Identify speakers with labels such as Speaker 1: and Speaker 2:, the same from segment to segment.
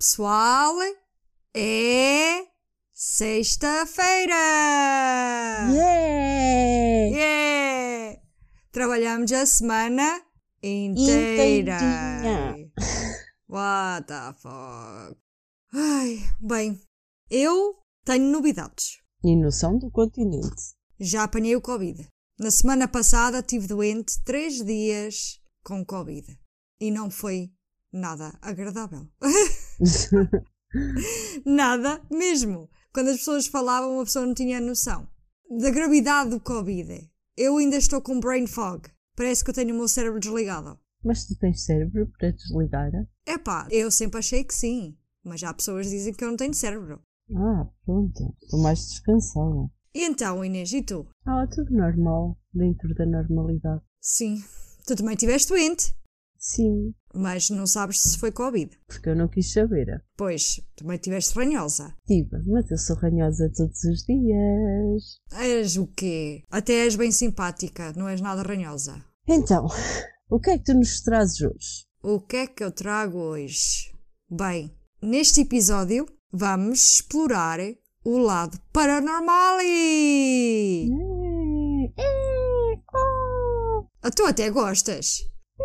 Speaker 1: Pessoal, é sexta-feira!
Speaker 2: Yeah!
Speaker 1: Yeah! Trabalhamos a semana inteira.
Speaker 2: Inteirinha.
Speaker 1: What the fuck? Ai, bem, eu tenho novidades.
Speaker 2: E noção do continente.
Speaker 1: Já apanhei o Covid. Na semana passada estive doente três dias com Covid. E não foi nada agradável. nada mesmo. Quando as pessoas falavam, a pessoa não tinha noção. Da gravidade do Covid. Eu ainda estou com brain fog. Parece que eu tenho o meu cérebro desligado.
Speaker 2: Mas tu tens cérebro para desligar?
Speaker 1: Epá, eu sempre achei que sim. Mas há pessoas que dizem que eu não tenho cérebro.
Speaker 2: Ah, pronto. Estou mais descansada.
Speaker 1: E então, Inês, e tu?
Speaker 2: Ah, tudo normal, dentro da normalidade.
Speaker 1: Sim. Tu também estiveste doente.
Speaker 2: Sim,
Speaker 1: Mas não sabes se foi Covid.
Speaker 2: porque eu não quis saber.
Speaker 1: Pois, também estiveste ranhosa.
Speaker 2: Tive, mas eu sou ranhosa todos os dias.
Speaker 1: És o quê? Até és bem simpática, não és nada ranhosa.
Speaker 2: Então, o que é que tu nos trazes hoje?
Speaker 1: O que é que eu trago hoje? Bem, neste episódio vamos explorar o lado paranormal.
Speaker 2: Oh.
Speaker 1: Ah, Tu até gostas.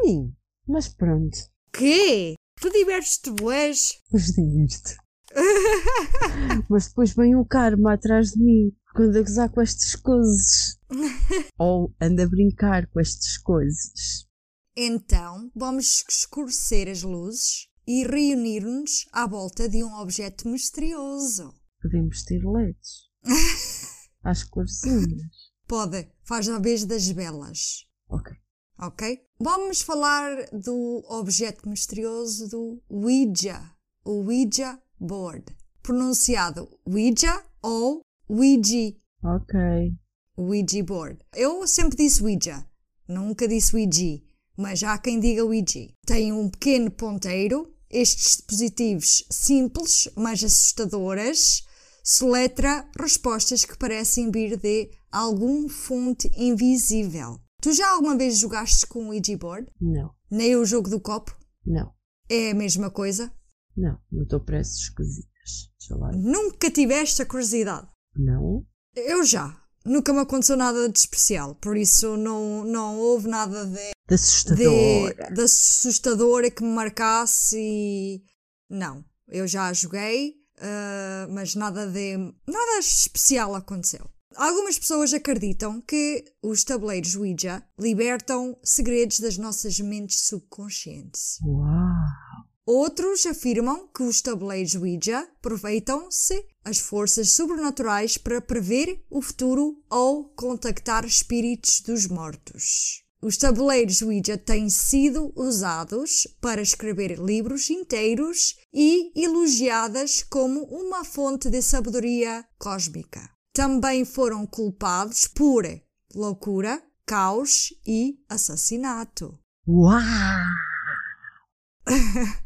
Speaker 2: Sim, mas pronto,
Speaker 1: Quê? Tu divertes-te, boés?
Speaker 2: os divirto. mas depois vem o karma atrás de mim, quando a gozar com estas coisas. Ou anda a brincar com estas coisas.
Speaker 1: Então, vamos escurecer as luzes e reunir-nos à volta de um objeto misterioso.
Speaker 2: Podemos ter LEDs. Às corzinhas.
Speaker 1: Pode, faz a vez das velas.
Speaker 2: Ok.
Speaker 1: Ok? Vamos falar do objeto misterioso do Ouija, o Ouija Board. Pronunciado Ouija ou Ouija,
Speaker 2: Ok.
Speaker 1: Ouija Board. Eu sempre disse Ouija, nunca disse Ouija, mas há quem diga Ouija. Tem um pequeno ponteiro, estes dispositivos simples, mas assustadoras, soletra respostas que parecem vir de algum fonte invisível. Tu já alguma vez jogaste com o Ouija Board?
Speaker 2: Não.
Speaker 1: Nem o jogo do copo?
Speaker 2: Não.
Speaker 1: É a mesma coisa?
Speaker 2: Não. Não estou para essas esquisitas.
Speaker 1: Nunca tiveste a curiosidade?
Speaker 2: Não.
Speaker 1: Eu já. Nunca me aconteceu nada de especial, por isso não, não houve nada de,
Speaker 2: De
Speaker 1: de,
Speaker 2: assustadora.
Speaker 1: de assustadora que me marcasse e... Não, eu já joguei, ah, mas nada de... nada especial aconteceu. Algumas pessoas acreditam que os tabuleiros Ouija libertam segredos das nossas mentes subconscientes.
Speaker 2: Uau.
Speaker 1: Outros afirmam que os tabuleiros Ouija aproveitam-se as forças sobrenaturais para prever o futuro ou contactar espíritos dos mortos. Os tabuleiros Ouija têm sido usados para escrever livros inteiros e elogiadas como uma fonte de sabedoria cósmica. Também foram culpados por loucura, caos e assassinato.
Speaker 2: Uau.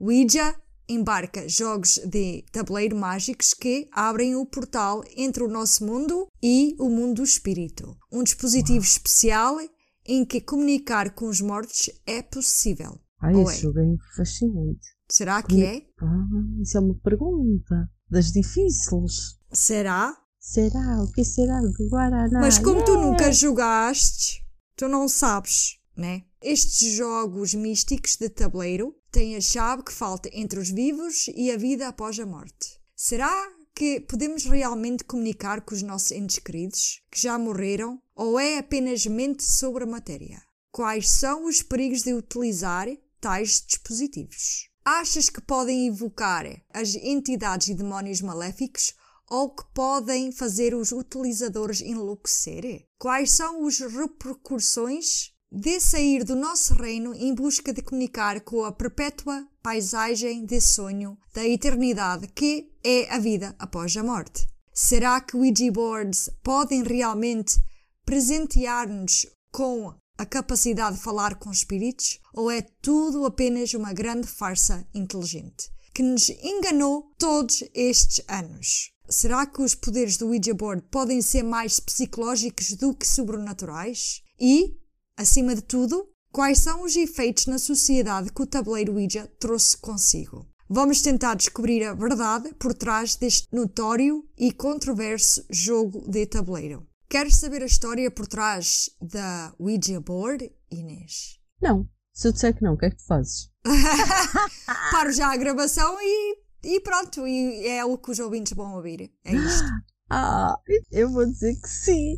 Speaker 1: Ouija embarca jogos de tabuleiro mágicos que abrem o portal entre o nosso mundo e o mundo do espírito. Um dispositivo especial em que comunicar com os mortos é possível.
Speaker 2: Ai, esse
Speaker 1: é?
Speaker 2: jogo é fascinante.
Speaker 1: Será que é?
Speaker 2: Ah, isso é uma pergunta. Das difíceis.
Speaker 1: Será?
Speaker 2: Será? O que será do Guaraná?
Speaker 1: Mas como tu
Speaker 2: Yeah.
Speaker 1: nunca jogaste, tu não sabes, né? Estes jogos místicos de tabuleiro têm a chave que falta entre os vivos e a vida após a morte. Será que podemos realmente comunicar com os nossos entes queridos que já morreram ou é apenas mente sobre a matéria? Quais são os perigos de utilizar tais dispositivos? achas que podem evocar as entidades e demónios maléficos ou que podem fazer os utilizadores enlouquecer? Quais são as repercussões de sair do nosso reino em busca de comunicar com a perpétua paisagem de sonho da eternidade que é a vida após a morte? Será que Ouija boards podem realmente presentear-nos com a capacidade de falar com espíritos? Ou é tudo apenas uma grande farsa inteligente que nos enganou todos estes anos? Será que os poderes do Ouija board podem ser mais psicológicos do que sobrenaturais? E, acima de tudo, quais são os efeitos na sociedade que o tabuleiro Ouija trouxe consigo? Vamos tentar descobrir a verdade por trás deste notório e controverso jogo de tabuleiro. Queres saber a história por trás da Ouija Board, Inês?
Speaker 2: Não. Se eu disser que não, o que é que tu fazes?
Speaker 1: Paro já a gravação e, e pronto, e é o que os ouvintes vão ouvir. É isto.
Speaker 2: Ah, eu vou dizer que sim.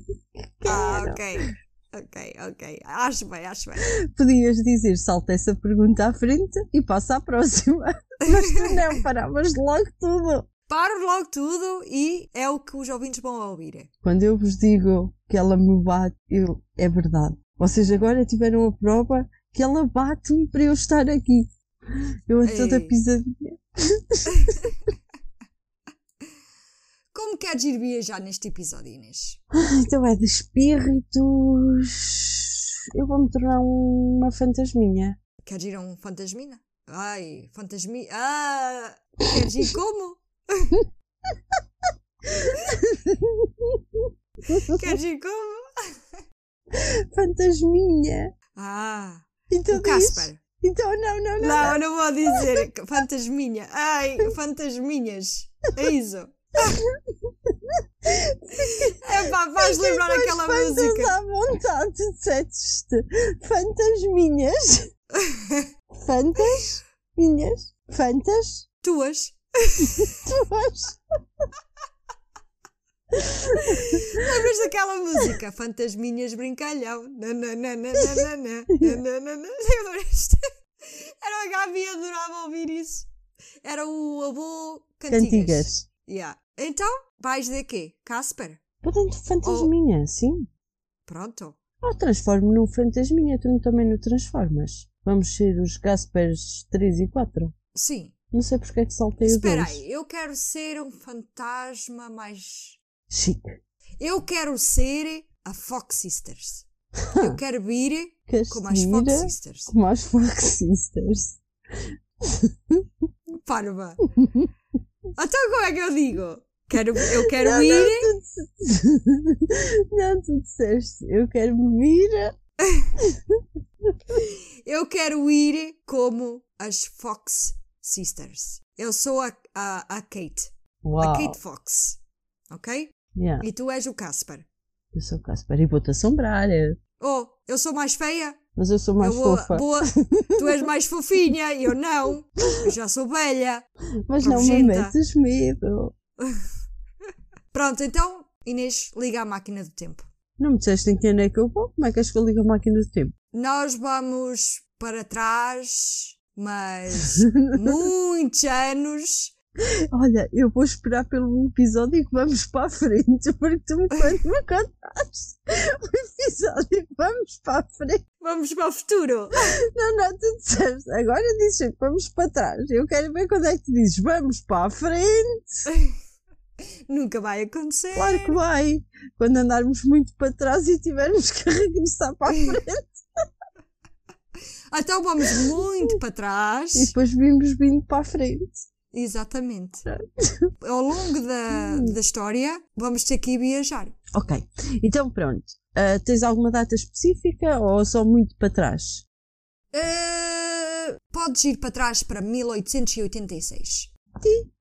Speaker 1: Ah, ok. Ok, ok. Acho bem, acho bem.
Speaker 2: Podias dizer, salta essa pergunta à frente e passa à próxima. Mas tu não, paravas logo tudo.
Speaker 1: Paro logo tudo e é o que os ouvintes vão ouvir.
Speaker 2: Quando eu vos digo que ela me bate, eu, é verdade. Vocês agora tiveram a prova que ela bate-me para eu estar aqui. Eu a toda pisadinha.
Speaker 1: Como queres ir viajar neste episódio, Inês?
Speaker 2: Então é de espíritos. Eu vou-me tornar uma fantasminha.
Speaker 1: Queres ir a um fantasmina? Ai, fantasminha. Ah! Queres ir como? Queres ir como?
Speaker 2: Fantasminha.
Speaker 1: Ah!
Speaker 2: Então
Speaker 1: O. Casper.
Speaker 2: Então não, não, não.
Speaker 1: Não, eu não vou dizer. Fantasminha. Ai, fantasminhas. É isso. É pá, vais lembrar
Speaker 2: Fiquei com
Speaker 1: aquela
Speaker 2: fantas
Speaker 1: música.
Speaker 2: à vontade, disseste fantasminhas. Fantasminhas. Fantas.
Speaker 1: Tuas.
Speaker 2: Tuas.
Speaker 1: Lembras daquela música? Fantasminhas brincalhão. Nananana, nananana, nananana. Lembras-te? Era a Gabi, adorava ouvir isso. Era o avô Cantigas.
Speaker 2: Cantigas.
Speaker 1: Yeah. Então, vais de quê? Casper?
Speaker 2: De fantasminha, sim.
Speaker 1: Pronto.
Speaker 2: Eu transformo num fantasminha, tu também não transformas. Vamos ser os Gaspers 3 e 4.
Speaker 1: Sim.
Speaker 2: Não sei porque é que saltei o
Speaker 1: Espera
Speaker 2: 2.
Speaker 1: aí, eu quero ser um fantasma mais.
Speaker 2: Chique.
Speaker 1: Eu quero ser a Fox Sisters. Eu quero vir como as Fox Sisters.
Speaker 2: como as Fox Sisters.
Speaker 1: Parva. Então como é que eu digo? Quero, eu quero
Speaker 2: Não,
Speaker 1: ir.
Speaker 2: Não, tu, não, tu disseste, eu quero vir.
Speaker 1: Eu quero ir como as Fox Sisters. Eu sou a, a, a Kate. A
Speaker 2: Uau.
Speaker 1: Kate Fox. Ok?
Speaker 2: Yeah,
Speaker 1: E tu és o Casper.
Speaker 2: eu sou o Casper e vou-te assombrar.
Speaker 1: Oh, eu sou mais feia?
Speaker 2: Mas eu sou mais
Speaker 1: eu vou,
Speaker 2: fofa.
Speaker 1: boa- tu és mais fofinha, eu não. Eu já sou velha.
Speaker 2: Mas não me metes medo.
Speaker 1: Pronto, então, Inês, liga a máquina do tempo.
Speaker 2: Não me disseste em quem é que eu vou? Como é que és que eu ligo a máquina do tempo?
Speaker 1: Nós vamos para trás, mas muitos anos.
Speaker 2: Olha, eu vou esperar pelo episódio que vamos para a frente, porque tu me quando me contaste o episódio que vamos para a frente.
Speaker 1: Vamos para o futuro.
Speaker 2: Não, não, tu disseste, agora dizes que vamos para trás. Eu quero ver quando é que tu dizes vamos para a frente.
Speaker 1: Nunca vai acontecer.
Speaker 2: Claro que vai. Quando andarmos muito para trás e tivermos que regressar para a frente.
Speaker 1: Então vamos muito para
Speaker 2: E
Speaker 1: trás.
Speaker 2: depois vimos vindo para a frente.
Speaker 1: Exatamente. Ao longo da, da história, vamos ter que ir viajar.
Speaker 2: Ok, então pronto. Ah, tens alguma data específica ou só muito para trás?
Speaker 1: Eh, podes ir para trás para 1886.
Speaker 2: Ti.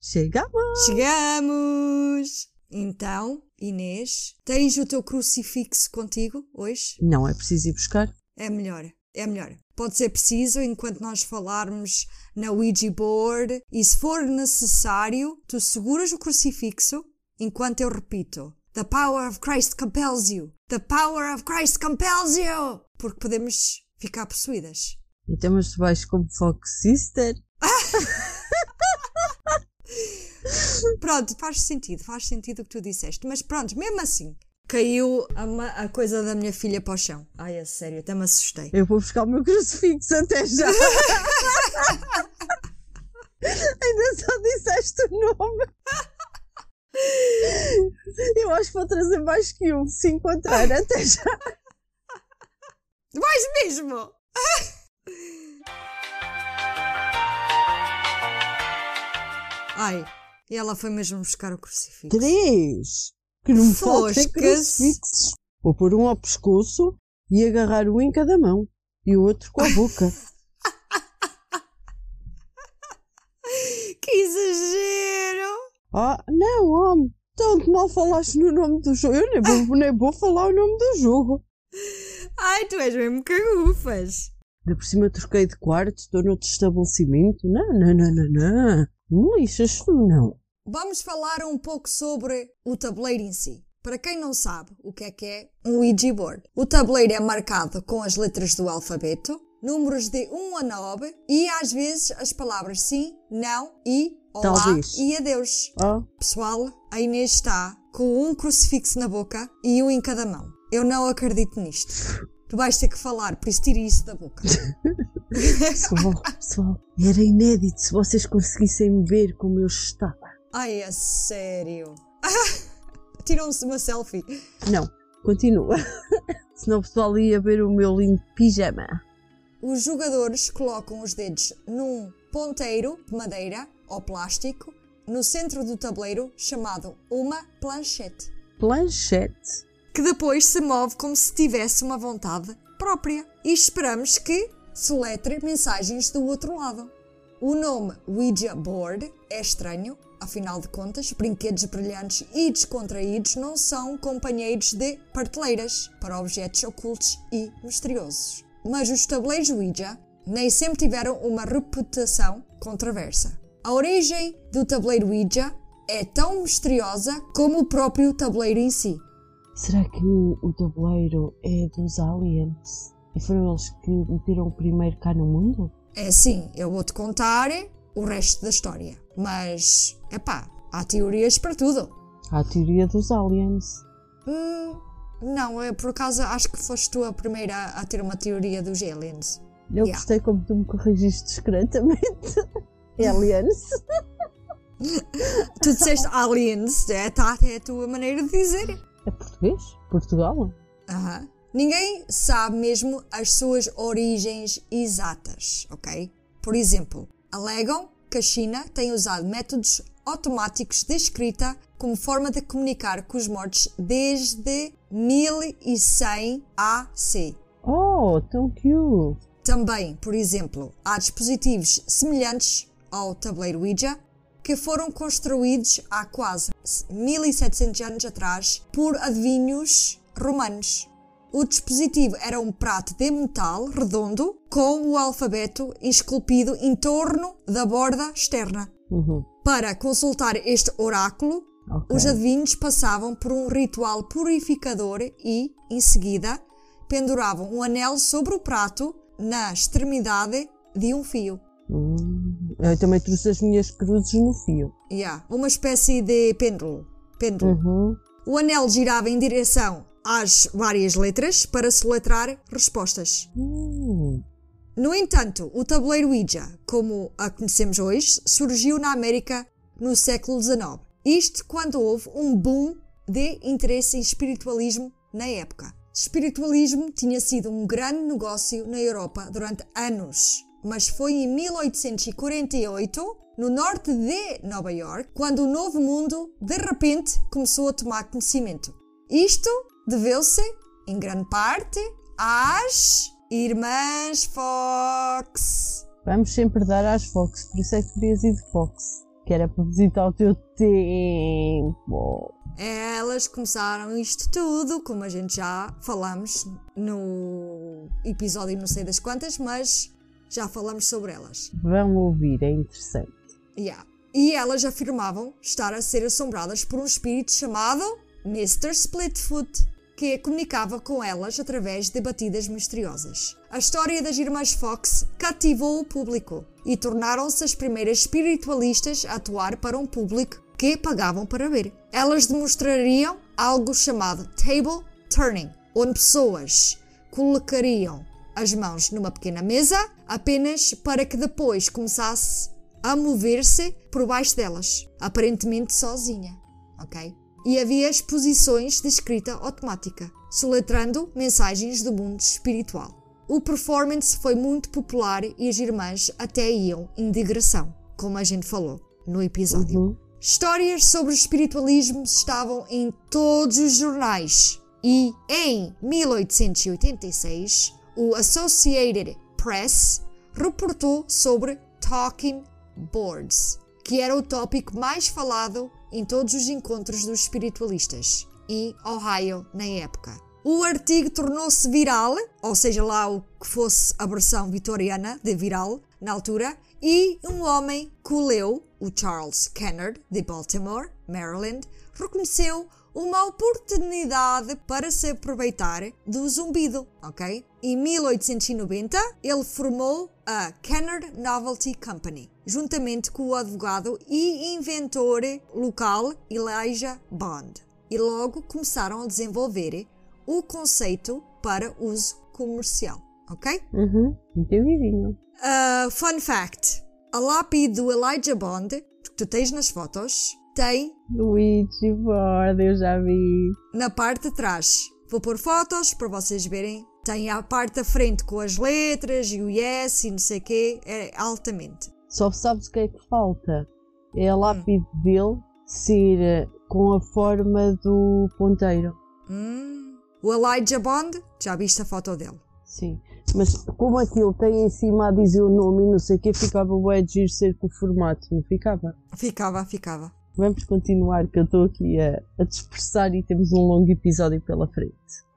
Speaker 2: Chegamos!
Speaker 1: Chegamos! Então, Inês, tens o teu crucifixo contigo hoje?
Speaker 2: Não é preciso ir buscar.
Speaker 1: É melhor, é melhor. Pode ser preciso enquanto nós falarmos na Ouija board e se for necessário, tu seguras o crucifixo enquanto eu repito: The power of Christ compels you! The power of Christ compels you! Porque podemos ficar possuídas.
Speaker 2: Então, mas tu vais como Fox Sister?
Speaker 1: Pronto, faz sentido, faz sentido o que tu disseste. Mas pronto, mesmo assim, caiu a, a coisa da minha filha para o chão. Ai, é sério, até me assustei.
Speaker 2: Eu vou buscar o meu crucifixo até já. Ainda só disseste o nome. Eu acho que vou trazer mais que um se encontrar até já.
Speaker 1: Vais mesmo? Ai, e ela foi mesmo buscar o crucifixo.
Speaker 2: Três! Que não faltem crucifixos. Vou pôr um ao pescoço e agarrar um em cada mão e o outro com a boca.
Speaker 1: que exagero!
Speaker 2: Ah, não, homem. Tanto mal falaste no nome do jogo. Eu nem vou, nem vou falar o nome do jogo.
Speaker 1: Ai, tu és mesmo cagufas.
Speaker 2: De por cima troquei de quarto, estou noutro estabelecimento. Não, não, não, não, não. Lixas não.
Speaker 1: Vamos falar um pouco sobre o tabuleiro em si. Para quem não sabe o que é que é um Ouija board, o tabuleiro é marcado com as letras do alfabeto, números de 1 a 9 e às vezes as palavras sim, não e olá Talvez. e adeus. Oh. Pessoal, a Inês está com um crucifixo na boca e um em cada mão. Eu não acredito nisto. Tu vais ter que falar, por isso tire isso da boca.
Speaker 2: pessoal, pessoal, era inédito se vocês conseguissem ver como eu estava.
Speaker 1: Ai, é sério. Tiram-se uma selfie.
Speaker 2: Não, continua. Senão o pessoal ia ver o meu lindo pijama.
Speaker 1: Os jogadores colocam os dedos num ponteiro de madeira ou plástico no centro do tabuleiro chamado uma planchete.
Speaker 2: Planchete?
Speaker 1: Que depois se move como se tivesse uma vontade própria. E esperamos que soletre mensagens do outro lado. O nome Ouija Board é estranho, afinal de contas, brinquedos brilhantes e descontraídos não são companheiros de prateleiras para objetos ocultos e misteriosos. Mas os tabuleiros Ouija nem sempre tiveram uma reputação controversa. A origem do tabuleiro Ouija é tão misteriosa como o próprio tabuleiro em si.
Speaker 2: Será que o tabuleiro é dos aliens? E foram eles que meteram o primeiro cá no mundo?
Speaker 1: É assim, eu vou-te contar o resto da história. Mas, é pá, há teorias para tudo.
Speaker 2: Há a teoria dos aliens.
Speaker 1: Hum, não, eu por acaso acho que foste tu a primeira a ter uma teoria dos aliens.
Speaker 2: Eu yeah. gostei como tu me corrigiste discretamente. aliens.
Speaker 1: tu disseste aliens, é, tá, é a tua maneira de dizer.
Speaker 2: É português? Portugal?
Speaker 1: Aham. Ninguém sabe mesmo as suas origens exatas, ok? Por exemplo, alegam que a China tem usado métodos automáticos de escrita como forma de comunicar com os mortos desde 1100 AC.
Speaker 2: Oh, tão cute!
Speaker 1: Também, por exemplo, há dispositivos semelhantes ao tabuleiro Ouija que foram construídos há quase 1700 anos atrás por adivinhos romanos. O dispositivo era um prato de metal redondo com o alfabeto esculpido em torno da borda externa.
Speaker 2: Uhum.
Speaker 1: Para consultar este oráculo, okay. os adivinhos passavam por um ritual purificador e, em seguida, penduravam um anel sobre o prato na extremidade de um fio.
Speaker 2: Hum, eu também trouxe as minhas cruzes no fio.
Speaker 1: Yeah, uma espécie de pêndulo. pêndulo.
Speaker 2: Uhum.
Speaker 1: O anel girava em direção às várias letras para soletrar respostas.
Speaker 2: Hum.
Speaker 1: No entanto, o tabuleiro Ouija, como a conhecemos hoje, surgiu na América no século XIX. Isto quando houve um boom de interesse em espiritualismo na época. Espiritualismo tinha sido um grande negócio na Europa durante anos, mas foi em 1848, no norte de Nova York, quando o novo mundo de repente começou a tomar conhecimento. Isto deveu-se, em grande parte, às Irmãs Fox.
Speaker 2: Vamos sempre dar às Fox, por isso é que querias ir de Fox, que era para visitar o teu tempo.
Speaker 1: Elas começaram isto tudo, como a gente já falamos no episódio não sei das quantas, mas já falamos sobre elas.
Speaker 2: Vão ouvir, é interessante.
Speaker 1: Yeah. e elas afirmavam estar a ser assombradas por um espírito chamado Mr. Splitfoot, que comunicava com elas através de batidas misteriosas. A história das irmãs Fox cativou o público e tornaram-se as primeiras espiritualistas a atuar para um público que pagavam para ver. Elas demonstrariam algo chamado table turning, onde pessoas colocariam as mãos numa pequena mesa apenas para que depois começasse a mover-se por baixo delas, aparentemente sozinha, ok? E havia exposições de escrita automática, soletrando mensagens do mundo espiritual. O performance foi muito popular e as irmãs até iam em digressão, como a gente falou no episódio. Uhum. Histórias sobre o espiritualismo estavam em todos os jornais e em 1886 o Associated Press reportou sobre talking boards, que era o tópico mais falado em todos os encontros dos espiritualistas em Ohio na época. O artigo tornou-se viral, ou seja, lá o que fosse a versão vitoriana de viral na altura, e um homem que o leu, o Charles Kennard, de Baltimore, Maryland, reconheceu uma oportunidade para se aproveitar do zumbido, ok? Em 1890, ele formou a Kennard Novelty Company, juntamente com o advogado e inventor local Elijah Bond. E logo começaram a desenvolver o conceito para uso comercial, ok?
Speaker 2: Uhum, entendi.
Speaker 1: Uh, fun fact: a lápide do Elijah Bond, que tu tens nas fotos, tem
Speaker 2: Luigi Bord, eu já vi.
Speaker 1: Na parte de trás. Vou pôr fotos para vocês verem. Tem a parte da frente com as letras e o yes e não sei o quê. É altamente.
Speaker 2: Só sabes o que é que falta? É a lápide hum. dele ser eh, com a forma do ponteiro.
Speaker 1: Hum. O Elijah Bond, já viste a foto dele?
Speaker 2: Sim. Mas como aquilo tem em cima a dizer o nome e não sei o que, ficava o de ser com o formato, não ficava?
Speaker 1: Ficava, ficava.
Speaker 2: Vamos continuar, que eu estou aqui a, a dispersar e temos um longo episódio pela frente.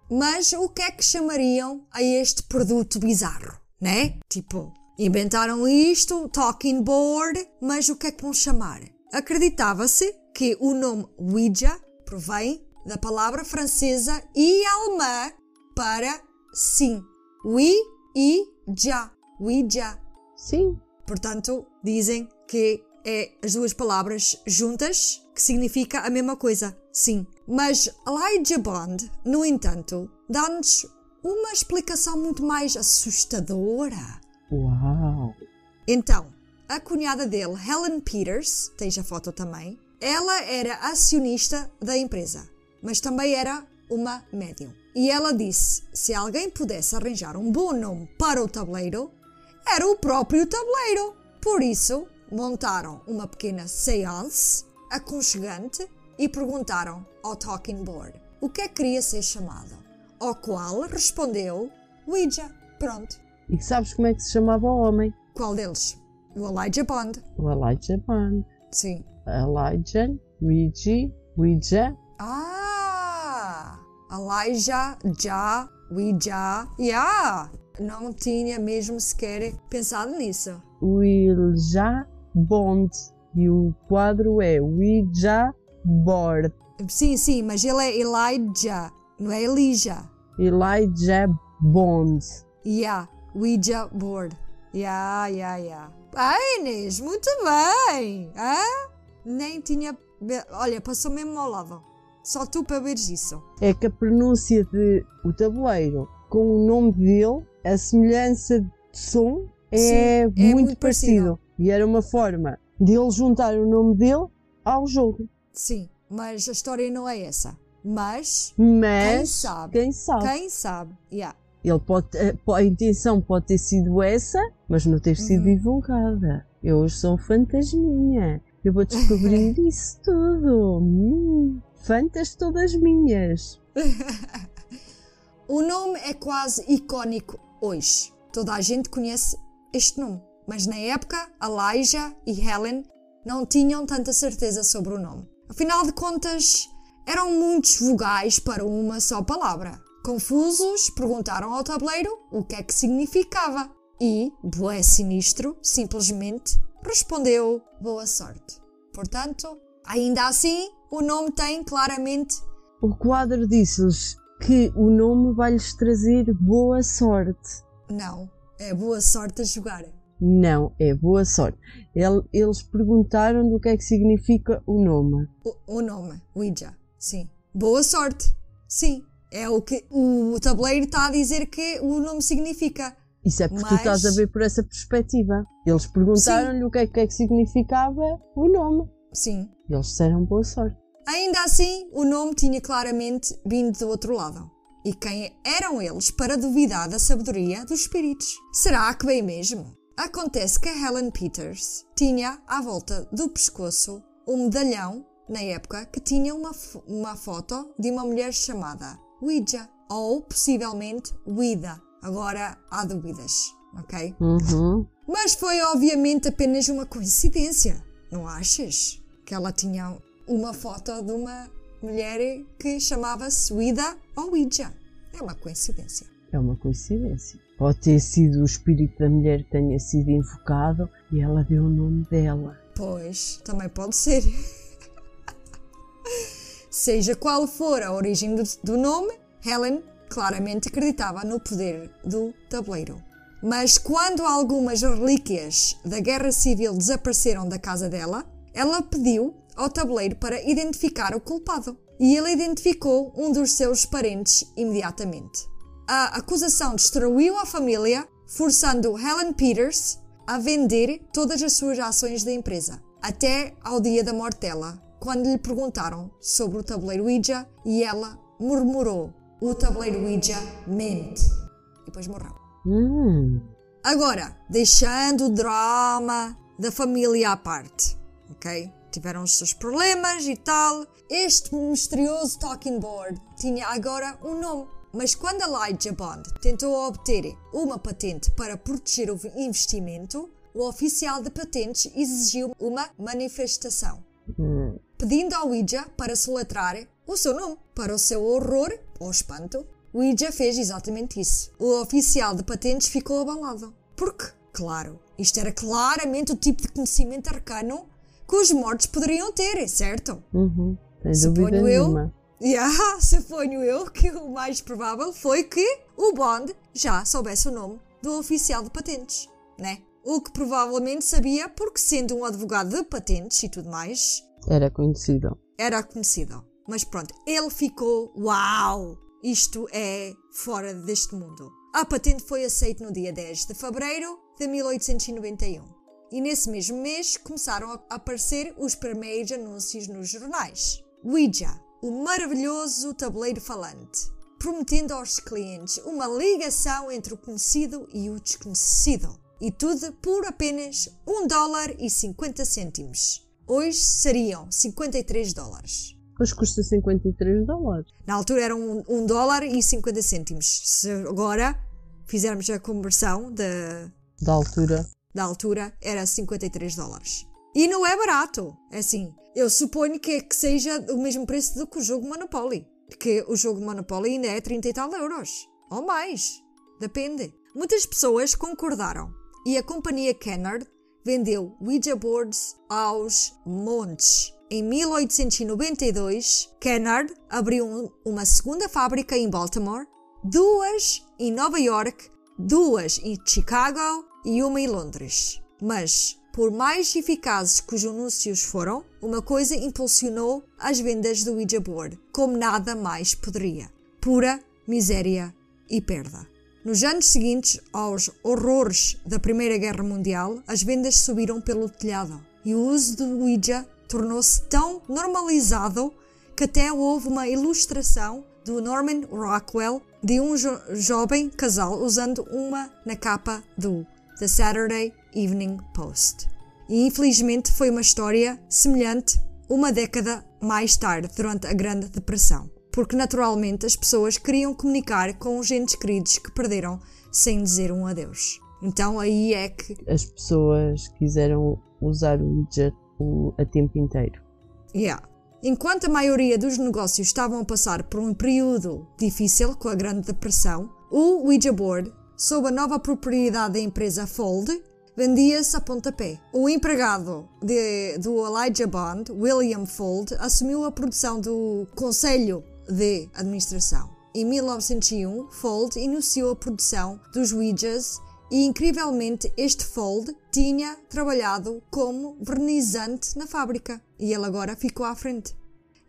Speaker 1: Mas o que é que chamariam a este produto bizarro, né? Tipo, inventaram isto, talking board, mas o que é que vão chamar? Acreditava-se que o nome Ouija provém da palavra francesa e alemã para sim. We e já. Ouija.
Speaker 2: Sim.
Speaker 1: Portanto, dizem que é as duas palavras juntas, que significa a mesma coisa, sim. Mas Elijah Bond, no entanto, dá-nos uma explicação muito mais assustadora.
Speaker 2: Uau!
Speaker 1: Então, a cunhada dele, Helen Peters, tens a foto também, ela era acionista da empresa, mas também era uma médium. E ela disse: se alguém pudesse arranjar um bom nome para o tabuleiro, era o próprio tabuleiro. Por isso, montaram uma pequena seance aconchegante e perguntaram ao Talking Board o que é que queria ser chamado. Ao qual respondeu Ouija. Pronto.
Speaker 2: E sabes como é que se chamava o homem?
Speaker 1: Qual deles? O Elijah Bond.
Speaker 2: O Elijah Bond.
Speaker 1: Sim.
Speaker 2: Elijah, Ouija, Ouija.
Speaker 1: Ah! Elijah, já, Ouija. Yeah! Não tinha mesmo sequer pensado nisso.
Speaker 2: Ouija Bond e o quadro é Ouija Board.
Speaker 1: Sim, sim, mas ele é Elijah, não é Elijah.
Speaker 2: Elijah Bond.
Speaker 1: Yeah, Ouija Board. Yeah, yeah, yeah. Ah, Inês, muito bem! Ah? Nem tinha. Olha, passou mesmo ao lado. Só tu para veres isso.
Speaker 2: É que a pronúncia de o tabuleiro com o nome dele, a semelhança de som é, Sim, é muito, muito parecido. parecido. E era uma forma de ele juntar o nome dele ao jogo.
Speaker 1: Sim, mas a história não é essa. Mas,
Speaker 2: mas
Speaker 1: quem sabe?
Speaker 2: Quem sabe?
Speaker 1: Quem sabe? Yeah.
Speaker 2: Ele pode, eh, a intenção pode ter sido essa, mas não ter sido uhum. divulgada. Eu hoje sou fantasminha. Eu vou descobrir isso tudo. Hum, fantas todas minhas.
Speaker 1: o nome é quase icónico hoje. Toda a gente conhece este nome mas na época Elijah e Helen não tinham tanta certeza sobre o nome. Afinal de contas, eram muitos vogais para uma só palavra. Confusos, perguntaram ao tabuleiro o que é que significava. E, Boé Sinistro, simplesmente respondeu boa sorte. Portanto, ainda assim, o nome tem claramente.
Speaker 2: O quadro disse-lhes que o nome vai-lhes trazer boa sorte.
Speaker 1: Não, é boa sorte a jogar.
Speaker 2: Não, é boa sorte. El- Eles perguntaram do que é que significa o nome.
Speaker 1: O, o nome, Ouija, sim. Boa sorte, sim. É o que o tabuleiro está a dizer que o nome significa.
Speaker 2: Isso é porque tu
Speaker 1: Mas-
Speaker 2: estás a ver por essa perspectiva. Eles perguntaram-lhe o que é, que é que significava o nome.
Speaker 1: Sim.
Speaker 2: Eles disseram boa sorte.
Speaker 1: Ainda assim, o nome tinha claramente vindo do outro lado. E quem eram eles para duvidar da sabedoria dos espíritos? Será que bem mesmo? Acontece que a Helen Peters tinha à volta do pescoço um medalhão, na época, que tinha uma, uma foto de uma mulher chamada Ouija, ou possivelmente Ouida. Agora há dúvidas, ok?
Speaker 2: Uhum.
Speaker 1: Mas foi obviamente apenas uma coincidência, não achas? Que ela tinha uma foto de uma mulher que chamava-se Ouida ou Ouija. É uma coincidência.
Speaker 2: É uma coincidência. Pode ter sido o espírito da mulher que tenha sido invocado e ela deu o nome dela.
Speaker 1: Pois, também pode ser. Seja qual for a origem do, nome, Helen claramente acreditava no poder do tabuleiro. Mas quando algumas relíquias da Guerra Civil desapareceram da casa dela, ela pediu ao tabuleiro para identificar o culpado. E ele identificou um dos seus parentes imediatamente. A acusação destruiu a família, forçando Helen Peters a vender todas as suas ações da empresa, até ao dia da morte dela, quando lhe perguntaram sobre o tabuleiro Ouija e ela murmurou: O tabuleiro Ouija mente. E depois morreu.
Speaker 2: Hum,
Speaker 1: Agora, deixando o drama da família à parte, ok? Tiveram os seus problemas e tal. Este misterioso talking board tinha agora um nome. Mas quando Elijah Bond tentou obter uma patente para proteger o investimento, o oficial de patentes exigiu uma manifestação pedindo ao Ouija para soletrar o seu nome. Para o seu horror ou espanto, o Ouija fez exatamente isso. O oficial de patentes ficou abalado. Porque, claro, isto era claramente o tipo de conhecimento arcano que os mortos poderiam ter, certo?
Speaker 2: Uhum. Sem
Speaker 1: Suponho
Speaker 2: dúvida
Speaker 1: eu.
Speaker 2: nenhuma.
Speaker 1: E ah, suponho eu que o mais provável foi que o Bond já soubesse o nome do oficial de patentes, né? O que provavelmente sabia porque, sendo um advogado de patentes e tudo mais,
Speaker 2: Era conhecido.
Speaker 1: era conhecido. Mas pronto, ele ficou uau! Isto é fora deste mundo. A patente foi aceita no dia 10 de fevereiro de 1891. E nesse mesmo mês começaram a aparecer os primeiros anúncios nos jornais. Ouija, o maravilhoso tabuleiro falante, prometendo aos clientes uma ligação entre o conhecido e o desconhecido. E tudo por apenas 1 dólar e 50 cêntimos. Hoje seriam 53 dólares.
Speaker 2: Pois custa 53 dólares.
Speaker 1: Na altura eram 1 dólar e 50 cêntimos. Se agora fizermos a conversão da,
Speaker 2: Da altura.
Speaker 1: da altura, era 53 dólares. E não é barato. É assim, eu suponho que, que seja o mesmo preço do que o jogo Monopoly. Que o jogo Monopoly ainda é 30 e tal euros. Ou mais. Depende. Muitas pessoas concordaram. E a companhia Kennard vendeu Ouija boards aos montes. Em 1892, Kennard abriu um- uma segunda fábrica em Baltimore, duas em Nova York, duas em Chicago e uma em Londres. Mas, por mais eficazes que os anúncios foram, uma coisa impulsionou as vendas do Ouija board, como nada mais poderia: pura miséria e perda. Nos anos seguintes aos horrores da Primeira Guerra Mundial, as vendas subiram pelo telhado e o uso do Ouija tornou-se tão normalizado que até houve uma ilustração do Norman Rockwell de um jo- jovem casal usando uma na capa do The Saturday Evening Post. E infelizmente foi uma história semelhante uma década mais tarde, durante a Grande Depressão. Porque naturalmente as pessoas queriam comunicar com os entes queridos que perderam sem dizer um adeus. Então aí é que
Speaker 2: As pessoas quiseram usar o o- a tempo inteiro.
Speaker 1: Yeah. Enquanto a maioria dos negócios estavam a passar por um período difícil com a Grande Depressão, o Ouija Board, sob a nova propriedade da empresa Fold, vendia-se a pontapé. O empregado de, do Elijah Bond, William Fold, assumiu a produção do Conselho de Administração. Em 1901, Fold iniciou a produção dos Ouijas e, incrivelmente, este Fold tinha trabalhado como vernizante na fábrica e ele agora ficou à frente.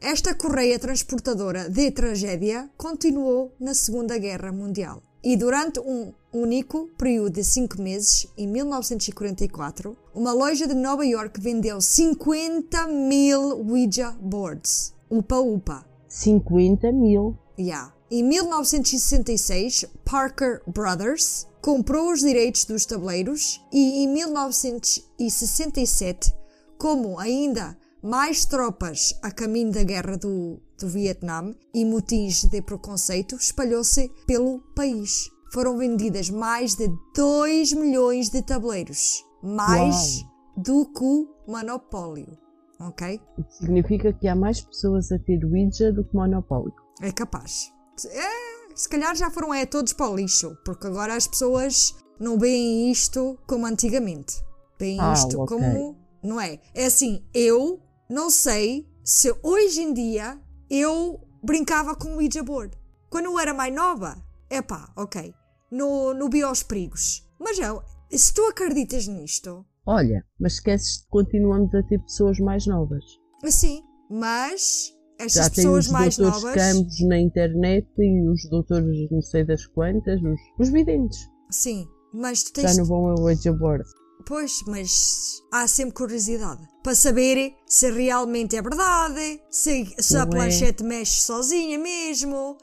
Speaker 1: Esta correia transportadora de tragédia continuou na Segunda Guerra Mundial. E durante um único período de cinco meses, em 1944, uma loja de Nova York vendeu 50 mil Ouija boards. Upa upa.
Speaker 2: 50 mil.
Speaker 1: Yeah. Em 1966, Parker Brothers comprou os direitos dos tabuleiros e em 1967, como ainda mais tropas a caminho da guerra do, do Vietnã e motins de preconceito espalhou-se pelo país. Foram vendidas mais de 2 milhões de tabuleiros, mais Uau. do que o monopólio. Ok?
Speaker 2: Significa que há mais pessoas a ter Ouija do que monopólio.
Speaker 1: É capaz. É, se calhar já foram é, todos para o lixo, porque agora as pessoas não veem isto como antigamente. Veem ah, isto okay. como. Não é? É assim, eu não sei se hoje em dia eu brincava com o Ouija board. Quando eu era mais nova, é pá, ok, no, no Bios Perigos. Mas eu, se tu acreditas nisto.
Speaker 2: Olha, mas esqueces que continuamos a ter pessoas mais novas.
Speaker 1: Sim, mas estas Já pessoas mais novas.
Speaker 2: Os campos na internet e os doutores não sei das quantas, os, os videntes.
Speaker 1: Sim, mas tu tens.
Speaker 2: Já não vão ao Ouija board.
Speaker 1: Pois, mas há sempre curiosidade para saber se realmente é verdade, se, se a é. planchete mexe sozinha mesmo.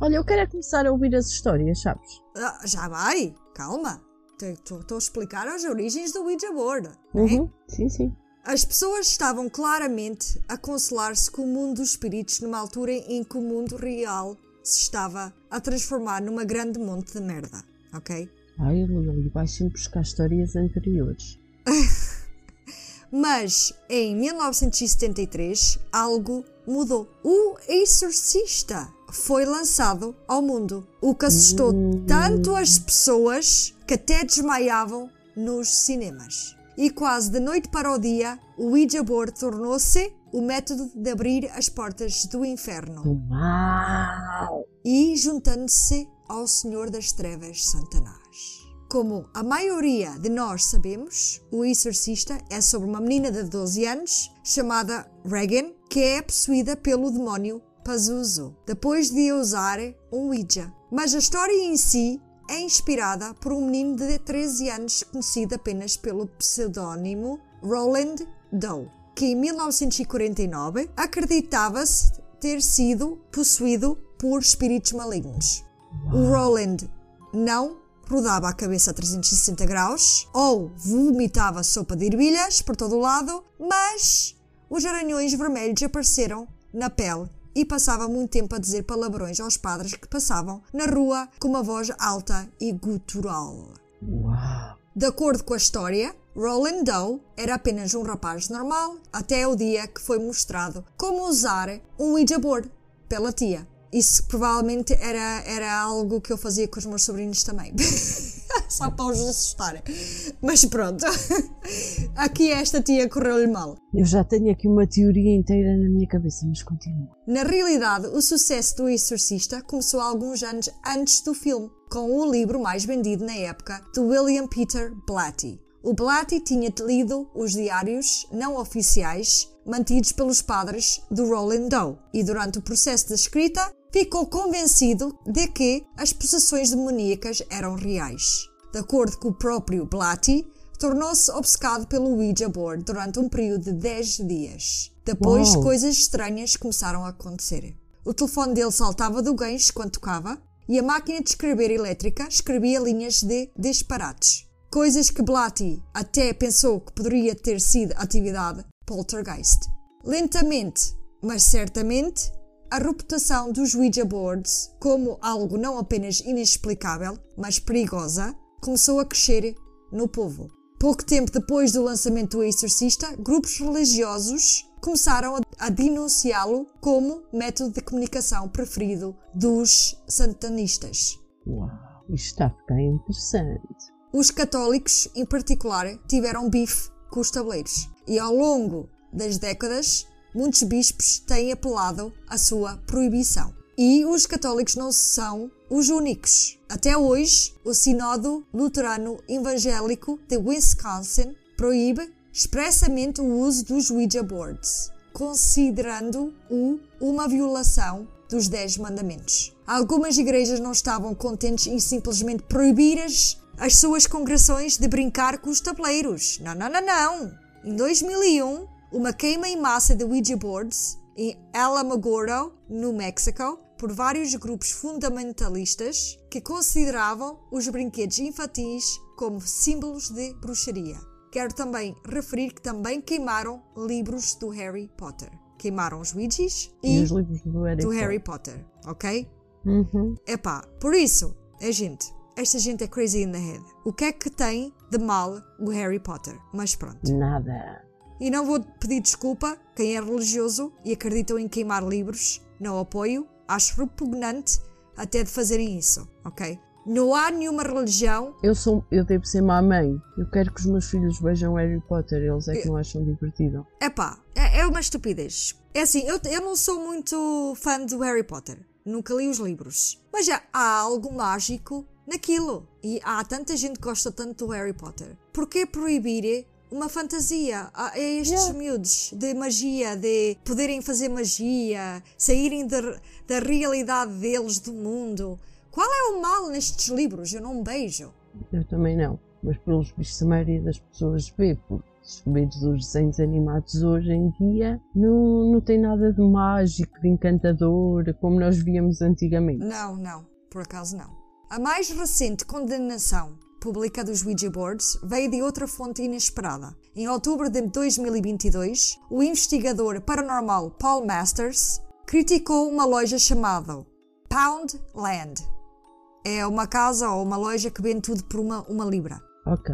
Speaker 2: Olha, eu quero é começar a ouvir as histórias, sabes?
Speaker 1: Ah, já vai, calma. Estou a explicar as origens do Ouija board.
Speaker 2: É? Uhum. É? Sim, sim.
Speaker 1: As pessoas estavam claramente a consolar-se com o mundo dos espíritos numa altura em que o mundo real se estava a transformar numa grande monte de merda, ok?
Speaker 2: Ai, Lili, vai sempre buscar histórias anteriores.
Speaker 1: Mas em 1973 algo mudou. O Exorcista foi lançado ao mundo, o que assustou hum. tanto as pessoas que até desmaiavam nos cinemas. E quase de noite para o dia, o Ouija board tornou-se o método de abrir as portas do inferno.
Speaker 2: Uau!
Speaker 1: E juntando-se ao Senhor das Trevas, Satanás. Como a maioria de nós sabemos, o Exorcista é sobre uma menina de 12 anos chamada Regan, que é possuída pelo demónio Pazuzu, depois de usar um Ouija. Mas a história em si é inspirada por um menino de 13 anos conhecido apenas pelo pseudônimo Roland Doe, que em 1949 acreditava-se ter sido possuído por espíritos malignos. O Roland não rodava a cabeça a 360 graus ou vomitava sopa de ervilhas por todo o lado, mas os aranhões vermelhos apareceram na pele e passava muito tempo a dizer palavrões aos padres que passavam na rua com uma voz alta e gutural.
Speaker 2: Uau.
Speaker 1: De acordo com a história, Roland Doe era apenas um rapaz normal até o dia que foi mostrado como usar um Ouija board pela tia. Isso provavelmente era, era algo que eu fazia com os meus sobrinhos também. Só para os assustarem. Mas pronto. Aqui esta tia correu-lhe mal.
Speaker 2: Eu já tenho aqui uma teoria inteira na minha cabeça, mas continua.
Speaker 1: Na realidade, o sucesso do Exorcista começou alguns anos antes do filme, com o livro mais vendido na época de William Peter Blatty. O Blatty tinha lido os diários não oficiais mantidos pelos padres do Roland Doe e durante o processo de escrita ficou convencido de que as possessões demoníacas eram reais. De acordo com o próprio Blatty, tornou-se obcecado pelo Ouija board durante um período de 10 dias. Depois, Uau. coisas estranhas começaram a acontecer. O telefone dele saltava do gancho quando tocava e a máquina de escrever elétrica escrevia linhas de disparates. Coisas que Blatty até pensou que poderia ter sido atividade poltergeist. Lentamente, mas certamente, a reputação dos Ouija boards como algo não apenas inexplicável, mas perigosa, começou a crescer no povo. Pouco tempo depois do lançamento do Exorcista, grupos religiosos começaram a denunciá-lo como método de comunicação preferido dos satanistas.
Speaker 2: Uau, isto está a ficar interessante.
Speaker 1: Os católicos, em particular, tiveram bife com os tabuleiros. E ao longo das décadas, muitos bispos têm apelado à sua proibição. E os católicos não são os únicos. Até hoje, o Sinodo Luterano Evangélico de Wisconsin proíbe expressamente o uso dos Ouija boards, considerando-o uma violação dos Dez Mandamentos. Algumas igrejas não estavam contentes em simplesmente proibir as, as suas congregações de brincar com os tabuleiros. Não, não, não, não! Em 2001, uma queima em massa de Ouija boards em Alamogordo, no México, por vários grupos fundamentalistas que consideravam os brinquedos infantis como símbolos de bruxaria. Quero também referir que também queimaram livros do Harry Potter. Queimaram os Ouijas
Speaker 2: E,
Speaker 1: e,
Speaker 2: os livros do Harry,
Speaker 1: do
Speaker 2: Potter.
Speaker 1: Harry Potter, ok?
Speaker 2: Uhum.
Speaker 1: Epá, por isso, é gente, esta gente é crazy in the head. O que é que tem de mal o Harry Potter? Mas pronto.
Speaker 2: Nada.
Speaker 1: E não vou pedir desculpa, quem é religioso e acreditam em queimar livros, não apoio, acho repugnante até de fazerem isso, ok? Não há nenhuma religião,
Speaker 2: Eu, sou, eu devo ser má mãe. Eu quero que os meus filhos vejam Harry Potter. Eles é que não acham divertido.
Speaker 1: epá, é, é uma estupidez. É assim, eu, eu não sou muito fã do Harry Potter, nunca li os livros, mas já há algo mágico naquilo. E há tanta gente que gosta tanto do Harry Potter. Porquê proibir uma fantasia a a estes
Speaker 2: Yeah.
Speaker 1: miúdos de magia, de poderem fazer magia, saírem da, da realidade deles, do mundo? Qual é o mal nestes livros? Eu não beijo.
Speaker 2: Eu também não. Mas pelos vistos a maioria das pessoas vê, porque se vês os desenhos animados hoje em dia, não, não tem nada de mágico, de encantador, como nós víamos antigamente.
Speaker 1: Não, não, por acaso não. A mais recente condenação pública dos Ouija boards veio de outra fonte inesperada. Em outubro de 2022, o investigador paranormal Paul Masters criticou uma loja chamada Pound Land. É uma casa ou uma loja que vende tudo por uma, uma libra.
Speaker 2: Ok.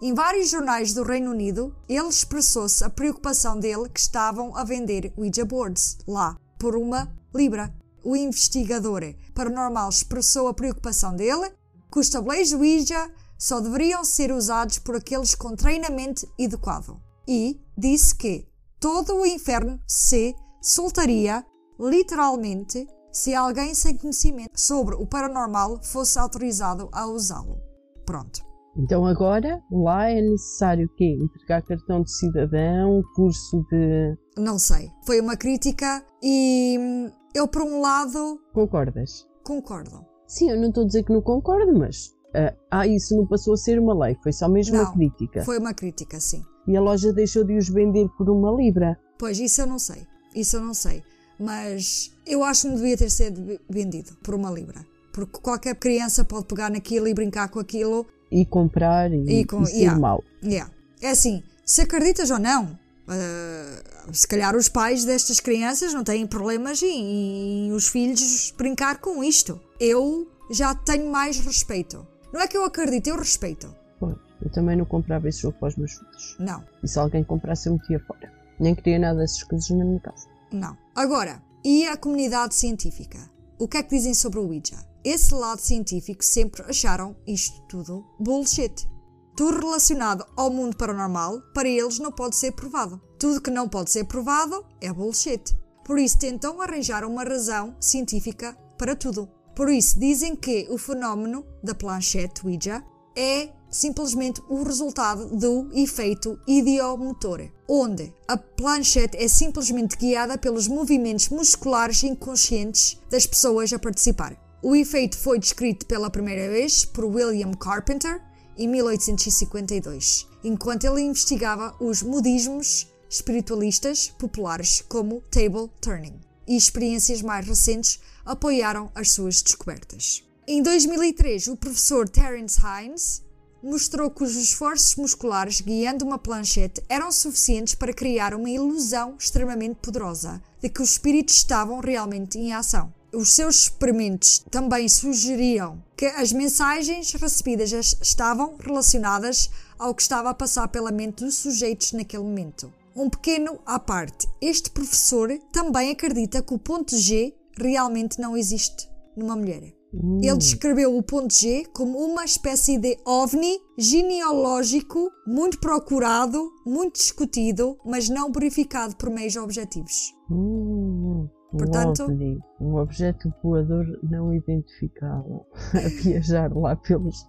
Speaker 1: Em vários jornais do Reino Unido, ele expressou-se a preocupação dele que estavam a vender Ouija boards lá por uma libra. O investigador paranormal expressou a preocupação dele que os tabuleiros Ouija só deveriam ser usados por aqueles com treinamento adequado e disse que todo o inferno se soltaria literalmente se alguém sem conhecimento sobre o paranormal fosse autorizado a usá-lo. Pronto.
Speaker 2: Então agora, lá é necessário o quê? Entregar cartão de cidadão, curso de...
Speaker 1: Não sei. Foi uma crítica e hum, eu, por um lado,
Speaker 2: Concordas?
Speaker 1: concordo.
Speaker 2: Sim, eu não estou a dizer que não concordo, mas... ah, ah, isso não passou a ser uma lei, foi só mesmo uma
Speaker 1: Não.
Speaker 2: crítica.
Speaker 1: Foi uma crítica, sim.
Speaker 2: E a loja deixou de os vender por uma libra.
Speaker 1: Pois, isso eu não sei. Isso eu não sei. Mas eu acho que não devia ter sido ve- vendido por uma libra. Porque qualquer criança pode pegar naquilo e brincar com aquilo.
Speaker 2: E comprar e,
Speaker 1: E com-
Speaker 2: e ser
Speaker 1: yeah.
Speaker 2: mau.
Speaker 1: Yeah. É assim, se acreditas ou não, ah, se calhar os pais destas crianças não têm problemas em, em os filhos brincar com isto. Eu já tenho mais respeito. Não é que eu acredito, eu respeito.
Speaker 2: Pois, eu também não comprava esse jogo para os meus filhos.
Speaker 1: Não.
Speaker 2: E se alguém comprasse, eu metia fora. Nem queria nada dessas coisas na minha casa.
Speaker 1: Não. Agora, e a comunidade científica? O que é que dizem sobre o Ouija? Esse lado científico sempre acharam isto tudo bullshit. Tudo relacionado ao mundo paranormal, para eles não pode ser provado. Tudo que não pode ser provado é bullshit. Por isso tentam arranjar uma razão científica para tudo. Por isso dizem que o fenómeno da planchete Ouija é simplesmente o resultado do efeito idiomotor, onde a planchete é simplesmente guiada pelos movimentos musculares inconscientes das pessoas a participar. O efeito foi descrito pela primeira vez por William Carpenter em 1852, enquanto ele investigava os modismos espiritualistas populares como table turning, e experiências mais recentes apoiaram as suas descobertas. Em 2003, o professor Terence Hines mostrou que os esforços musculares guiando uma planchete eram suficientes para criar uma ilusão extremamente poderosa de que os espíritos estavam realmente em ação. Os seus experimentos também sugeriam que as mensagens recebidas es- estavam relacionadas ao que estava a passar pela mente dos sujeitos naquele momento. Um pequeno à parte, este professor também acredita que o ponto G realmente não existe numa mulher.
Speaker 2: Hum.
Speaker 1: Ele descreveu o ponto G como uma espécie de ovni genealógico muito procurado, muito discutido, mas não verificado por meios objetivos.
Speaker 2: Hum, um
Speaker 1: Portanto-
Speaker 2: OVNI, um objeto voador não identificado a viajar lá pelos.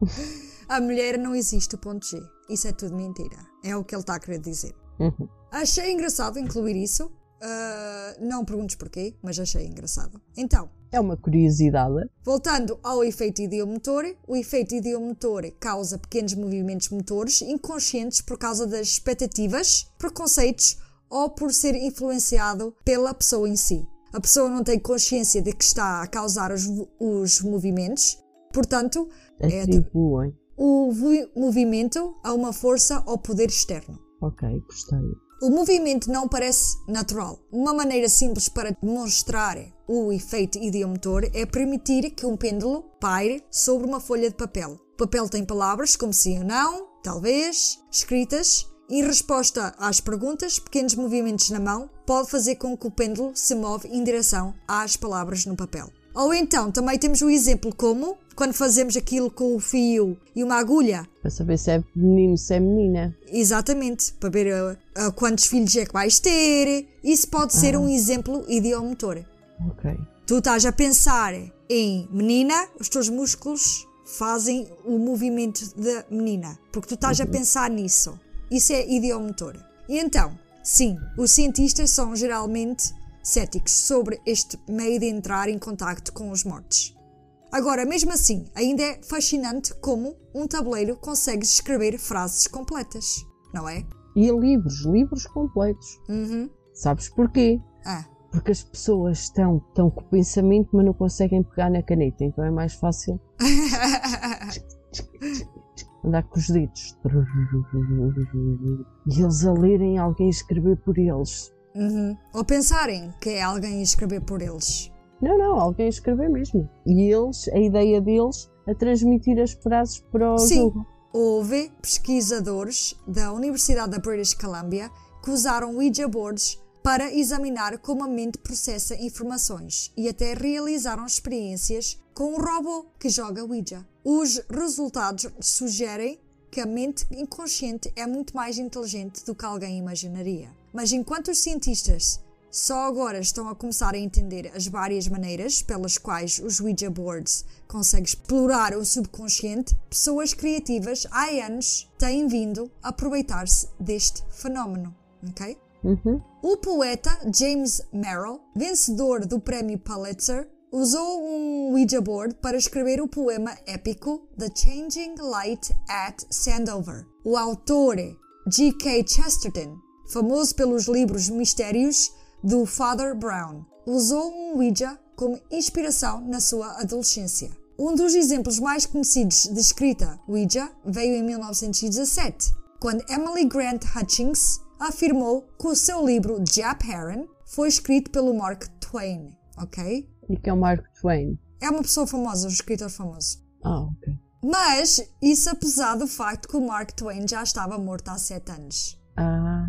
Speaker 1: A mulher não existe o ponto G. Isso é tudo mentira. É o que ele está a querer dizer.
Speaker 2: Uhum.
Speaker 1: Achei engraçado incluir isso. Ah, não perguntes porquê, mas achei engraçado. Então,
Speaker 2: É uma curiosidade.
Speaker 1: Voltando ao efeito idiomotor, o efeito idiomotor causa pequenos movimentos motores inconscientes por causa das expectativas, preconceitos ou por ser influenciado pela pessoa em si. A pessoa não tem consciência de que está a causar os, os movimentos, portanto, é
Speaker 2: Atribuem.
Speaker 1: o vo- movimento a uma força ou poder externo.
Speaker 2: Ok, gostei.
Speaker 1: O movimento não parece natural. Uma maneira simples para demonstrar o efeito idiomotor é permitir que um pêndulo paire sobre uma folha de papel. O papel tem palavras como sim ou não, talvez, escritas. Em resposta às perguntas, pequenos movimentos na mão pode fazer com que o pêndulo se move em direção às palavras no papel. Ou então, também temos o exemplo como quando fazemos aquilo com o fio e uma agulha
Speaker 2: Para saber se é menino, se é menina.
Speaker 1: Exatamente, para ver uh, uh, quantos filhos é que vais ter. Isso pode ser um exemplo idiomotor.
Speaker 2: Ok.
Speaker 1: Tu estás a pensar em menina, os teus músculos fazem o movimento da menina, porque tu estás a pensar nisso. Isso é idiomotor. E então, sim, os cientistas são geralmente céticos sobre este meio de entrar em contacto com os mortos. Agora, mesmo assim, ainda é fascinante como um tabuleiro consegue escrever frases completas, não é?
Speaker 2: E livros, livros completos.
Speaker 1: Uhum.
Speaker 2: Sabes porquê?
Speaker 1: Ah,
Speaker 2: Porque as pessoas estão, estão com o pensamento, mas não conseguem pegar na caneta. Então é mais fácil andar com os dedos. E eles a lerem alguém escrever por eles.
Speaker 1: Uhum. Ou pensarem que é alguém a escrever por eles.
Speaker 2: Não, não, alguém a escrever mesmo. E eles, a ideia deles, a transmitir as frases para o
Speaker 1: Sim.
Speaker 2: jogo.
Speaker 1: Houve pesquisadores da Universidade da British Columbia que usaram Ouija boards para examinar como a mente processa informações e até realizaram experiências com um robô que joga Ouija. Os resultados sugerem que a mente inconsciente é muito mais inteligente do que alguém imaginaria. Mas enquanto os cientistas só agora estão a começar a entender as várias maneiras pelas quais os Ouija boards conseguem explorar o subconsciente, pessoas criativas há anos têm vindo a aproveitar-se deste fenómeno. ok?
Speaker 2: Uhum.
Speaker 1: O poeta James Merrill, vencedor do prémio Pulitzer, usou um Ouija board para escrever o poema épico The Changing Light at Sandover. O autor G.K. Chesterton, famoso pelos livros mistérios do Father Brown, usou um Ouija como inspiração na sua adolescência. Um dos exemplos mais conhecidos de escrita Ouija veio em 1917, quando Emily Grant Hutchings afirmou que o seu livro Jap Heron foi escrito pelo Mark Twain, ok?
Speaker 2: E que é o Mark Twain.
Speaker 1: É uma pessoa famosa, um escritor famoso.
Speaker 2: Ah, ok.
Speaker 1: Mas isso apesar do facto que o Mark Twain já estava morto há sete anos.
Speaker 2: Ah,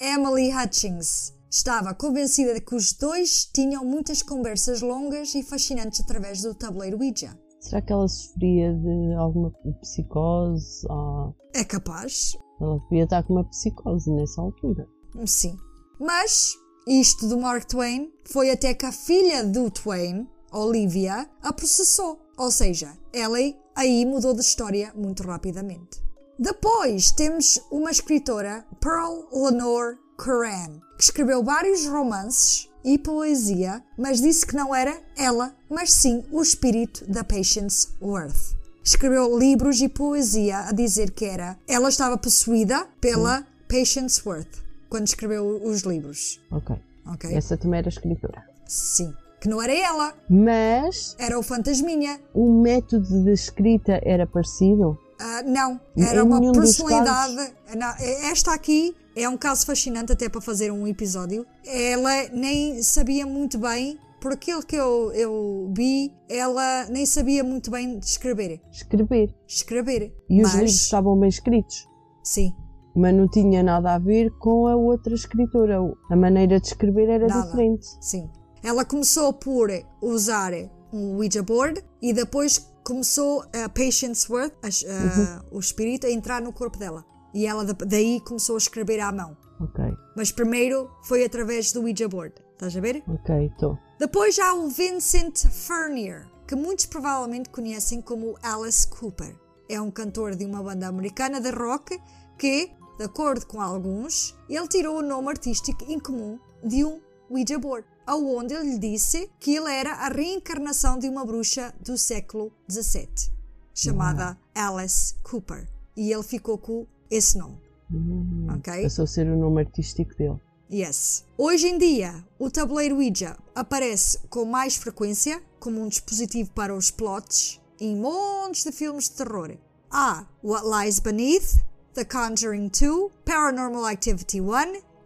Speaker 1: Emily Hutchings estava convencida de que os dois tinham muitas conversas longas e fascinantes através do tabuleiro Ouija.
Speaker 2: será que ela sofria de alguma psicose? Ah,
Speaker 1: É capaz?
Speaker 2: ela devia estar com uma psicose nessa altura.
Speaker 1: Sim. Mas isto do Mark Twain foi até que a filha do Twain, Olivia, a processou. Ou seja, ela aí mudou de história muito rapidamente. Depois temos uma escritora, Pearl Lenore Curran, que escreveu vários romances e poesia, mas disse que não era ela, mas sim o espírito da Patience Worth. Escreveu livros e poesia a dizer que era ela estava possuída pela Patience Worth quando escreveu os livros.
Speaker 2: Ok.
Speaker 1: Ok?
Speaker 2: Essa também era escritora.
Speaker 1: Sim. Que não era ela,
Speaker 2: Mas
Speaker 1: era o fantasminha.
Speaker 2: o método de escrita era parecido?
Speaker 1: Ah, não,
Speaker 2: Em
Speaker 1: era uma
Speaker 2: nenhum dos
Speaker 1: personalidade. Não, esta aqui é um caso fascinante até para fazer um episódio. Ela nem sabia muito bem, por aquilo que eu, eu vi, ela nem sabia muito bem escrever.
Speaker 2: Escrever.
Speaker 1: Escrever.
Speaker 2: E
Speaker 1: Mas,
Speaker 2: os livros estavam bem escritos.
Speaker 1: sim,
Speaker 2: Mas não tinha nada a ver com a outra escritora. A maneira de escrever era
Speaker 1: Nada.
Speaker 2: diferente.
Speaker 1: sim. Ela começou por usar um Ouija board e depois começou a Patience Worth, a, a, o espírito, a entrar no corpo dela. E ela da- daí começou a escrever à mão.
Speaker 2: Ok,
Speaker 1: Mas primeiro foi através do Ouija board. Estás a ver?
Speaker 2: ok, estou.
Speaker 1: Depois há o Vincent Furnier, que muitos provavelmente conhecem como Alice Cooper. É um cantor de uma banda americana de rock que, de acordo com alguns, ele tirou o nome artístico em comum de um Ouija board, aonde ele lhe disse que ele era a reencarnação de uma bruxa do século XVII, chamada Alice Cooper. E ele ficou com esse nome.
Speaker 2: Hum,
Speaker 1: Ok.
Speaker 2: Passou a ser o nome artístico dele.
Speaker 1: Yes. Hoje em dia, o tabuleiro Ouija aparece com mais frequência como um dispositivo para os plots em montes de filmes de terror. Há What Lies Beneath, The Conjuring 2, Paranormal Activity 1,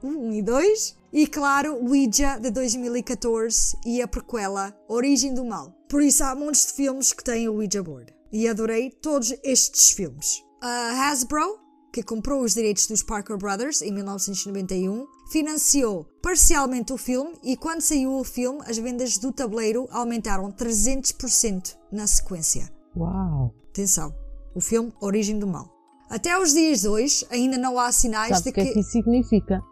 Speaker 1: 1 e 2, e claro, Ouija de 2014 e a prequela Origem do Mal. Por isso há montes de filmes que têm o Ouija Board. E adorei todos estes filmes. A Hasbro que comprou os direitos dos Parker Brothers em 1991, financiou parcialmente o filme e quando saiu o filme, as vendas do tabuleiro aumentaram 300% na sequência.
Speaker 2: Uau!
Speaker 1: Atenção, o filme Origem do Mal. Até os dias de hoje, ainda não há sinais
Speaker 2: Sabe
Speaker 1: de
Speaker 2: o que é que isso significa?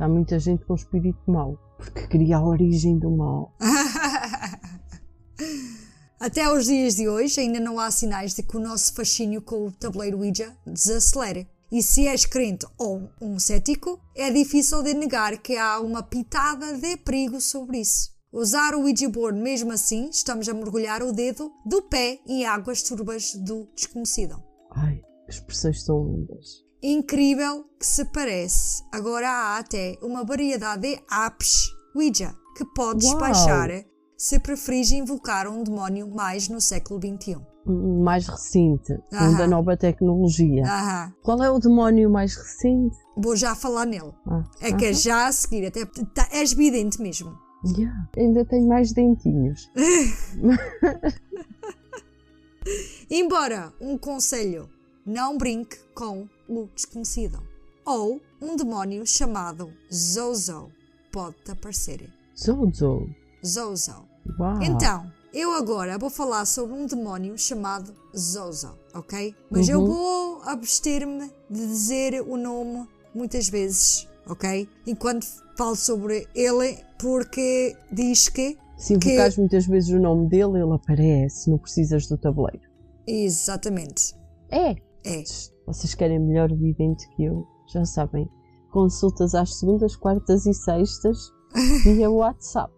Speaker 2: Há muita gente com espírito mau, porque cria a origem do mal.
Speaker 1: Até os dias de hoje, ainda não há sinais de que o nosso fascínio com o tabuleiro Ouija desacelere. E se és crente ou um cético, é difícil de negar que há uma pitada de perigo sobre isso. Usar o Ouija board mesmo assim, estamos a mergulhar o dedo do pé em águas turbas do desconhecido.
Speaker 2: Ai, as expressões são lindas.
Speaker 1: Incrível que se parece. Agora há até uma variedade de apps Ouija que podes
Speaker 2: Uau!
Speaker 1: baixar se preferires invocar um demónio mais no século XXI.
Speaker 2: Mais recente,
Speaker 1: Aham.
Speaker 2: da nova tecnologia.
Speaker 1: Aham.
Speaker 2: Qual é o demónio mais recente?
Speaker 1: Vou já falar nele.
Speaker 2: Ah,
Speaker 1: É que é já a seguir, até tá, és vidente mesmo.
Speaker 2: yeah, Ainda tem mais dentinhos.
Speaker 1: Embora um conselho, não brinque com o desconhecido. Ou um demónio chamado Zozo pode-te aparecer.
Speaker 2: Zozo.
Speaker 1: Zozo.
Speaker 2: Uau.
Speaker 1: Então, eu agora vou falar sobre um demónio chamado Zozo, ok? Mas eu
Speaker 2: Uhum.
Speaker 1: vou abster-me de dizer o nome muitas vezes, ok? Enquanto falo sobre ele, porque diz que.
Speaker 2: Se invocares muitas vezes o nome dele, ele aparece, não precisas do tabuleiro.
Speaker 1: Exatamente.
Speaker 2: É.
Speaker 1: É.
Speaker 2: Vocês querem melhor vidente que eu? Já sabem. Consultas às segundas, quartas e sextas via WhatsApp.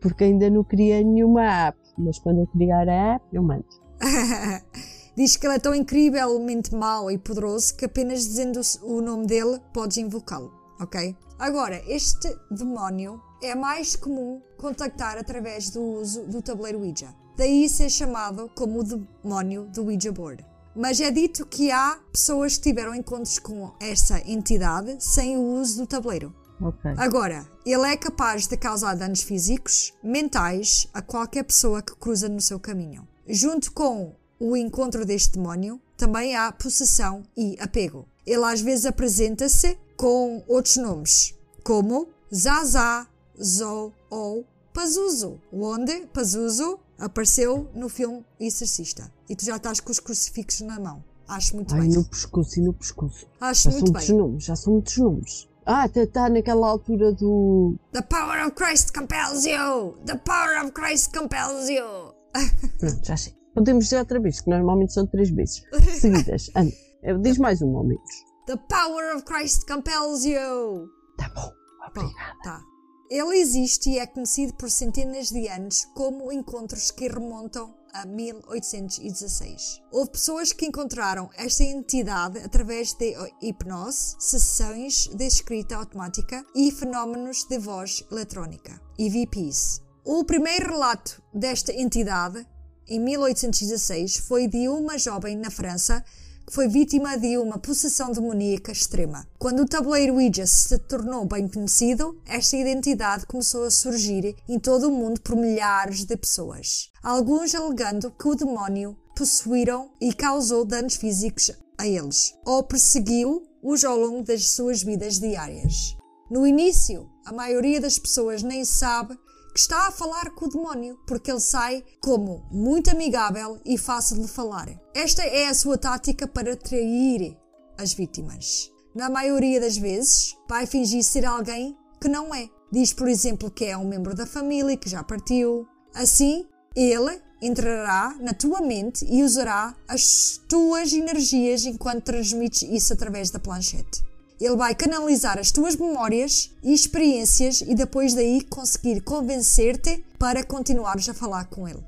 Speaker 2: Porque ainda não criei nenhuma app. Mas quando eu criar a app, eu mando.
Speaker 1: Diz que ele é tão incrivelmente mau e poderoso que apenas dizendo o nome dele podes invocá-lo, ok? Agora, este demónio é mais comum contactar através do uso do tabuleiro Ouija. Daí ser chamado como o demónio do Ouija Board. Mas é dito que há pessoas que tiveram encontros com essa entidade sem o uso do tabuleiro.
Speaker 2: Ok.
Speaker 1: Agora, ele é capaz de causar danos físicos, mentais, a qualquer pessoa que cruza no seu caminho. Junto com o encontro deste demónio, também há possessão e apego. Ele às vezes apresenta-se com outros nomes, como Zaza, Zo ou Pazuzu, onde Pazuzu apareceu no filme Exorcista. E tu já estás com os crucifixos na mão. Acho muito
Speaker 2: Ai,
Speaker 1: bem.
Speaker 2: no pescoço e no pescoço.
Speaker 1: Acho
Speaker 2: Já são
Speaker 1: muito
Speaker 2: muitos
Speaker 1: bem.
Speaker 2: nomes, já são muitos nomes. Ah, está naquela altura do.
Speaker 1: The power of Christ compels you! The power of Christ compels you!
Speaker 2: Pronto, já sei. Podemos dizer outra vez, que normalmente são três vezes seguidas. Anda, diz mais um ao menos.
Speaker 1: The power of Christ compels you!
Speaker 2: Tá bom,
Speaker 1: Bom,
Speaker 2: obrigada.
Speaker 1: tá. Ele existe e é conhecido por centenas de anos como encontros que remontam a 1816. Houve pessoas que encontraram esta entidade através de hipnose, sessões de escrita automática e fenómenos de voz eletrónica, EVPs. O primeiro relato desta entidade, em 1816, foi de uma jovem na França foi vítima de uma possessão demoníaca extrema. Quando o tabuleiro Ouija se tornou bem conhecido, esta identidade começou a surgir em todo o mundo por milhares de pessoas. Alguns alegando que o demónio possuíram e causou danos físicos a eles, ou perseguiu-os ao longo das suas vidas diárias. No início, a maioria das pessoas nem sabe está a falar com o demónio, porque ele sai como muito amigável e fácil de falar. Esta é a sua tática para atrair as vítimas. Na maioria das vezes, vai fingir ser alguém que não é. Diz, por exemplo, que é um membro da família que já partiu. Assim, ele entrará na tua mente e usará as tuas energias enquanto transmites isso através da planchete. Ele vai canalizar as tuas memórias e experiências e depois daí conseguir convencer-te para continuares a falar com ele.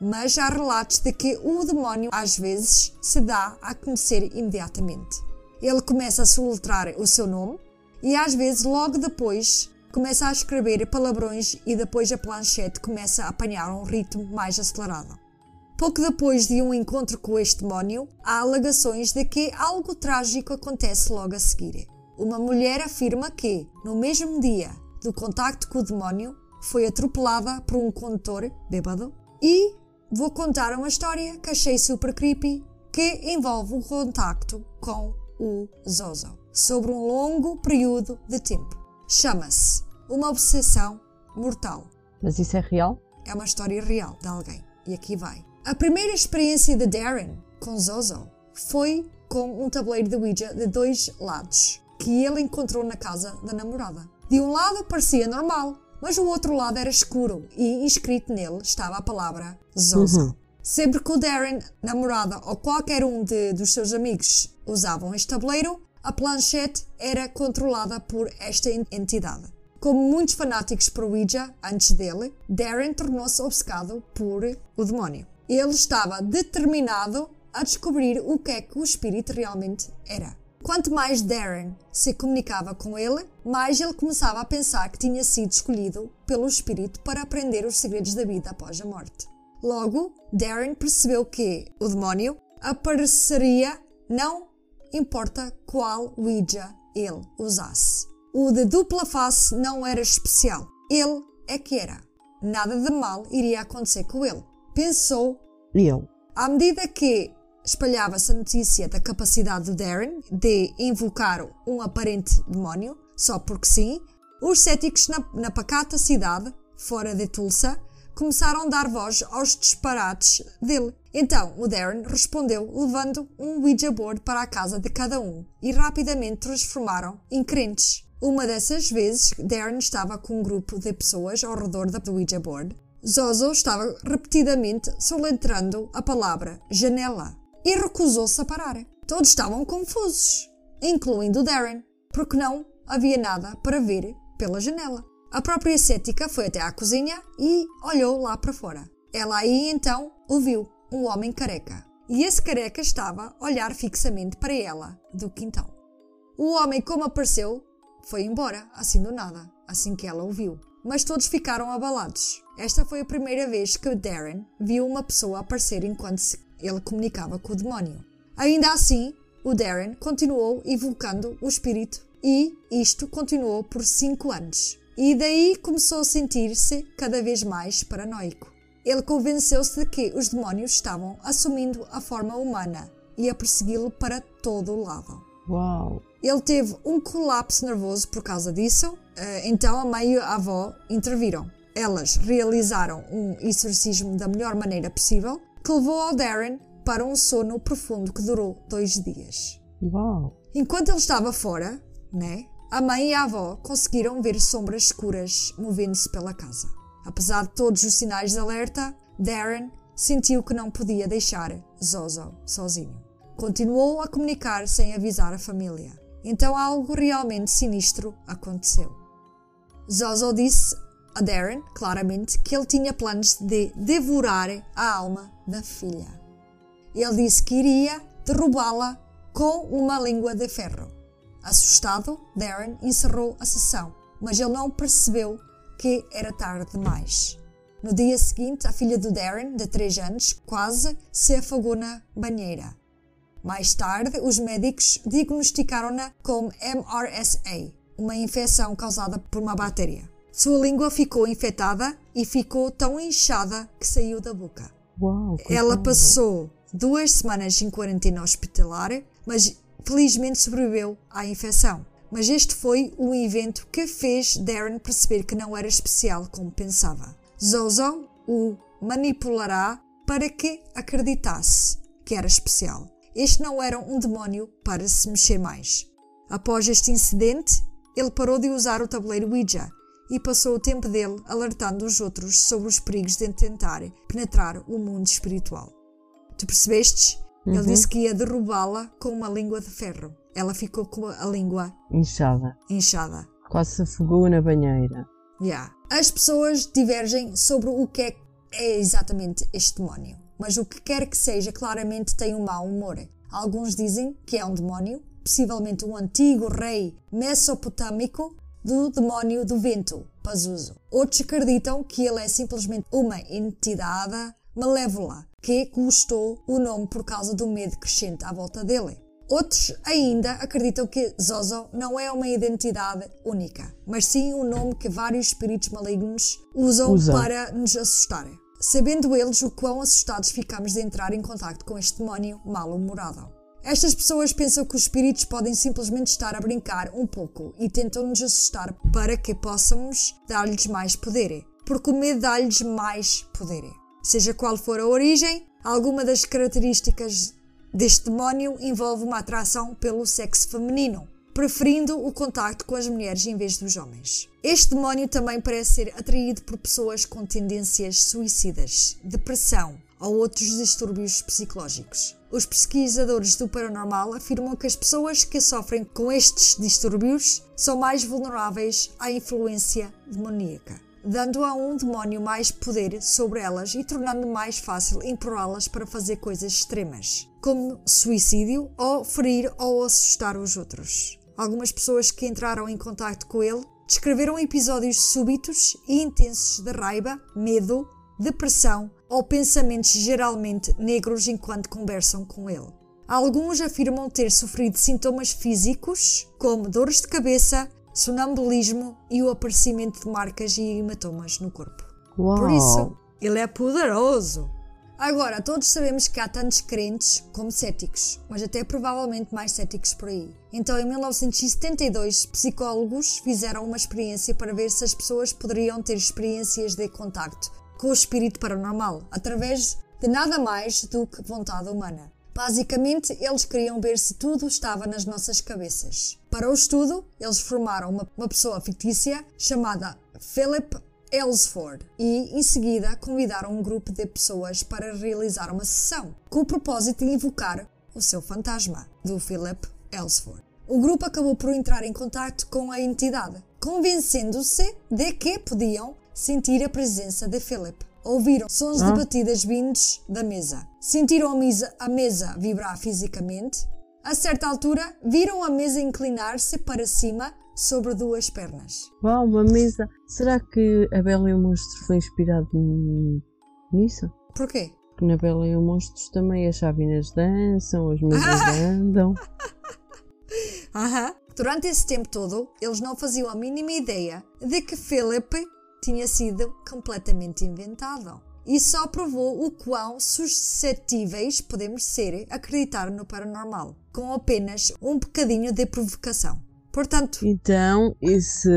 Speaker 1: Mas há relatos de que o demónio às vezes se dá a conhecer imediatamente. Ele começa a soletrar o seu nome e às vezes logo depois começa a escrever palavrões e depois a planchete começa a apanhar um ritmo mais acelerado. Pouco depois de um encontro com este demónio, há alegações de que algo trágico acontece logo a seguir. Uma mulher afirma que, no mesmo dia do contacto com o demónio, foi atropelada por um condutor bêbado. E vou contar uma história que achei super creepy que envolve o contacto com o Zozo sobre um longo período de tempo. Chama-se Uma Obsessão Mortal.
Speaker 2: Mas isso é real?
Speaker 1: É uma história real de alguém. E aqui vai. A primeira experiência de Darren com Zozo foi com um tabuleiro de Ouija de dois lados que ele encontrou na casa da namorada. De um lado parecia normal, mas o outro lado era escuro e inscrito nele estava a palavra Zozo. Uhum. Sempre que o Darren, namorada ou qualquer um de, dos seus amigos usavam este tabuleiro, a planchete era controlada por esta entidade. Como muitos fanáticos por Ouija antes dele, Darren tornou-se obcecado por o demónio. Ele estava determinado a descobrir o que é que o espírito realmente era. Quanto mais Darren se comunicava com ele, mais ele começava a pensar que tinha sido escolhido pelo espírito para aprender os segredos da vida após a morte. Logo, Darren percebeu que o demónio apareceria não importa qual Ouija ele usasse. O de dupla face não era especial. Ele é que era. Nada de mal iria acontecer com ele. Pensou
Speaker 2: ele.
Speaker 1: À medida que espalhava-se a notícia da capacidade de Darren de invocar um aparente demónio, só porque sim, os céticos na, na pacata cidade, fora de Tulsa, começaram a dar voz aos disparates dele. Então o Darren respondeu levando um Ouija board para a casa de cada um e rapidamente transformaram em crentes. Uma dessas vezes, Darren estava com um grupo de pessoas ao redor da Ouija board. Zozo estava repetidamente soletrando a palavra janela e recusou-se a parar. Todos estavam confusos, incluindo Darren, porque não havia nada para ver pela janela. A própria cética foi até à cozinha e olhou lá para fora. Ela aí então ouviu um homem careca. E esse careca estava a olhar fixamente para ela do quintal. O homem, como apareceu, foi embora, assim do nada, assim que ela o viu. Mas todos ficaram abalados. Esta foi a primeira vez que Darren viu uma pessoa aparecer enquanto ele comunicava com o demónio. Ainda assim, o Darren continuou evocando o espírito e isto continuou por cinco anos e daí começou a sentir-se cada vez mais paranoico. Ele convenceu-se de que os demónios estavam assumindo a forma humana e a persegui-lo para todo o lado.
Speaker 2: Uau!
Speaker 1: Ele teve um colapso nervoso por causa disso, então a mãe e a avó interviram. Elas realizaram um exorcismo da melhor maneira possível, que levou ao Darren para um sono profundo que durou dois dias.
Speaker 2: Uau!
Speaker 1: Enquanto ele estava fora, né, a mãe e a avó conseguiram ver sombras escuras movendo-se pela casa. Apesar de todos os sinais de alerta, Darren sentiu que não podia deixar Zozo sozinho. Continuou a comunicar sem avisar a família. Então algo realmente sinistro aconteceu. Zozo disse a Darren claramente que ele tinha planos de devorar a alma da filha. Ele disse que iria derrubá-la com uma língua de ferro. Assustado, Darren encerrou a sessão, mas ele não percebeu que era tarde demais. No dia seguinte, a filha do Darren, de 3 anos, quase se afogou na banheira. Mais tarde, os médicos diagnosticaram-na com MRSA, uma infecção causada por uma bactéria. Sua língua ficou infectada e ficou tão inchada que saiu da boca.
Speaker 2: Uau,
Speaker 1: Ela passou duas semanas em quarentena hospitalar, mas felizmente sobreviveu à infecção. Mas este foi o evento que fez Darren perceber que não era especial como pensava. Zozo o manipulará para que acreditasse que era especial. Este não era um demónio para se mexer mais. Após este incidente, ele parou de usar o tabuleiro Ouija e passou o tempo dele alertando os outros sobre os perigos de tentar penetrar o mundo espiritual. Tu percebestes? Uhum. Ele disse que ia derrubá-la com uma língua de ferro. Ela ficou com a língua
Speaker 2: inchada.
Speaker 1: Inchada.
Speaker 2: Quase se afogou na banheira.
Speaker 1: Yeah. As pessoas divergem sobre o que é, é exatamente este demónio, mas o que quer que seja, claramente tem um mau humor. Alguns dizem que é um demónio, possivelmente um antigo rei mesopotâmico do demónio do vento, Pazuzu. Outros acreditam que ele é simplesmente uma entidade malévola que gostou o nome por causa do medo crescente à volta dele. Outros ainda acreditam que Zozo não é uma identidade única, mas sim um nome que vários espíritos malignos usam Usa. para nos assustar. Sabendo eles o quão assustados ficamos de entrar em contato com este demónio mal-humorado. Estas pessoas pensam que os espíritos podem simplesmente estar a brincar um pouco e tentam nos assustar para que possamos dar-lhes mais poder, porque o medo dá-lhes mais poder. Seja qual for a origem, alguma das características deste demónio envolve uma atração pelo sexo feminino, preferindo o contacto com as mulheres em vez dos homens. Este demónio também parece ser atraído por pessoas com tendências suicidas, depressão ou outros distúrbios psicológicos. Os pesquisadores do paranormal afirmam que as pessoas que sofrem com estes distúrbios são mais vulneráveis à influência demoníaca dando a um demónio mais poder sobre elas e tornando mais fácil empurrá-las para fazer coisas extremas, como suicídio ou ferir ou assustar os outros. Algumas pessoas que entraram em contato com ele descreveram episódios súbitos e intensos de raiva, medo, depressão ou pensamentos geralmente negros enquanto conversam com ele. Alguns afirmam ter sofrido sintomas físicos, como dores de cabeça, sonambulismo e o aparecimento de marcas e hematomas no corpo.
Speaker 2: Uau.
Speaker 1: Por isso, ele é poderoso. Agora, todos sabemos que há tantos crentes como céticos, mas até provavelmente mais céticos por aí. Então, em 1972, psicólogos fizeram uma experiência para ver se as pessoas poderiam ter experiências de contacto com o espírito paranormal através de nada mais do que vontade humana. Basicamente, eles queriam ver se tudo estava nas nossas cabeças. Para o estudo, eles formaram uma, uma pessoa fictícia chamada Philip Ellsford e, em seguida, convidaram um grupo de pessoas para realizar uma sessão, com o propósito de invocar o seu fantasma, do Philip Ellsford. O grupo acabou por entrar em contato com a entidade, convencendo-se de que podiam sentir a presença de Philip. Ouviram sons de batidas vindos da mesa. Sentiram a mesa, a mesa vibrar fisicamente. A certa altura, viram a mesa inclinar-se para cima sobre duas pernas.
Speaker 2: Uau, uma mesa. Será que a Bela e o Monstro foi inspirado nisso?
Speaker 1: Porquê?
Speaker 2: Porque na Bela e o Monstro também as chavinas dançam, as mesas andam.
Speaker 1: Aham. Durante esse tempo todo, eles não faziam a mínima ideia de que Philip tinha sido completamente inventado. E só provou o quão suscetíveis podemos ser a acreditar no paranormal, com apenas um bocadinho de provocação. Portanto.
Speaker 2: Então, esse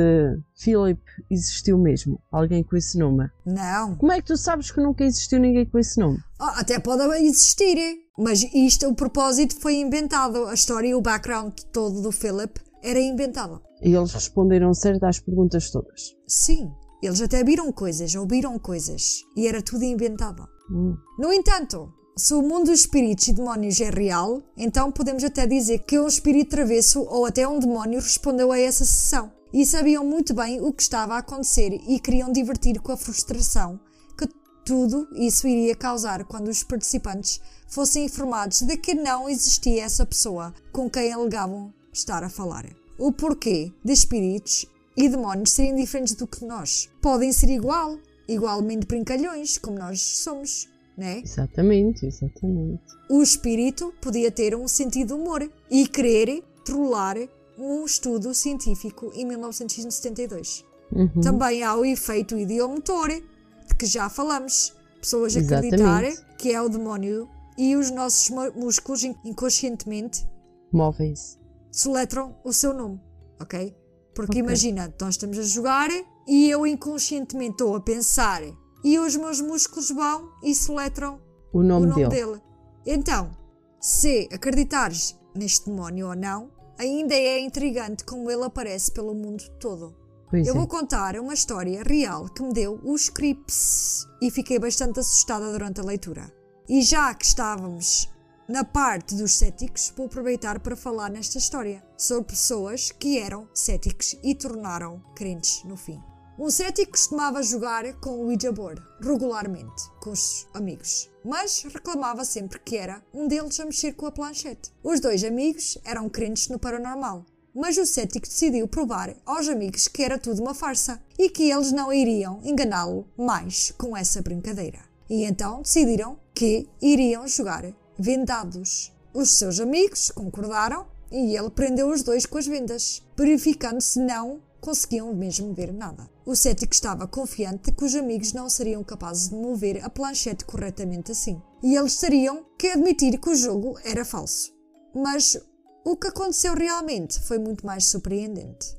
Speaker 2: Philip existiu mesmo? Alguém com esse nome?
Speaker 1: Não.
Speaker 2: Como é que tu sabes que nunca existiu ninguém com esse nome?
Speaker 1: Oh, até pode existir, mas isto, o propósito foi inventado. A história e o background todo do Philip era inventado.
Speaker 2: E eles responderam certo às perguntas todas?
Speaker 1: Sim. Eles até viram coisas, ouviram coisas, e era tudo inventado. Hum. No entanto, se o mundo dos espíritos e demónios é real, então podemos até dizer que um espírito travesso ou até um demónio respondeu a essa sessão. E sabiam muito bem o que estava a acontecer e queriam divertir com a frustração que tudo isso iria causar quando os participantes fossem informados de que não existia essa pessoa com quem alegavam estar a falar. O porquê de espíritos e demónios serem diferentes do que nós. Podem ser igual, igualmente brincalhões, como nós somos, né?
Speaker 2: Exatamente, exatamente.
Speaker 1: O espírito podia ter um sentido de humor e querer trollar um estudo científico em 1972. Uhum. Também há o efeito idiomotor, de que já falamos. Pessoas acreditar que é o demónio e os nossos músculos inconscientemente
Speaker 2: móveis
Speaker 1: soletram o seu nome. ok? Porque
Speaker 2: Ok.
Speaker 1: imagina, nós estamos a jogar e eu inconscientemente estou a pensar e os meus músculos vão e soletram
Speaker 2: O nome,
Speaker 1: o nome
Speaker 2: dele.
Speaker 1: dele. Então, se acreditares neste demónio ou não, ainda é intrigante como ele aparece pelo mundo todo.
Speaker 2: Pois
Speaker 1: Eu
Speaker 2: é.
Speaker 1: vou contar uma história real que me deu os creeps e fiquei bastante assustada durante a leitura. E já que estávamos na parte dos céticos, vou aproveitar para falar nesta história sobre pessoas que eram céticos e tornaram crentes no fim. Um cético costumava jogar com o Ouija board regularmente com os amigos, mas reclamava sempre que era um deles a mexer com a planchete. Os dois amigos eram crentes no paranormal, mas o cético decidiu provar aos amigos que era tudo uma farsa e que eles não iriam enganá-lo mais com essa brincadeira. E então decidiram que iriam jogar vendados. Os seus amigos concordaram e ele prendeu os dois com as vendas, verificando se não conseguiam mesmo ver nada. O cético estava confiante que os amigos não seriam capazes de mover a planchete corretamente assim. E eles teriam que admitir que o jogo era falso. Mas o que aconteceu realmente foi muito mais surpreendente.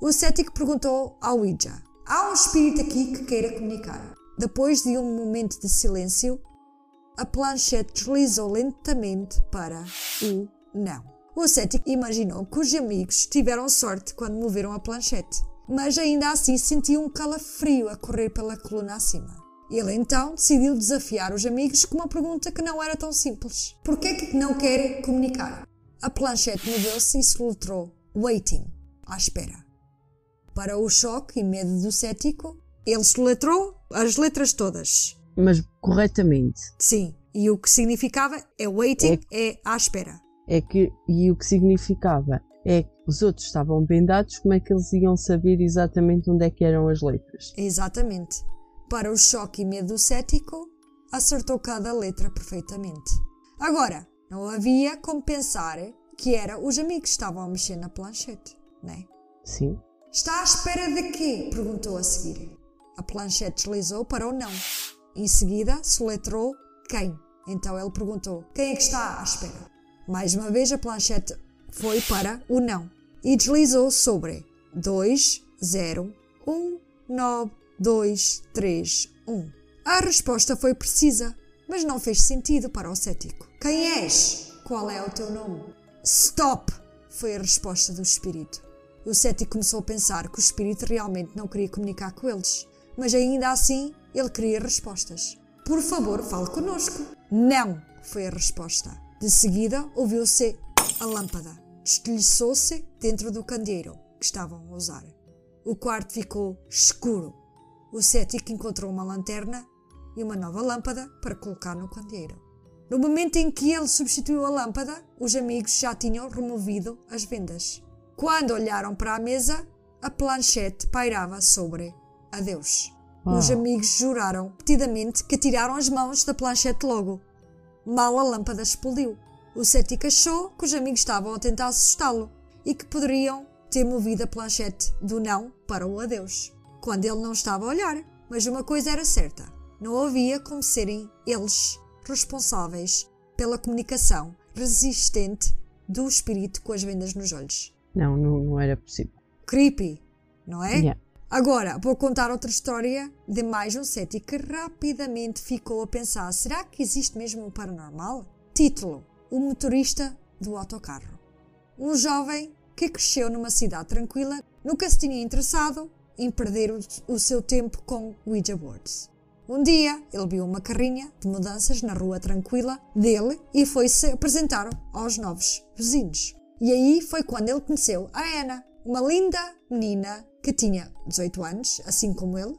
Speaker 1: O cético perguntou ao Ouija: Há um espírito aqui que queira comunicar? Depois de um momento de silêncio, a planchete deslizou lentamente para o não. O cético imaginou que os amigos tiveram sorte quando moveram a planchete, mas ainda assim sentiu um calafrio a correr pela coluna acima. Ele então decidiu desafiar os amigos com uma pergunta que não era tão simples: Por que que não querem comunicar? A planchete moveu-se e soletrou Waiting, à espera. Para o choque e medo do cético, ele soletrou as letras todas.
Speaker 2: Mas corretamente.
Speaker 1: Sim, e o que significava é waiting, é à espera.
Speaker 2: É que, e o que significava é que os outros estavam vendados, como é que eles iam saber exatamente onde é que eram as letras?
Speaker 1: Exatamente. Para o choque e medo do cético, acertou cada letra perfeitamente. Agora, não havia como pensar que era os amigos que estavam a mexer na planchete, né?
Speaker 2: Sim.
Speaker 1: Está à espera de quê? perguntou a seguir. A planchete deslizou para o não. Em seguida, soletrou quem. Então ele perguntou: quem é que está à espera? Mais uma vez, a planchete foi para o não e deslizou sobre 2, 0, 1, 9, 2, 3, 1. A resposta foi precisa, mas não fez sentido para o cético. Quem és? Qual é o teu nome? Stop! Foi a resposta do espírito. O cético começou a pensar que o espírito realmente não queria comunicar com eles, mas ainda assim ele queria respostas. Por favor, fale conosco. Não! Foi a resposta. De seguida, ouviu-se a lâmpada. Destilhaçou-se dentro do candeeiro que estavam a usar. O quarto ficou escuro. O cético encontrou uma lanterna e uma nova lâmpada para colocar no candeeiro. No momento em que ele substituiu a lâmpada, os amigos já tinham removido as vendas. Quando olharam para a mesa, a planchete pairava sobre adeus. Os
Speaker 2: Ah.
Speaker 1: amigos juraram repetidamente que tiraram as mãos da planchete logo. Mal a lâmpada explodiu. O cético achou que os amigos estavam a tentar assustá-lo e que poderiam ter movido a planchete do não para o adeus, quando ele não estava a olhar. Mas uma coisa era certa: não havia como serem eles responsáveis pela comunicação resistente do espírito com as vendas nos olhos.
Speaker 2: Não, não, não era possível.
Speaker 1: Creepy, não é?
Speaker 2: Yeah.
Speaker 1: Agora, vou contar outra história de mais um cético que rapidamente ficou a pensar: será que existe mesmo o paranormal? Título: O motorista do autocarro. Um jovem que cresceu numa cidade tranquila nunca se tinha interessado em perder o, seu tempo com Ouija boards. Um dia, ele viu uma carrinha de mudanças na rua tranquila dele e foi-se apresentar aos novos vizinhos. E aí foi quando ele conheceu a Ana, uma linda menina que tinha 18 anos, assim como ele.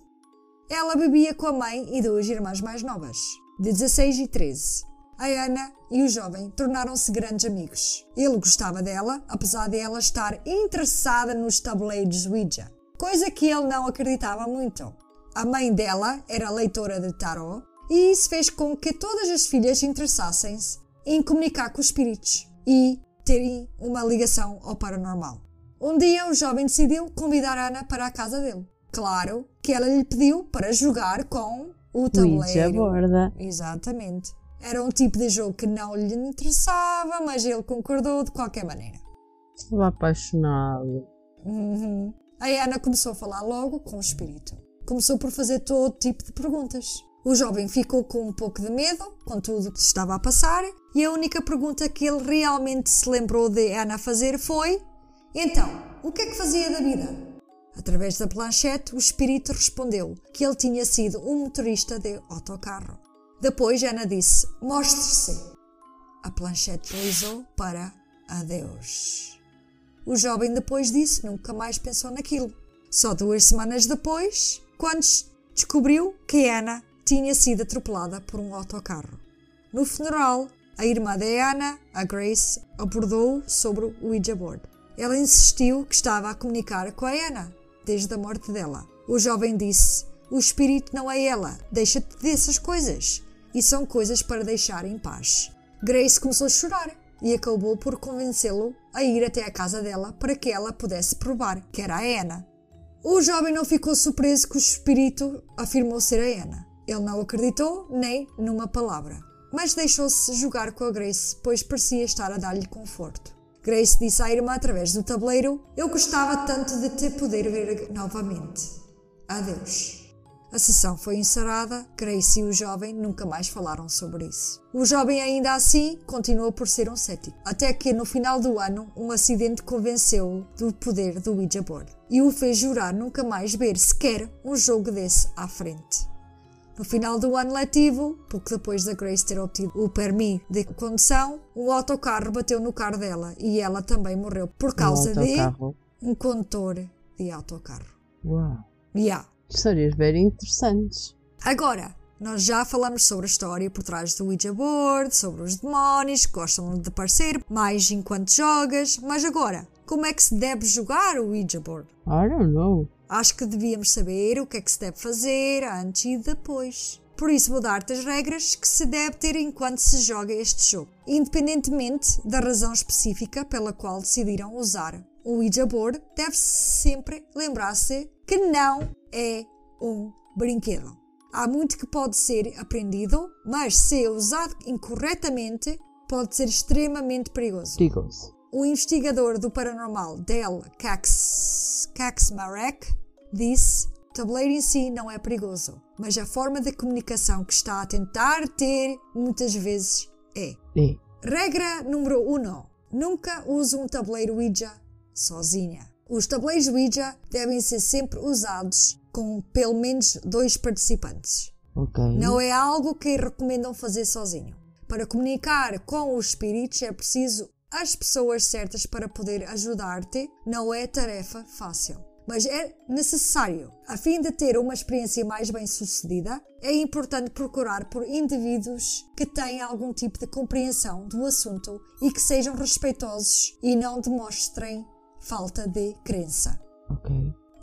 Speaker 1: Ela bebia com a mãe e duas irmãs mais novas, de 16 e 13. A Ana e o jovem tornaram-se grandes amigos. Ele gostava dela, apesar de ela estar interessada nos tabuleiros Ouija, coisa que ele não acreditava muito. A mãe dela era leitora de tarot e isso fez com que todas as filhas interessassem-se em comunicar com os espíritos e terem uma ligação ao paranormal. Um dia o jovem decidiu convidar Ana para a casa dele. Claro que ela lhe pediu para jogar com o tabuleiro.
Speaker 2: borda.
Speaker 1: Exatamente. Era um tipo de jogo que não lhe interessava, mas ele concordou de qualquer maneira.
Speaker 2: Estava apaixonado.
Speaker 1: Uhum. A Ana começou a falar logo com o espírito. Começou por fazer todo tipo de perguntas. O jovem ficou com um pouco de medo com tudo o que se estava a passar e a única pergunta que ele realmente se lembrou de Ana fazer foi: Então, o que é que fazia da vida? Através da planchete, o espírito respondeu que ele tinha sido um motorista de autocarro. Depois Ana disse: Mostre-se. A planchete deslizou para adeus. O jovem depois disse nunca mais pensou naquilo. Só duas semanas depois, quando descobriu que Ana tinha sido atropelada por um autocarro. No funeral, a irmã de Ana, a Grace, abordou sobre o Ouija board. Ela insistiu que estava a comunicar com a Ana desde a morte dela. O jovem disse: O espírito não é ela, deixa-te dessas coisas. E são coisas para deixar em paz. Grace começou a chorar e acabou por convencê-lo a ir até a casa dela para que ela pudesse provar que era a Ana. O jovem não ficou surpreso que o espírito afirmou ser a Ana. Ele não acreditou nem numa palavra, mas deixou-se jogar com a Grace, pois parecia estar a dar-lhe conforto. Grace disse à irmã através do tabuleiro: Eu gostava tanto de te poder ver novamente. Adeus. A sessão foi encerrada, Grace e o jovem nunca mais falaram sobre isso. O jovem, ainda assim, continuou por ser um cético, até que no final do ano um acidente convenceu-o do poder do Ouija board e o fez jurar nunca mais ver sequer um jogo desse à frente. No final do ano letivo, pouco depois da Grace ter obtido o permis de condução, um autocarro bateu no carro dela e ela também morreu por causa um de um condutor de autocarro.
Speaker 2: Uau!
Speaker 1: Yeah.
Speaker 2: Histórias bem interessantes.
Speaker 1: Agora, nós já falamos sobre a história por trás do Ouija Board, sobre os demónios que gostam de aparecer mais enquanto jogas, mas agora, como é que se deve jogar o Ouija Board?
Speaker 2: I don't know.
Speaker 1: Acho que devíamos saber o que é que se deve fazer antes e depois. Por isso vou dar-te as regras que se deve ter enquanto se joga este jogo, independentemente da razão específica pela qual decidiram usar. O Ouija Board deve sempre lembrar-se que não é um brinquedo. Há muito que pode ser aprendido, mas se usado incorretamente, pode ser extremamente perigoso.
Speaker 2: Perigoso.
Speaker 1: O investigador do paranormal Del Cax, Caxmarek disse: o tabuleiro em si não é perigoso, mas a forma de comunicação que está a tentar ter muitas vezes é.
Speaker 2: É.
Speaker 1: Regra número 1: um, nunca use um tabuleiro Ouija sozinha. Os tabuleiros Ouija devem ser sempre usados com pelo menos dois participantes.
Speaker 2: Ok.
Speaker 1: Não é algo que recomendam fazer sozinho. Para comunicar com os espíritos é preciso as pessoas certas para poder ajudar-te. Não é tarefa fácil mas é necessário. A fim de ter uma experiência mais bem sucedida, é importante procurar por indivíduos que tenham algum tipo de compreensão do assunto e que sejam respeitosos e não demonstrem falta de crença.
Speaker 2: Ok.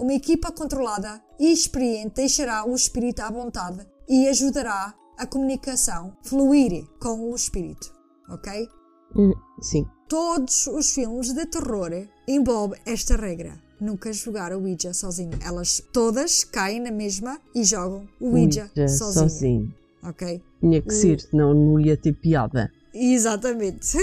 Speaker 1: Uma equipa controlada e experiente deixará o espírito à vontade e ajudará a comunicação fluir com o espírito. Ok?
Speaker 2: Hum, sim.
Speaker 1: Todos os filmes de terror envolvem esta regra nunca jogar o Ouija sozinho. Elas todas caem na mesma e jogam o Ouija,
Speaker 2: Ouija
Speaker 1: sozinho.
Speaker 2: sozinho.
Speaker 1: Ok?
Speaker 2: Tinha que ser, senão não ia ter piada.
Speaker 1: Exatamente.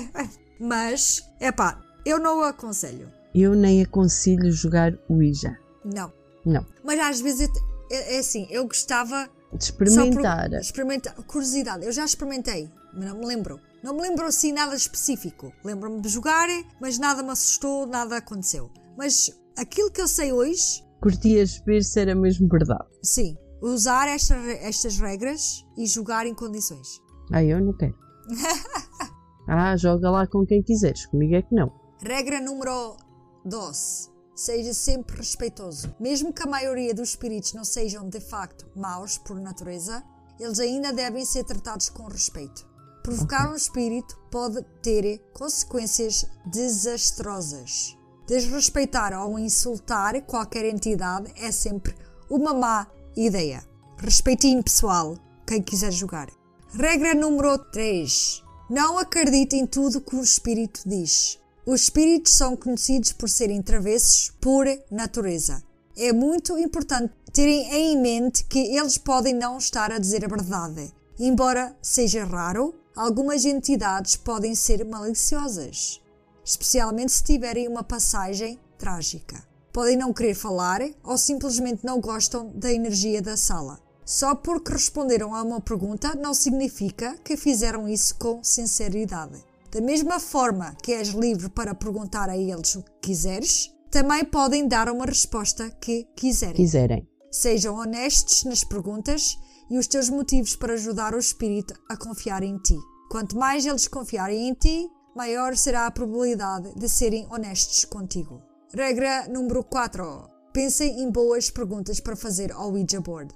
Speaker 1: Mas, é pá, eu não o aconselho.
Speaker 2: Eu nem aconselho jogar Ouija.
Speaker 1: Não.
Speaker 2: Não.
Speaker 1: Mas às vezes é, é assim, eu gostava
Speaker 2: De
Speaker 1: só por
Speaker 2: experimentar.
Speaker 1: experimentar. Curiosidade, eu já experimentei, mas não me lembro. Não me lembro assim nada específico. Lembro-me de jogar, mas nada me assustou, nada aconteceu. Mas aquilo que eu sei hoje,
Speaker 2: Curtias ver se era mesmo verdade.
Speaker 1: sim, usar esta, estas regras e jogar em condições.
Speaker 2: Ah, eu não quero. ah, joga lá com quem quiseres. Comigo é que não.
Speaker 1: Regra número 12. Seja sempre respeitoso. Mesmo que a maioria dos espíritos não sejam de facto maus por natureza, eles ainda devem ser tratados com respeito. Provocar um espírito pode ter consequências desastrosas. Desrespeitar ou insultar qualquer entidade é sempre uma má ideia. Respeitinho pessoal, quem quiser jogar. Regra número 3. Não acredite em tudo que o espírito diz. Os espíritos são conhecidos por serem travessos por natureza. É muito importante terem em mente que eles podem não estar a dizer a verdade. Embora seja raro, algumas entidades podem ser maliciosas, especialmente se tiverem uma passagem trágica. Podem não querer falar ou simplesmente não gostam da energia da sala. Só porque responderam a uma pergunta não significa que fizeram isso com sinceridade. Da mesma forma que és livre para perguntar a eles o que quiseres, também podem dar uma resposta que quiserem.
Speaker 2: Quiserem.
Speaker 1: Sejam honestos nas perguntas e os teus motivos para ajudar o espírito a confiar em ti. Quanto mais eles confiarem em ti, maior será a probabilidade de serem honestos contigo. Regra número 4. Pensem em boas perguntas para fazer ao Ouija Board,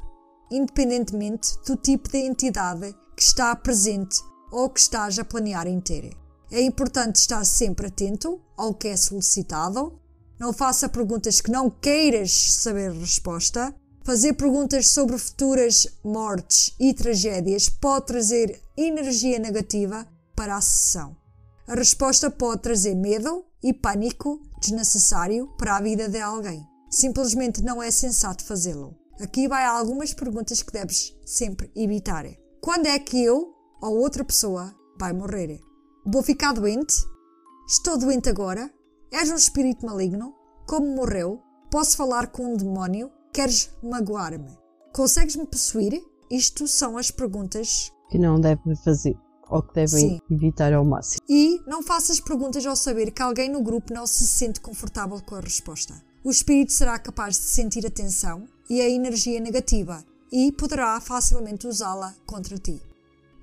Speaker 1: independentemente do tipo de entidade que está presente ou que estás a planear em ter. É importante estar sempre atento ao que é solicitado. Não faça perguntas que não queiras saber resposta. Fazer perguntas sobre futuras mortes e tragédias pode trazer energia negativa para a sessão. A resposta pode trazer medo e pânico desnecessário para a vida de alguém. Simplesmente não é sensato fazê-lo. Aqui vai algumas perguntas que deves sempre evitar. Quando é que eu ou outra pessoa vai morrer? Vou ficar doente? Estou doente agora? És um espírito maligno? Como morreu? Posso falar com um demónio? Queres magoar-me? Consegues-me possuir? Isto são as perguntas
Speaker 2: Que não devem fazer ou que devem
Speaker 1: Sim.
Speaker 2: evitar ao máximo.
Speaker 1: E não faças perguntas ao saber que alguém no grupo não se sente confortável com a resposta. O espírito será capaz de sentir a tensão e a energia negativa e poderá facilmente usá-la contra ti.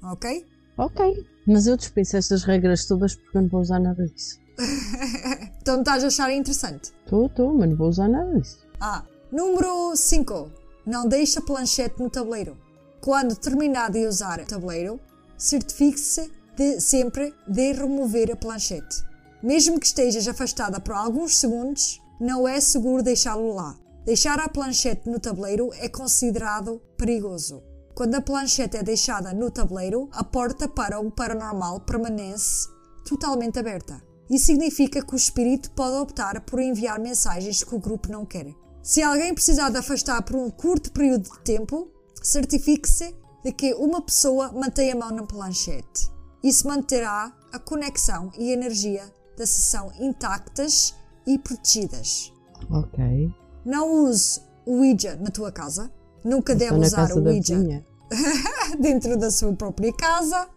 Speaker 1: Ok?
Speaker 2: Ok. Mas eu dispenso estas regras todas porque eu não vou usar nada disso.
Speaker 1: Então estás a achar interessante?
Speaker 2: Estou, estou, mas não vou usar nada disso.
Speaker 1: Ah, número 5. Não deixe a planchete no tabuleiro. Quando terminar de usar o tabuleiro, certifique-se de sempre de remover a planchete. Mesmo que estejas afastada por alguns segundos, não é seguro deixá-lo lá. Deixar a planchete no tabuleiro é considerado perigoso. Quando a planchete é deixada no tabuleiro, a porta para o paranormal permanece totalmente aberta. Isso significa que o espírito pode optar por enviar mensagens que o grupo não quer. Se alguém precisar de afastar por um curto período de tempo, certifique-se de que uma pessoa mantém a mão na planchete. Isso manterá a conexão e a energia da sessão intactas e protegidas.
Speaker 2: Ok.
Speaker 1: Não use o Ouija na tua casa. Nunca deve usar o Ouija dentro da sua própria casa.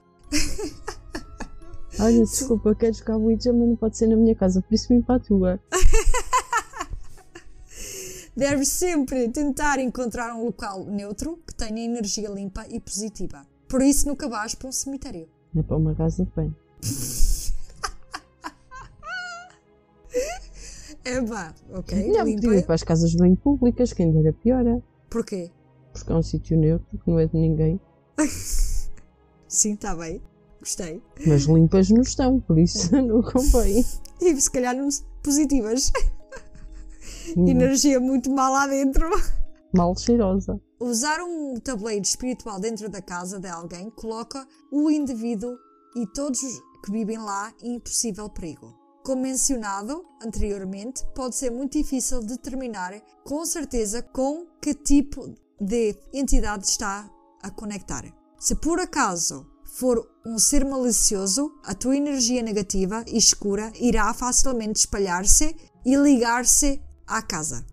Speaker 2: Olha, desculpa, quero jogar Ouija, mas não pode ser na minha casa, por isso vim para a tua.
Speaker 1: Deve sempre tentar encontrar um local neutro que tenha energia limpa e positiva. Por isso nunca vais para um cemitério.
Speaker 2: Não é para uma casa de banho.
Speaker 1: É vá, ok?
Speaker 2: Não,
Speaker 1: limpa.
Speaker 2: podia ir para as casas de banho públicas, quem dera piora.
Speaker 1: Porquê?
Speaker 2: Porque é um sítio neutro, que não é de ninguém.
Speaker 1: Sim, está bem. Gostei.
Speaker 2: Mas limpas não estão, por isso não convém.
Speaker 1: E se calhar não positivas.
Speaker 2: Hum.
Speaker 1: Energia muito má lá dentro.
Speaker 2: Mal cheirosa.
Speaker 1: Usar um tabuleiro espiritual dentro da casa de alguém coloca o indivíduo e todos os que vivem lá em possível perigo. Como mencionado anteriormente, pode ser muito difícil determinar com certeza com que tipo de entidade está a conectar. Se por acaso for um ser malicioso, a tua energia negativa e escura irá facilmente espalhar-se e ligar-se à casa.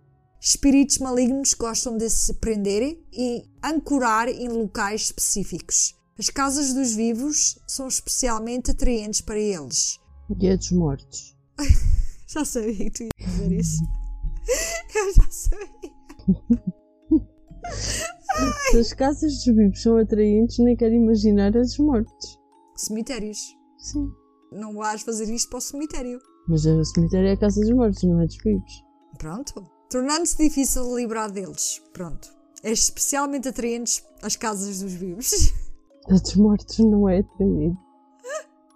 Speaker 1: Espíritos malignos gostam de se prender e ancorar em locais específicos. As casas dos vivos são especialmente atraentes para eles.
Speaker 2: Guia dos mortos.
Speaker 1: Já sabia que tu ias dizer isso. Eu já sabia.
Speaker 2: Se as casas dos vivos são atraentes, nem quero imaginar as dos mortos.
Speaker 1: Cemitérios.
Speaker 2: Sim.
Speaker 1: Não vais fazer isto para o cemitério.
Speaker 2: Mas o cemitério é a casa dos mortos, não é dos vivos.
Speaker 1: Pronto. Tornando-se difícil livrar deles. Pronto. É especialmente atraentes às casas dos vivos.
Speaker 2: A dos mortos não é atraente.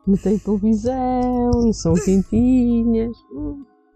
Speaker 2: Não tem televisão, não são quentinhas.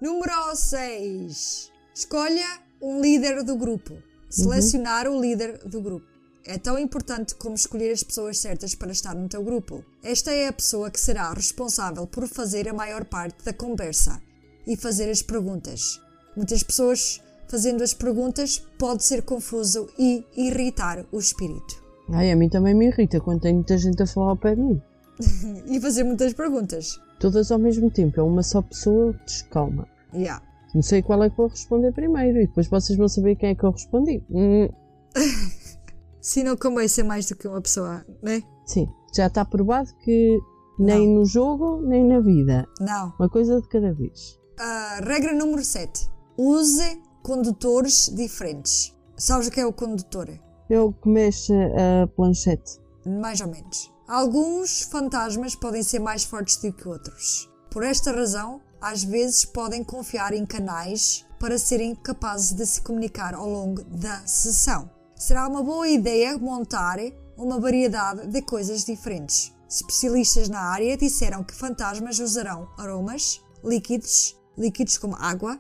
Speaker 1: Número 6. Escolha um líder do grupo. Selecionar o líder do grupo. É tão importante como escolher as pessoas certas para estar no teu grupo. Esta é a pessoa que será responsável por fazer a maior parte da conversa e fazer as perguntas. Muitas pessoas fazendo as perguntas pode ser confuso e irritar o espírito.
Speaker 2: Ai, a mim também me irrita quando tem muita gente a falar ao pé de mim.
Speaker 1: E fazer muitas perguntas.
Speaker 2: Todas ao mesmo tempo, é uma só pessoa, descalma.
Speaker 1: Yeah.
Speaker 2: Não sei qual é que vou responder primeiro e depois vocês vão saber quem é que eu respondi. Hum,
Speaker 1: Se não convém ser mais do que uma pessoa, né?
Speaker 2: sim, já está provado que nem no jogo nem na vida.
Speaker 1: Não.
Speaker 2: Uma coisa de cada vez.
Speaker 1: Ah, regra número 7. Use condutores diferentes. Sabes o que é o condutor?
Speaker 2: É o que mexe a planchete.
Speaker 1: Mais ou menos. Alguns fantasmas podem ser mais fortes do que outros. Por esta razão, às vezes podem confiar em canais para serem capazes de se comunicar ao longo da sessão. Será uma boa ideia montar uma variedade de coisas diferentes. Especialistas na área disseram que fantasmas usarão aromas, líquidos, líquidos como água,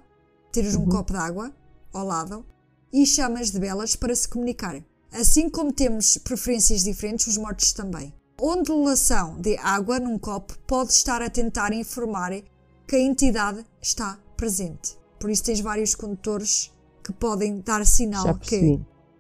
Speaker 1: teres um copo de água ao lado, e chamas de velas para se comunicar. Assim como temos preferências diferentes, os mortos também. A ondulação de água num copo pode estar a tentar informar que a entidade está presente. Por isso tens vários condutores que podem dar sinal que.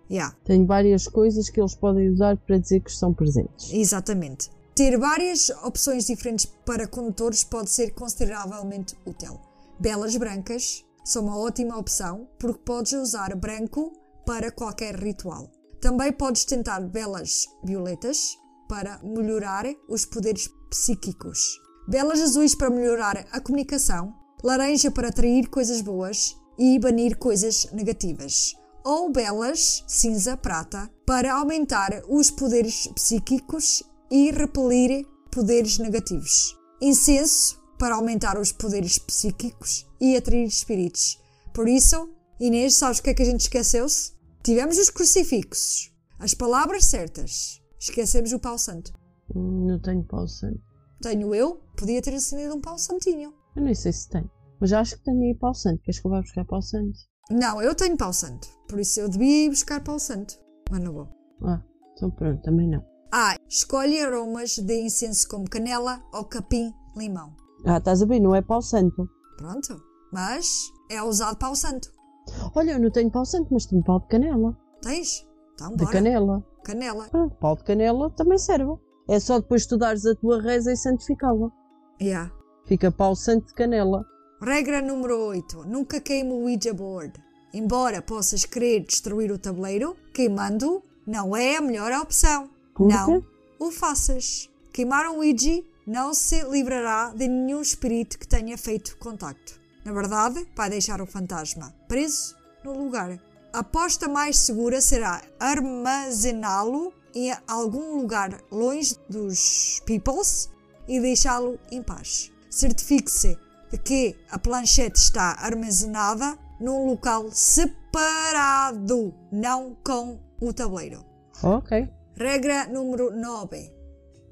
Speaker 1: Yeah,
Speaker 2: Tenho várias coisas que eles podem usar para dizer que estão presentes.
Speaker 1: exatamente. Ter várias opções diferentes para condutores pode ser consideravelmente útil. Belas brancas são uma ótima opção porque podes usar branco para qualquer ritual. Também podes tentar velas violetas para melhorar os poderes psíquicos. Velas azuis para melhorar a comunicação. Laranja para atrair coisas boas e banir coisas negativas. Ou belas cinza prata para aumentar os poderes psíquicos e repelir poderes negativos. Incenso para aumentar os poderes psíquicos e atrair espíritos. Por isso, Inês, sabes o que é que a gente esqueceu-se? Tivemos os crucifixos, as palavras certas. Esquecemos o pau santo.
Speaker 2: Não tenho pau santo.
Speaker 1: Tenho eu, podia ter acendido um pau santinho.
Speaker 2: Eu nem sei se tenho. Mas acho que tenho aí pau santo. Queres que eu vá buscar pau santo?
Speaker 1: Não, eu tenho pau santo. Por isso eu devia ir buscar pau santo. Mas não vou.
Speaker 2: Ah, então pronto, também não.
Speaker 1: Ah, escolhe aromas de incenso como canela ou capim-limão.
Speaker 2: Ah, estás a ver? Não é pau santo.
Speaker 1: Pronto. Mas é usado pau santo.
Speaker 2: Olha, eu não tenho pau santo, mas tenho pau de canela.
Speaker 1: Tens? Então
Speaker 2: De
Speaker 1: bora.
Speaker 2: canela.
Speaker 1: Canela.
Speaker 2: Ah, pau de canela também serve. É só depois estudares a tua reza e santificá-la.
Speaker 1: Yeah.
Speaker 2: Fica pau santo de canela.
Speaker 1: Regra número 8. Nunca queime o Ouija board. Embora possas querer destruir o tabuleiro, queimando não é a melhor opção.
Speaker 2: Por quê?
Speaker 1: Não o faças. Queimar um Ouija não se livrará de nenhum espírito que tenha feito contacto. Na verdade, vai deixar o fantasma preso no lugar. A aposta mais segura será armazená-lo em algum lugar longe dos peoples e deixá-lo em paz. Certifique-se de que a planchete está armazenada num local separado, não com o tabuleiro.
Speaker 2: Ok.
Speaker 1: Regra número 9.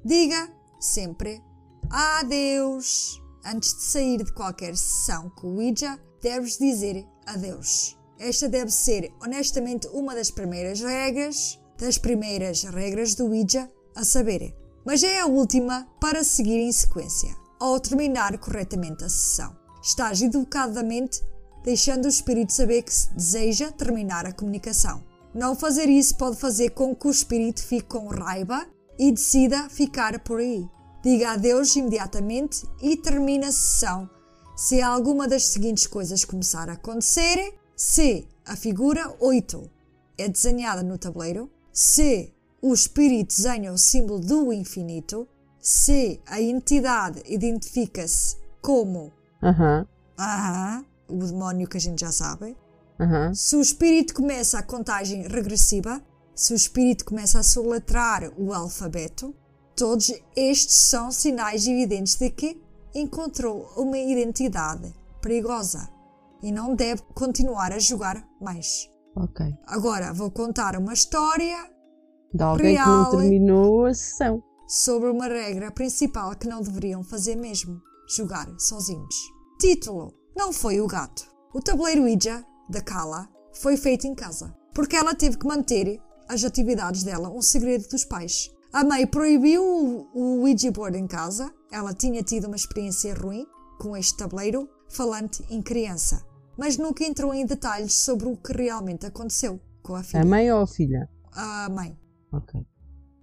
Speaker 1: Diga sempre adeus. Antes de sair de qualquer sessão com o Ouija, deves dizer adeus. Esta deve ser, honestamente, uma das primeiras regras, das primeiras regras do Ouija a saber. Mas é a última para seguir em sequência. Ao terminar corretamente a sessão, estás educadamente deixando o espírito saber que se deseja terminar a comunicação. Não fazer isso pode fazer com que o espírito fique com raiva e decida ficar por aí. Diga adeus imediatamente e termine a sessão. Se alguma das seguintes coisas começar a acontecer, se a figura 8 é desenhada no tabuleiro, se o espírito desenha o símbolo do infinito, se a entidade identifica-se como
Speaker 2: Aham.
Speaker 1: aham, o demónio que a gente já sabe,
Speaker 2: Aham.
Speaker 1: se o espírito começa a contagem regressiva, se o espírito começa a soletrar o alfabeto, todos estes são sinais evidentes de que encontrou uma identidade perigosa e não deve continuar a jogar mais.
Speaker 2: Ok.
Speaker 1: Agora vou contar uma história
Speaker 2: De alguém que não terminou a sessão.
Speaker 1: sobre uma regra principal que não deveriam fazer mesmo: jogar sozinhos. Título: Não foi o gato. O tabuleiro Ouija, da Kala, foi feito em casa, porque ela teve que manter as atividades dela um segredo dos pais. A mãe proibiu o- Ouija board em casa, ela tinha tido uma experiência ruim com este tabuleiro falante em criança, mas nunca entrou em detalhes sobre o que realmente aconteceu com a
Speaker 2: A
Speaker 1: filha.
Speaker 2: mãe ou a filha?
Speaker 1: A mãe.
Speaker 2: Ok.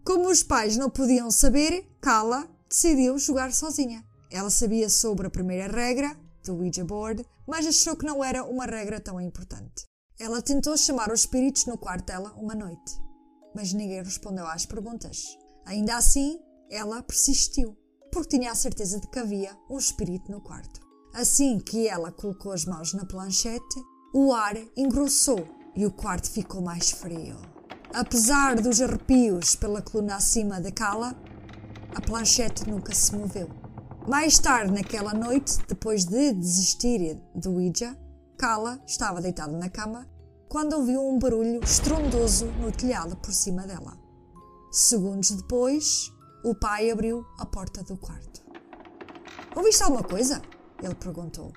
Speaker 1: Como os pais não podiam saber, Kala decidiu jogar sozinha. Ela sabia sobre a primeira regra, do Ouija board, mas achou que não era uma regra tão importante. Ela tentou chamar os espíritos no quarto dela uma noite, mas ninguém respondeu às perguntas. Ainda assim, ela persistiu, porque tinha a certeza de que havia um espírito no quarto. Assim que ela colocou as mãos na planchete, o ar engrossou e o quarto ficou mais frio. Apesar dos arrepios pela coluna acima da cala, a planchete nunca se moveu. Mais tarde naquela noite, depois de desistir do Ouija, Kala estava deitada na cama quando ouviu um barulho estrondoso no telhado por cima dela. Segundos depois, o pai abriu a porta do quarto. Ouviste alguma coisa? Ele perguntou.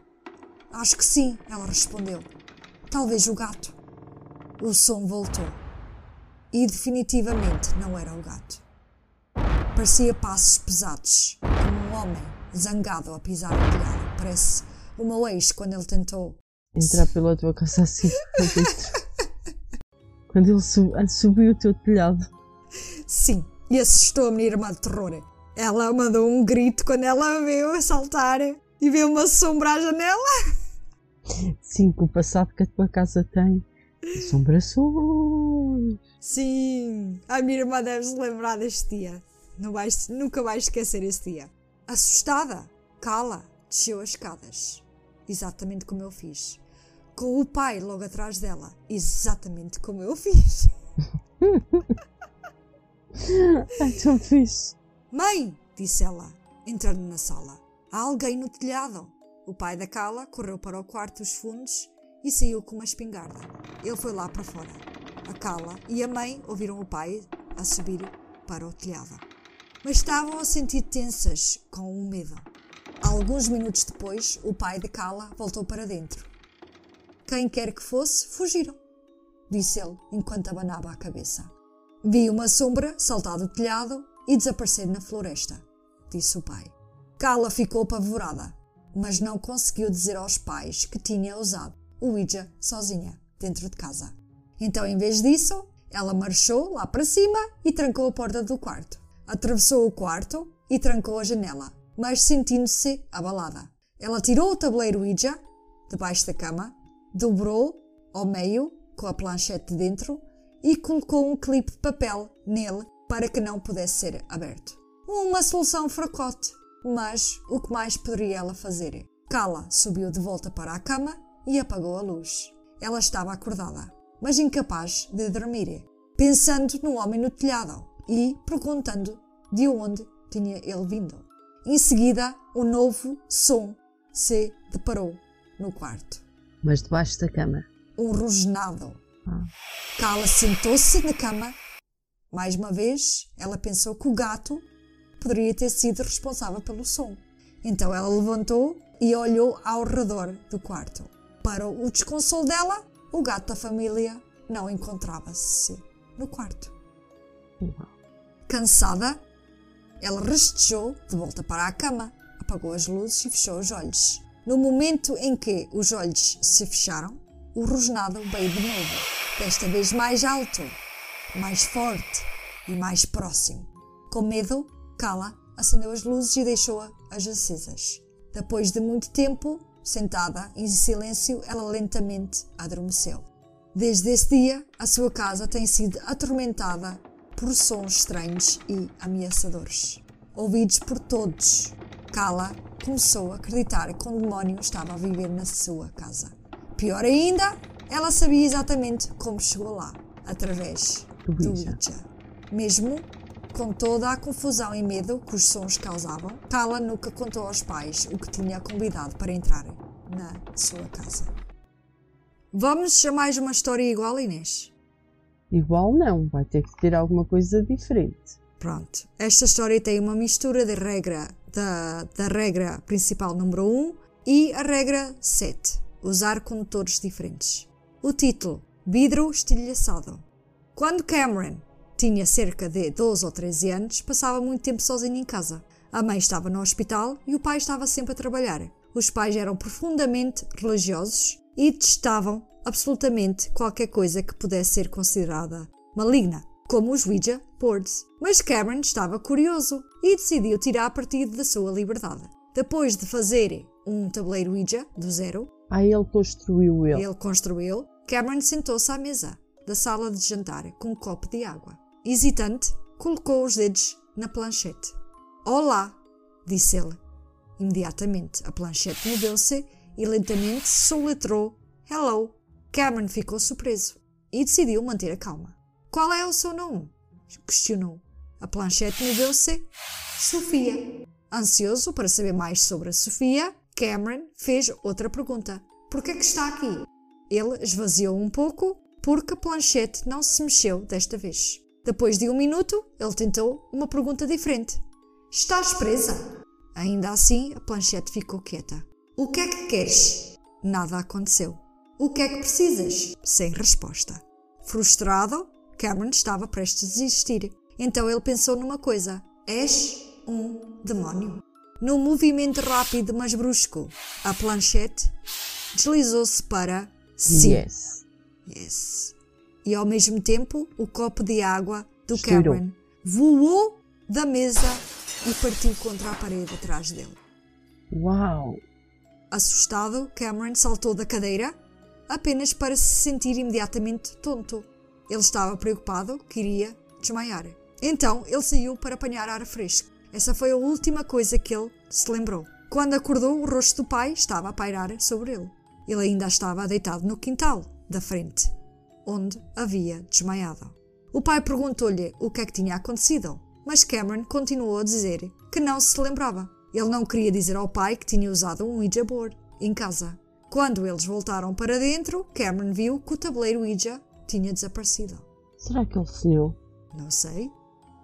Speaker 1: Acho que sim, ela respondeu. Talvez o gato. O som voltou. E definitivamente não era o gato. Parecia passos pesados, como um homem zangado a pisar o telhado. Parece o meu ex quando ele tentou.
Speaker 2: Entrar pela tua casa assim. quando ele sub, subiu o teu telhado.
Speaker 1: Sim, e assustou a minha irmã de terror. Ela mandou um grito quando ela veio saltar e viu uma sombra à janela.
Speaker 2: Sim, com o passado que a tua casa tem. Assombrações.
Speaker 1: Sim, a minha irmã deve se lembrar deste dia. Não vais, nunca vais esquecer esse dia. Assustada, cala, desceu as escadas. Exatamente como eu fiz. Com o pai logo atrás dela. Exatamente como eu fiz.
Speaker 2: Ai, tão fixe.
Speaker 1: Mãe, disse ela, entrando na sala. Há alguém no telhado. O pai da Cala correu para o quarto dos fundos e saiu com uma espingarda. Ele foi lá para fora. A Cala e a mãe ouviram o pai a subir para o telhado. Mas estavam a sentir tensas com o medo. Alguns minutos depois, o pai de Cala voltou para dentro. Quem quer que fosse, fugiram, disse ele enquanto abanava a cabeça. Vi uma sombra saltar do telhado e desaparecer na floresta, disse o pai. Cala ficou apavorada, mas não conseguiu dizer aos pais que tinha usado o Ouija sozinha, dentro de casa. Então, em vez disso, ela marchou lá para cima e trancou a porta do quarto. Atravessou o quarto e trancou a janela, mas sentindo-se abalada. Ela tirou o tabuleiro Ouija debaixo da cama, dobrou ao meio com a planchete dentro e colocou um clipe de papel nele para que não pudesse ser aberto. Uma solução fracote, mas o que mais poderia ela fazer? Kala subiu de volta para a cama e apagou a luz. Ela estava acordada, mas incapaz de dormir, pensando no homem no telhado e perguntando de onde tinha ele vindo. Em seguida, um novo som se deparou no quarto.
Speaker 2: Mas debaixo da cama.
Speaker 1: Um rosnado. Ah. Kala sentou-se na cama. Mais uma vez, ela pensou que o gato poderia ter sido responsável pelo som. Então ela levantou e olhou ao redor do quarto. Para o desconsolo dela, o gato da família não encontrava-se no quarto. Cansada, ela rastejou de volta para a cama, apagou as luzes e fechou os olhos. No momento em que os olhos se fecharam, o rosnado veio de novo, desta vez mais alto, mais forte e mais próximo. Com medo, Kala acendeu as luzes e deixou-as acesas. Depois de muito tempo, sentada em silêncio, ela lentamente adormeceu. Desde esse dia, a sua casa tem sido atormentada por sons estranhos e ameaçadores. Ouvidos por todos, Kala começou a acreditar que um demónio estava a viver na sua casa. Pior ainda, ela sabia exatamente como chegou lá, através do Ouija. Mesmo com toda a confusão e medo que os sons causavam, Kala nunca contou aos pais o que tinha convidado para entrar na sua casa. Vamos a mais uma história igual, Inês?
Speaker 2: Igual não, vai ter que ter alguma coisa diferente.
Speaker 1: Pronto, esta história tem uma mistura da regra da, da regra principal número 1 e a regra 7, usar condutores diferentes. O título, Vidro estilhaçado. Quando Cameron tinha cerca de 12 ou 13 anos, passava muito tempo sozinho em casa. A mãe estava no hospital e o pai estava sempre a trabalhar. Os pais eram profundamente religiosos e detestavam absolutamente qualquer coisa que pudesse ser considerada maligna, como os Ouija boards. Mas Cameron estava curioso e decidiu tirar partido da sua liberdade. Depois de fazer um tabuleiro Ouija do zero,
Speaker 2: Aí ele construiu ele.
Speaker 1: ele construiu, Cameron sentou-se à mesa da sala de jantar com um copo de água. Hesitante, colocou os dedos na planchete. Olá, disse ele. Imediatamente a planchete moveu-se e lentamente soletrou Hello. Cameron ficou surpreso e decidiu manter a calma. Qual é o seu nome? questionou. A planchete moveu-se. Sofia. Ansioso para saber mais sobre a Sofia, Cameron fez outra pergunta. Por que é que está aqui? Ele esvaziou um pouco porque a planchete não se mexeu desta vez. Depois de um minuto, ele tentou uma pergunta diferente. Estás presa? Ainda assim, a planchete ficou quieta. O que é que queres? Nada aconteceu. O que é que precisas? Sem resposta. Frustrado, Cameron estava prestes a desistir. Então ele pensou numa coisa: És um demónio. Num movimento rápido, mas brusco, a planchete deslizou-se para sim.
Speaker 2: Yes.
Speaker 1: Yes. E ao mesmo tempo, o copo de água do
Speaker 2: Estourou.
Speaker 1: Cameron voou da mesa e partiu contra a parede atrás dele.
Speaker 2: Uau!
Speaker 1: Assustado, Cameron saltou da cadeira apenas para se sentir imediatamente tonto. Ele estava preocupado que iria desmaiar. Então ele saiu para apanhar ar fresco. Essa foi a última coisa que ele se lembrou. Quando acordou, o rosto do pai estava a pairar sobre ele. Ele ainda estava deitado no quintal da frente, onde havia desmaiado. O pai perguntou-lhe o que é que tinha acontecido, mas Cameron continuou a dizer que não se lembrava. Ele não queria dizer ao pai que tinha usado um Ouija board em casa. Quando eles voltaram para dentro, Cameron viu que o tabuleiro Ouija tinha desaparecido.
Speaker 2: Será que ele sonhou?
Speaker 1: Não sei.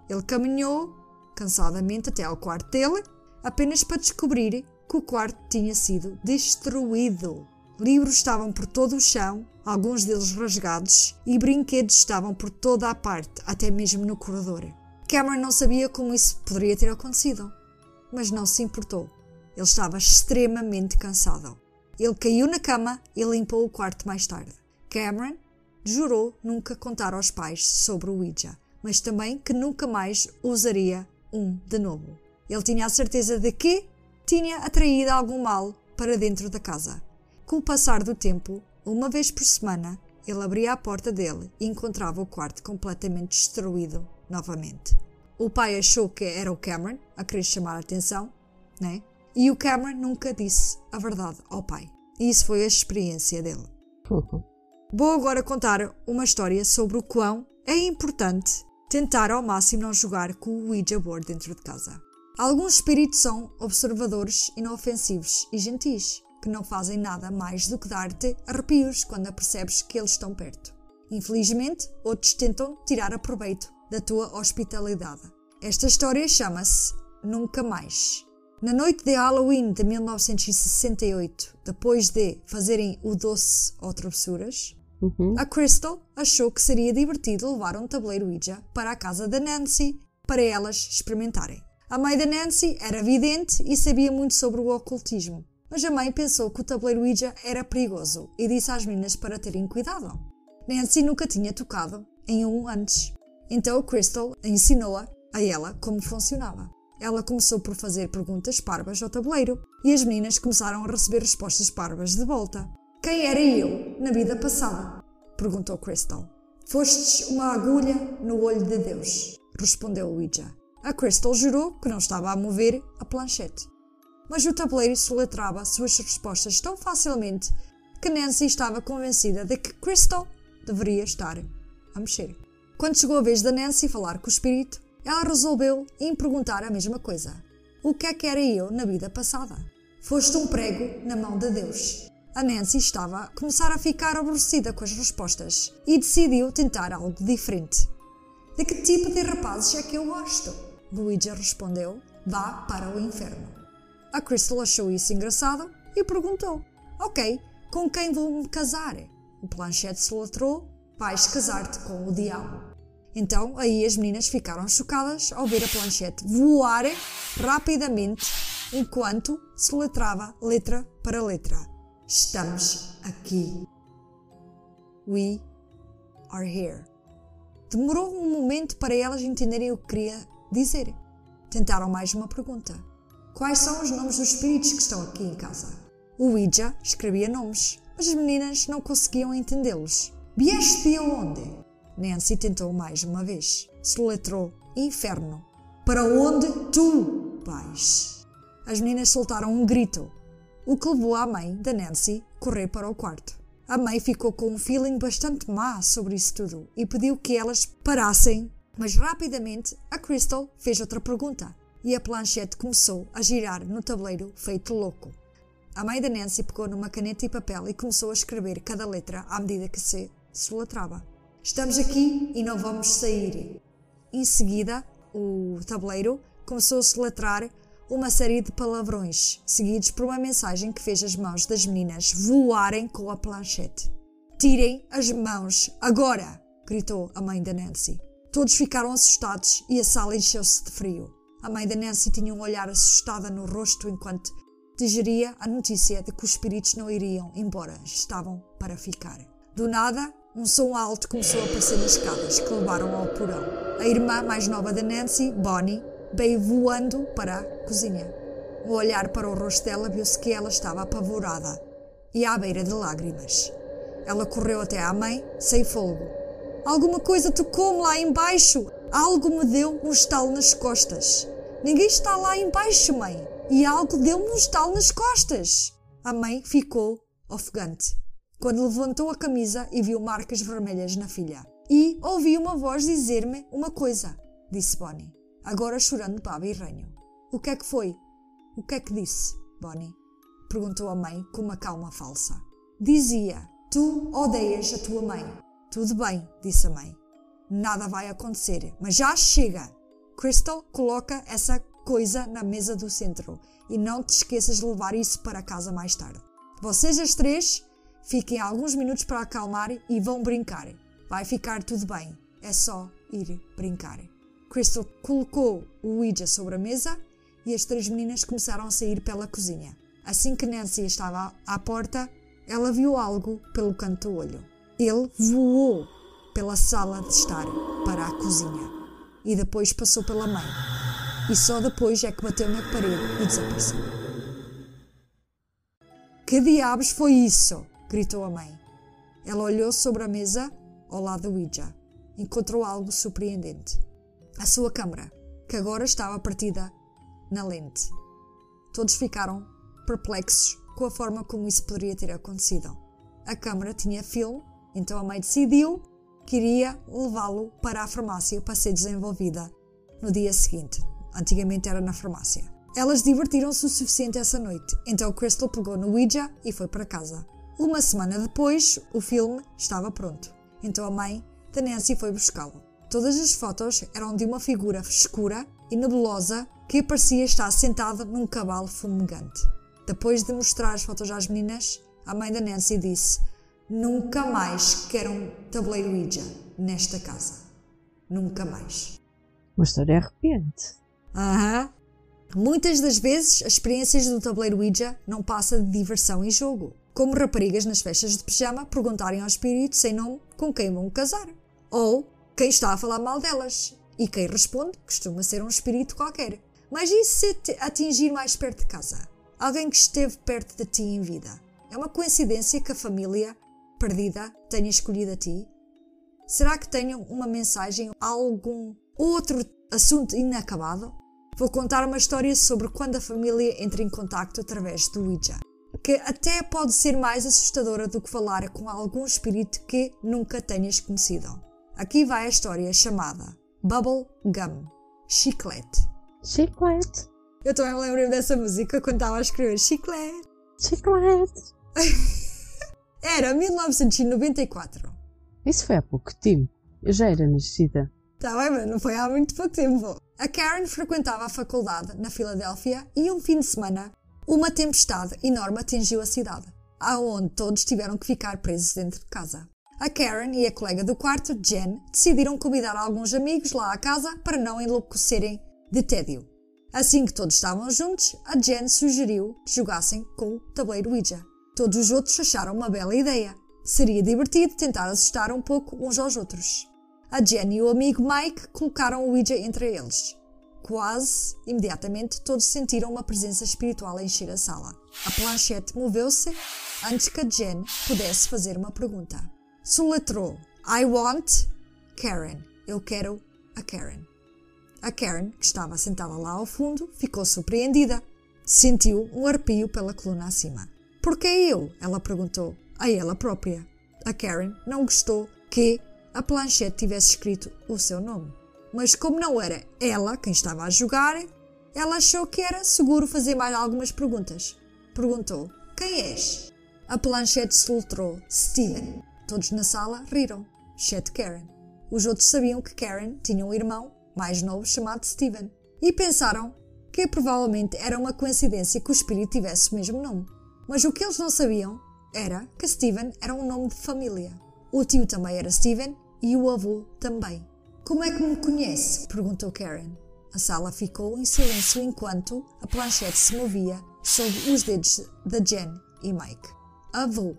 Speaker 1: Ele caminhou cansadamente até ao quarto dele, apenas para descobrir que o quarto tinha sido destruído. Livros estavam por todo o chão, alguns deles rasgados, e brinquedos estavam por toda a parte, até mesmo no corredor. Cameron não sabia como isso poderia ter acontecido, mas não se importou. Ele estava extremamente cansado. Ele caiu na cama e limpou o quarto mais tarde. Cameron jurou nunca contar aos pais sobre o Ouija, mas também que nunca mais usaria um de novo. Ele tinha a certeza de que tinha atraído algum mal para dentro da casa. Com o passar do tempo, uma vez por semana, ele abria a porta dele e encontrava o quarto completamente destruído novamente. O pai achou que era o Cameron a querer chamar a atenção, né? E o Cameron nunca disse a verdade ao pai. E isso foi a experiência dele. Vou agora contar uma história sobre o quão é importante tentar ao máximo não jogar com o Ouija board dentro de casa. Alguns espíritos são observadores inofensivos e gentis, que não fazem nada mais do que dar-te arrepios quando apercebes que eles estão perto. Infelizmente, outros tentam tirar a proveito da tua hospitalidade. Esta história chama-se Nunca Mais. Na noite de Halloween de 1968, depois de fazerem o doce ou travessuras,
Speaker 2: Uhum.
Speaker 1: a Crystal achou que seria divertido levar um tabuleiro Ouija para a casa da Nancy para elas experimentarem. A mãe da Nancy era vidente e sabia muito sobre o ocultismo, mas a mãe pensou que o tabuleiro Ouija era perigoso e disse às meninas para terem cuidado. Nancy nunca tinha tocado em um antes, então Crystal ensinou-a a ela como funcionava. Ela começou por fazer perguntas parvas ao tabuleiro e as meninas começaram a receber respostas parvas de volta. Quem era eu na vida passada? perguntou Crystal. Fostes uma agulha no olho de Deus, respondeu Ouija. A Crystal jurou que não estava a mover a planchete. Mas o tabuleiro soletrava suas respostas tão facilmente que Nancy estava convencida de que Crystal deveria estar a mexer. Quando chegou a vez da Nancy falar com o espírito, ela resolveu em perguntar a mesma coisa. O que é que era eu na vida passada? Foste um prego na mão de Deus. A Nancy estava a começar a ficar aborrecida com as respostas e decidiu tentar algo diferente. De que tipo de rapazes é que eu gosto? Luigi respondeu: Vá para o inferno. A Crystal achou isso engraçado e perguntou: Ok, com quem vou me casar? O planchete se latrou: Vais casar-te com o diabo. Então aí as meninas ficaram chocadas ao ver a planchete voar rapidamente enquanto se letrava letra para letra. Estamos aqui. We are here. Demorou um momento para elas entenderem o que queria dizer. Tentaram mais uma pergunta. Quais são os nomes dos espíritos que estão aqui em casa? O Ouija escrevia nomes, mas as meninas não conseguiam entendê-los. Vieste de onde? Nancy tentou mais uma vez. Soletrou inferno. Para onde tu vais? As meninas soltaram um grito, o que levou a mãe da Nancy correr para o quarto. A mãe ficou com um feeling bastante má sobre isso tudo e pediu que elas parassem, mas rapidamente a Crystal fez outra pergunta e a planchete começou a girar no tabuleiro feito louco. A mãe da Nancy pegou numa caneta e papel e começou a escrever cada letra à medida que se solatrava. Estamos aqui e não vamos sair. Em seguida, o tabuleiro começou a soletrar uma série de palavrões, seguidos por uma mensagem que fez as mãos das meninas voarem com a planchete. Tirem as mãos agora! gritou a mãe da Nancy. Todos ficaram assustados e a sala encheu-se de frio. A mãe da Nancy tinha um olhar assustada no rosto enquanto digeria a notícia de que os espíritos não iriam embora, estavam para ficar. Do nada, um som alto começou a aparecer nas escadas que levaram ao porão. A irmã mais nova da Nancy, Bonnie, veio voando para a cozinha. Ao olhar para o rosto dela, viu-se que ela estava apavorada e à beira de lágrimas. Ela correu até à mãe, sem fogo. Alguma coisa tocou-me lá embaixo. Algo me deu um estalo nas costas. Ninguém está lá embaixo, mãe. E algo deu-me um estalo nas costas. A mãe ficou ofegante quando levantou a camisa e viu marcas vermelhas na filha. E ouvi uma voz dizer-me uma coisa, disse Bonnie agora chorando baba e ranho. O que é que foi? O que é que disse, Bonnie? Perguntou a mãe com uma calma falsa. Dizia: Tu odeias a tua mãe. Tudo bem, disse a mãe. Nada vai acontecer, mas já chega. Crystal coloca essa coisa na mesa do centro e não te esqueças de levar isso para casa mais tarde. Vocês as três fiquem alguns minutos para acalmar e vão brincar. Vai ficar tudo bem. É só ir brincar. Crystal colocou o Ouija sobre a mesa e as três meninas começaram a sair pela cozinha. Assim que Nancy estava à porta, ela viu algo pelo canto do olho. Ele voou pela sala de estar para a cozinha e depois passou pela mãe. E só depois é que bateu na parede e desapareceu. Que diabos foi isso? Gritou a mãe. Ela olhou sobre a mesa ao lado do Ouija. Encontrou algo surpreendente a sua câmara, que agora estava partida na lente. Todos ficaram perplexos com a forma como isso poderia ter acontecido. A câmara tinha filme, então a mãe decidiu que iria levá-lo para a farmácia para ser desenvolvida no dia seguinte. Antigamente era na farmácia. Elas divertiram-se o suficiente essa noite, então Crystal pegou no Ouija e foi para casa. Uma semana depois, o filme estava pronto, então a mãe da Nancy foi buscá-lo. Todas as fotos eram de uma figura escura e nebulosa que parecia estar sentada num cavalo fumegante. Depois de mostrar as fotos às meninas, a mãe da Nancy disse: Nunca mais quero um tabuleiro Ouija nesta casa. Nunca mais.
Speaker 2: Uma história arrepiante.
Speaker 1: Aham. Muitas das vezes, as experiências do tabuleiro Ouija não passam de diversão e jogo. Como raparigas nas festas de pijama perguntarem ao espírito sem nome com quem vão casar. Ou quem está a falar mal delas. E quem responde costuma ser um espírito qualquer. Mas e se atingir mais perto de casa? Alguém que esteve perto de ti em vida? É uma coincidência que a família perdida tenha escolhido a ti? Será que tenham uma mensagem, algum outro assunto inacabado? Vou contar uma história sobre quando a família entra em contato através do Ouija, que até pode ser mais assustadora do que falar com algum espírito que nunca tenhas conhecido. Aqui vai a história chamada Bubble Gum Chiclete.
Speaker 2: Chiclete.
Speaker 1: Eu também me lembro dessa música quando estava a escrever Chiclete.
Speaker 2: Chiclete.
Speaker 1: Era 1994.
Speaker 2: Isso foi há pouco tempo. Eu já era nascida.
Speaker 1: Tá bem, mas não foi há muito pouco tempo. A Karen frequentava a faculdade na Filadélfia e um fim de semana uma tempestade enorme atingiu a cidade, aonde todos tiveram que ficar presos dentro de casa. A Karen e a colega do quarto, Jen, decidiram convidar alguns amigos lá à casa para não enlouquecerem de tédio. Assim que todos estavam juntos, a Jen sugeriu que jogassem com o tabuleiro Ouija. Todos os outros acharam uma bela ideia. Seria divertido tentar assustar um pouco uns aos outros. a Jen e o amigo Mike colocaram o Ouija entre eles. Quase imediatamente todos sentiram uma presença espiritual a encher a sala. A planchete moveu-se antes que a Jen pudesse fazer uma pergunta. Soletrou: I want Karen. Eu quero a Karen. A Karen, que estava sentada lá ao fundo, ficou surpreendida. Sentiu um arrepio pela coluna acima. Por que eu? Ela perguntou a ela própria. A Karen não gostou que a planchete tivesse escrito o seu nome. Mas como não era ela quem estava a jogar, ela achou que era seguro fazer mais algumas perguntas. Perguntou: Quem és? A planchete soltou: Steven. Todos na sala riram, exceto Karen. Os outros sabiam que Karen tinha um irmão mais novo chamado Steven e pensaram que provavelmente era uma coincidência que o espírito tivesse o mesmo nome. Mas o que eles não sabiam era que Steven era um nome de família. O tio também era Steven e o avô também. Como é que me conhece? perguntou Karen. A sala ficou em silêncio enquanto a planchete se movia sob os dedos da Jen e Mike. Avô.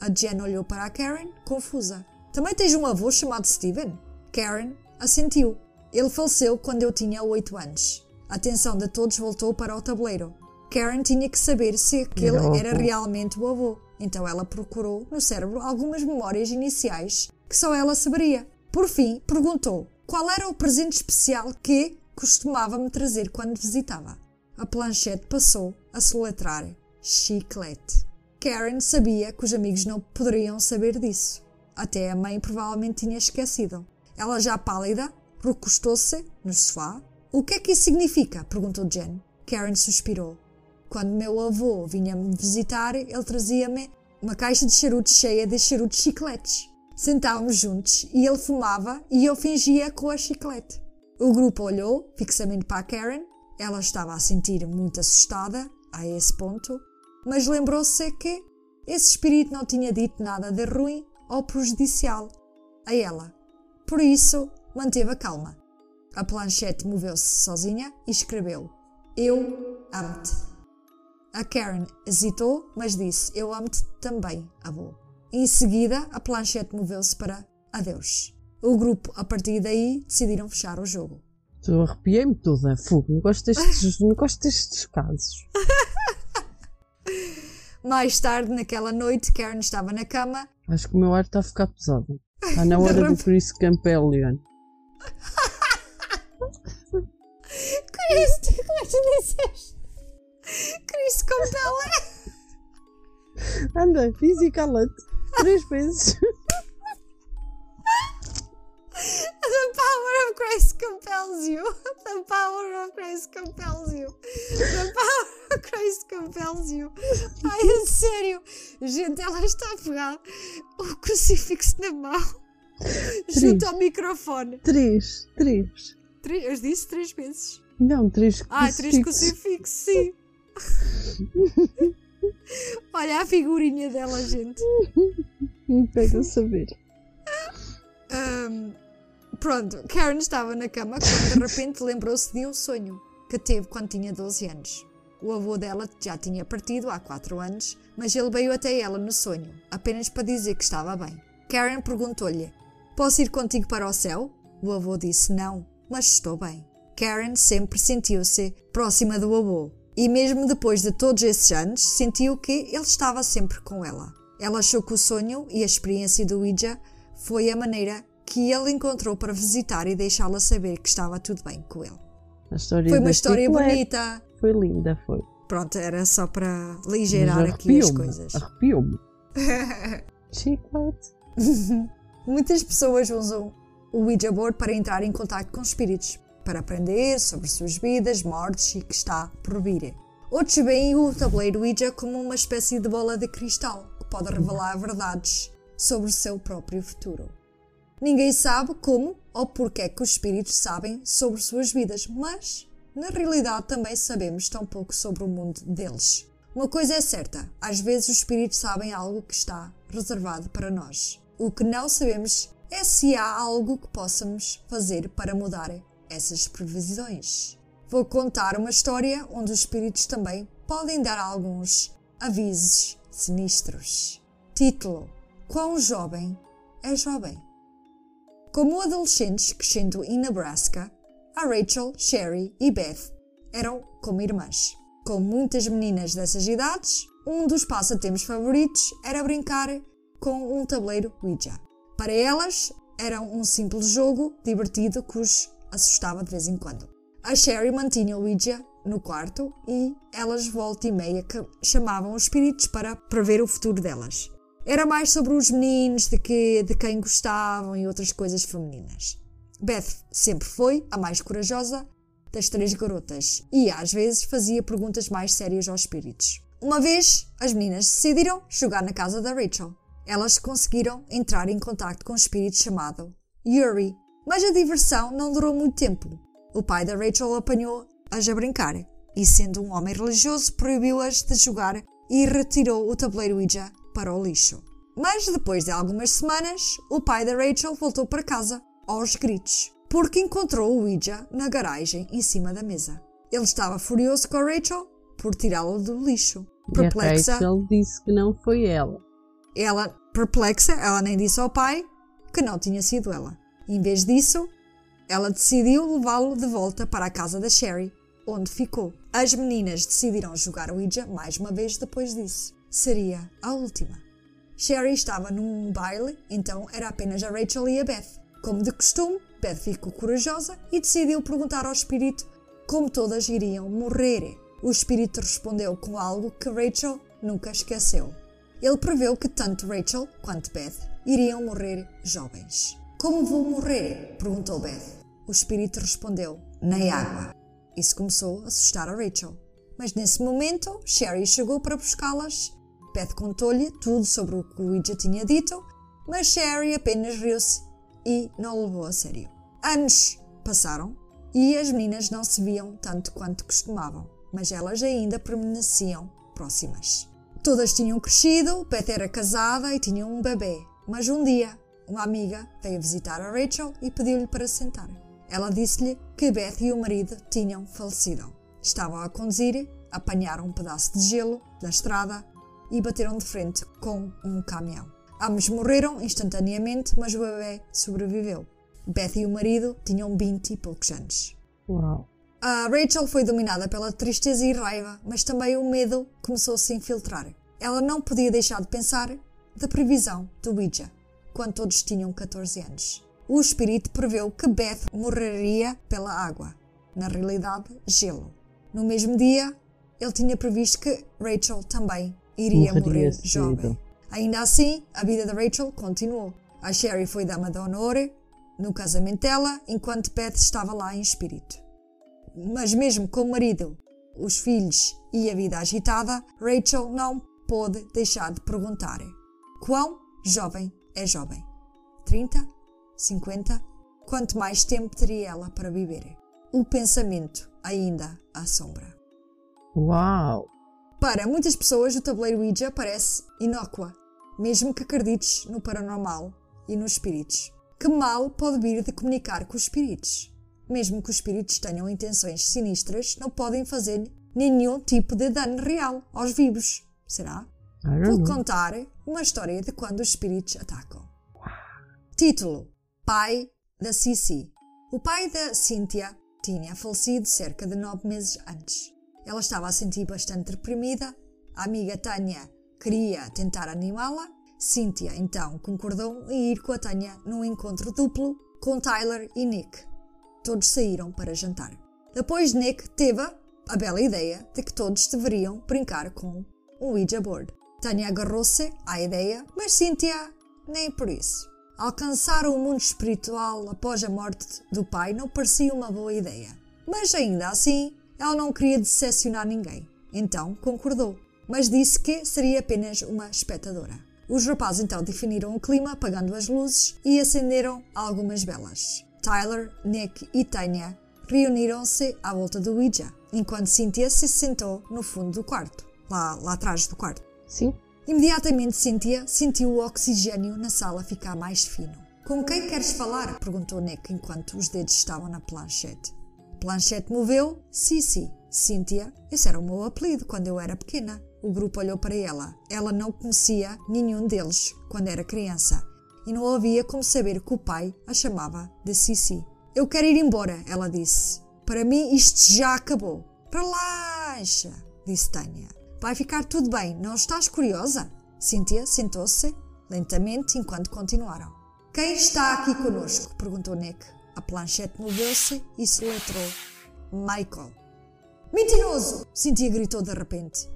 Speaker 1: A Jen olhou para a Karen, confusa. Também tens um avô chamado Steven? Karen assentiu. Ele faleceu quando eu tinha 8 anos. A atenção de todos voltou para o tabuleiro. Karen tinha que saber se aquele era realmente o avô. Então ela procurou no cérebro algumas memórias iniciais que só ela saberia. Por fim, perguntou qual era o presente especial que costumava me trazer quando visitava. A planchete passou a soletrar chiclete. Karen sabia que os amigos não poderiam saber disso. Até a mãe provavelmente tinha esquecido. Ela, já pálida, recostou-se no sofá. O que é que isso significa? perguntou Jen. Karen suspirou. Quando meu avô vinha me visitar, ele trazia-me uma caixa de charutos cheia de charutos chicletes. Sentávamos juntos e ele fumava e eu fingia com a chiclete. O grupo olhou fixamente para a Karen. Ela estava a sentir muito assustada a esse ponto, mas lembrou-se que esse espírito não tinha dito nada de ruim ou prejudicial a ela. Por isso, manteve a calma. A planchete moveu-se sozinha e escreveu: Eu amo-te. A Karen hesitou, mas disse: Eu amo-te também, avô. Em seguida, a planchete moveu-se para adeus. O grupo, a partir daí, decidiram fechar o jogo.
Speaker 2: Eu arrepiei-me toda. Fogo, não gosto destes, não gosto destes casos.
Speaker 1: Mais tarde, naquela noite, Karen estava na cama.
Speaker 2: Acho que o meu ar está a ficar pesado. Está na hora do Chris Campbellian.
Speaker 1: Chris, como é que tu disseste? Chris Campbellian.
Speaker 2: Anda, fiz e cala-te. Três vezes.
Speaker 1: The power of Christ compels you. The power of Christ compels you. The power of Christ compels you. Ai, é sério. Gente, ela está a pegar o crucifixo na mão. Junto ao microfone.
Speaker 2: Três, três.
Speaker 1: Três, eu disse três vezes.
Speaker 2: Não, três
Speaker 1: Ah, três crucifixos, sim. Olha a figurinha dela, gente.
Speaker 2: Me pega a saber.
Speaker 1: Um, pronto, Karen estava na cama quando de repente lembrou-se de um sonho que teve quando tinha 12 anos. O avô dela já tinha partido há 4 anos, mas ele veio até ela no sonho, apenas para dizer que estava bem. Karen perguntou-lhe: Posso ir contigo para o céu? O avô disse: Não, mas estou bem. Karen sempre sentiu-se próxima do avô e, mesmo depois de todos esses anos, sentiu que ele estava sempre com ela. Ela achou que o sonho e a experiência do Ouija foi a maneira que ele encontrou para visitar e deixá-la saber que estava tudo bem com ele. foi uma história bonita.
Speaker 2: Foi linda, foi.
Speaker 1: Pronto, era só para ligerar aqui as coisas.
Speaker 2: Arrepiou-me. Chiclete.
Speaker 1: Muitas pessoas usam o Ouija board para entrar em contato com espíritos, para aprender sobre suas vidas, mortes e que está por vir. Outros veem o tabuleiro Ouija como uma espécie de bola de cristal que pode revelar verdades sobre o seu próprio futuro. Ninguém sabe como ou porque é que os espíritos sabem sobre suas vidas, mas na realidade também sabemos tão pouco sobre o mundo deles. Uma coisa é certa, às vezes os espíritos sabem algo que está reservado para nós. O que não sabemos é se há algo que possamos fazer para mudar essas previsões. Vou contar uma história onde os espíritos também podem dar alguns avisos sinistros. Título: Quão jovem é jovem? Como adolescentes crescendo em Nebraska, a Rachel, Sherry e Beth eram como irmãs. Como muitas meninas dessas idades, um dos passatempos favoritos era brincar com um tabuleiro Ouija. Para elas, era um simples jogo divertido que os assustava de vez em quando. A Sherry mantinha Ouija no quarto e elas volta e meia chamavam os espíritos para prever o futuro delas. Era mais sobre os meninos, de, que, de quem gostavam e outras coisas femininas. Beth sempre foi a mais corajosa das três garotas e às vezes fazia perguntas mais sérias aos espíritos. Uma vez, as meninas decidiram jogar na casa da Rachel. Elas conseguiram entrar em contato com um espírito chamado Yuri, mas a diversão não durou muito tempo. O pai da Rachel apanhou-as a brincar e, sendo um homem religioso, proibiu-as de jogar e retirou o tabuleiro Ouija para o lixo. Mas depois de algumas semanas, o pai da Rachel voltou para casa, aos gritos, porque encontrou o Ouija na garagem em cima da mesa. Ele estava furioso com a Rachel por tirá-lo do lixo.
Speaker 2: Perplexa, e a Rachel disse que não foi ela.
Speaker 1: Ela, perplexa, ela nem disse ao pai que não tinha sido ela. Em vez disso, ela decidiu levá-lo de volta para a casa da Sherry, onde ficou. As meninas decidiram jogar Ouija mais uma vez depois disso. Seria a última. Sherry estava num baile, então era apenas a Rachel e a Beth. Como de costume, Beth ficou corajosa e decidiu perguntar ao espírito como todas iriam morrer. O espírito respondeu com algo que Rachel nunca esqueceu. Ele preveu que tanto Rachel quanto Beth iriam morrer jovens. Como vou morrer? perguntou Beth. O espírito respondeu: Na água. Isso começou a assustar a Rachel. Mas nesse momento, Sherry chegou para buscá-las. Beth contou-lhe tudo sobre o que o Ouija tinha dito, mas Sherry apenas riu-se e não o levou a sério. Anos passaram e as meninas não se viam tanto quanto costumavam, mas elas ainda permaneciam próximas. Todas tinham crescido, Beth era casada e tinha um bebê, mas um dia uma amiga veio visitar a Rachel e pediu-lhe para sentar. Ela disse-lhe que Beth e o marido tinham falecido. Estavam a conduzir, apanharam um pedaço de gelo da estrada e bateram de frente com um caminhão. Ambos morreram instantaneamente, mas o bebê sobreviveu. Beth e o marido tinham 20 e poucos anos.
Speaker 2: Uau.
Speaker 1: A Rachel foi dominada pela tristeza e raiva, mas também o medo começou a se infiltrar. Ela não podia deixar de pensar da previsão do Ouija, quando todos tinham 14 anos. O espírito preveu que Beth morreria pela água, na realidade, gelo. No mesmo dia, ele tinha previsto que Rachel também iria morrer jovem. Ainda assim, a vida de Rachel continuou. A Sherry foi dama de honor no casamento dela, enquanto Beth estava lá em espírito. Mas mesmo com o marido, os filhos e a vida agitada, Rachel não pôde deixar de perguntar: quão jovem é jovem? 30? 50? Quanto mais tempo teria ela para viver? O pensamento ainda assombra.
Speaker 2: Uau!
Speaker 1: Para muitas pessoas, o tabuleiro Ouija parece inócua, mesmo que acredites no paranormal e nos espíritos. Que mal pode vir de comunicar com os espíritos? Mesmo que os espíritos tenham intenções sinistras, não podem fazer nenhum tipo de dano real aos vivos. Será? Vou contar uma história de quando os espíritos atacam. Título: Pai da Cici. O pai da Cynthia tinha falecido cerca de nove meses antes. Ela estava a sentir bastante deprimida. A amiga Tânia queria tentar animá-la. Cynthia então concordou em ir com a Tânia num encontro duplo com Tyler e Nick. Todos saíram para jantar. Depois Nick teve a bela ideia de que todos deveriam brincar com um Ouija board. Tânia agarrou-se à ideia, mas Cynthia nem por isso. Alcançar o mundo espiritual após a morte do pai não parecia uma boa ideia. Mas ainda assim, ela não queria decepcionar ninguém, então concordou, mas disse que seria apenas uma espectadora. Os rapazes então definiram o clima apagando as luzes e acenderam algumas velas. Tyler, Nick e Tanya reuniram-se à volta do Ouija, enquanto Cynthia se sentou no fundo do quarto, lá, lá atrás do quarto.
Speaker 2: Sim.
Speaker 1: Imediatamente Cynthia sentiu o oxigênio na sala ficar mais fino. Com quem queres falar? perguntou Nick enquanto os dedos estavam na planchete. Planchette moveu. Cici. Cynthia. Esse era o meu apelido quando eu era pequena. O grupo olhou para ela. Ela não conhecia nenhum deles quando era criança e não havia como saber que o pai a chamava de Sissi. Eu quero ir embora, ela disse. Para mim isto já acabou. Relaxa, disse Tânia. Vai ficar tudo bem, não estás curiosa? Cynthia sentou-se lentamente enquanto continuaram. Quem está aqui conosco? perguntou Nick. A planchete moveu-se e se letrou. Michael. Mentiroso! Cynthia gritou de repente.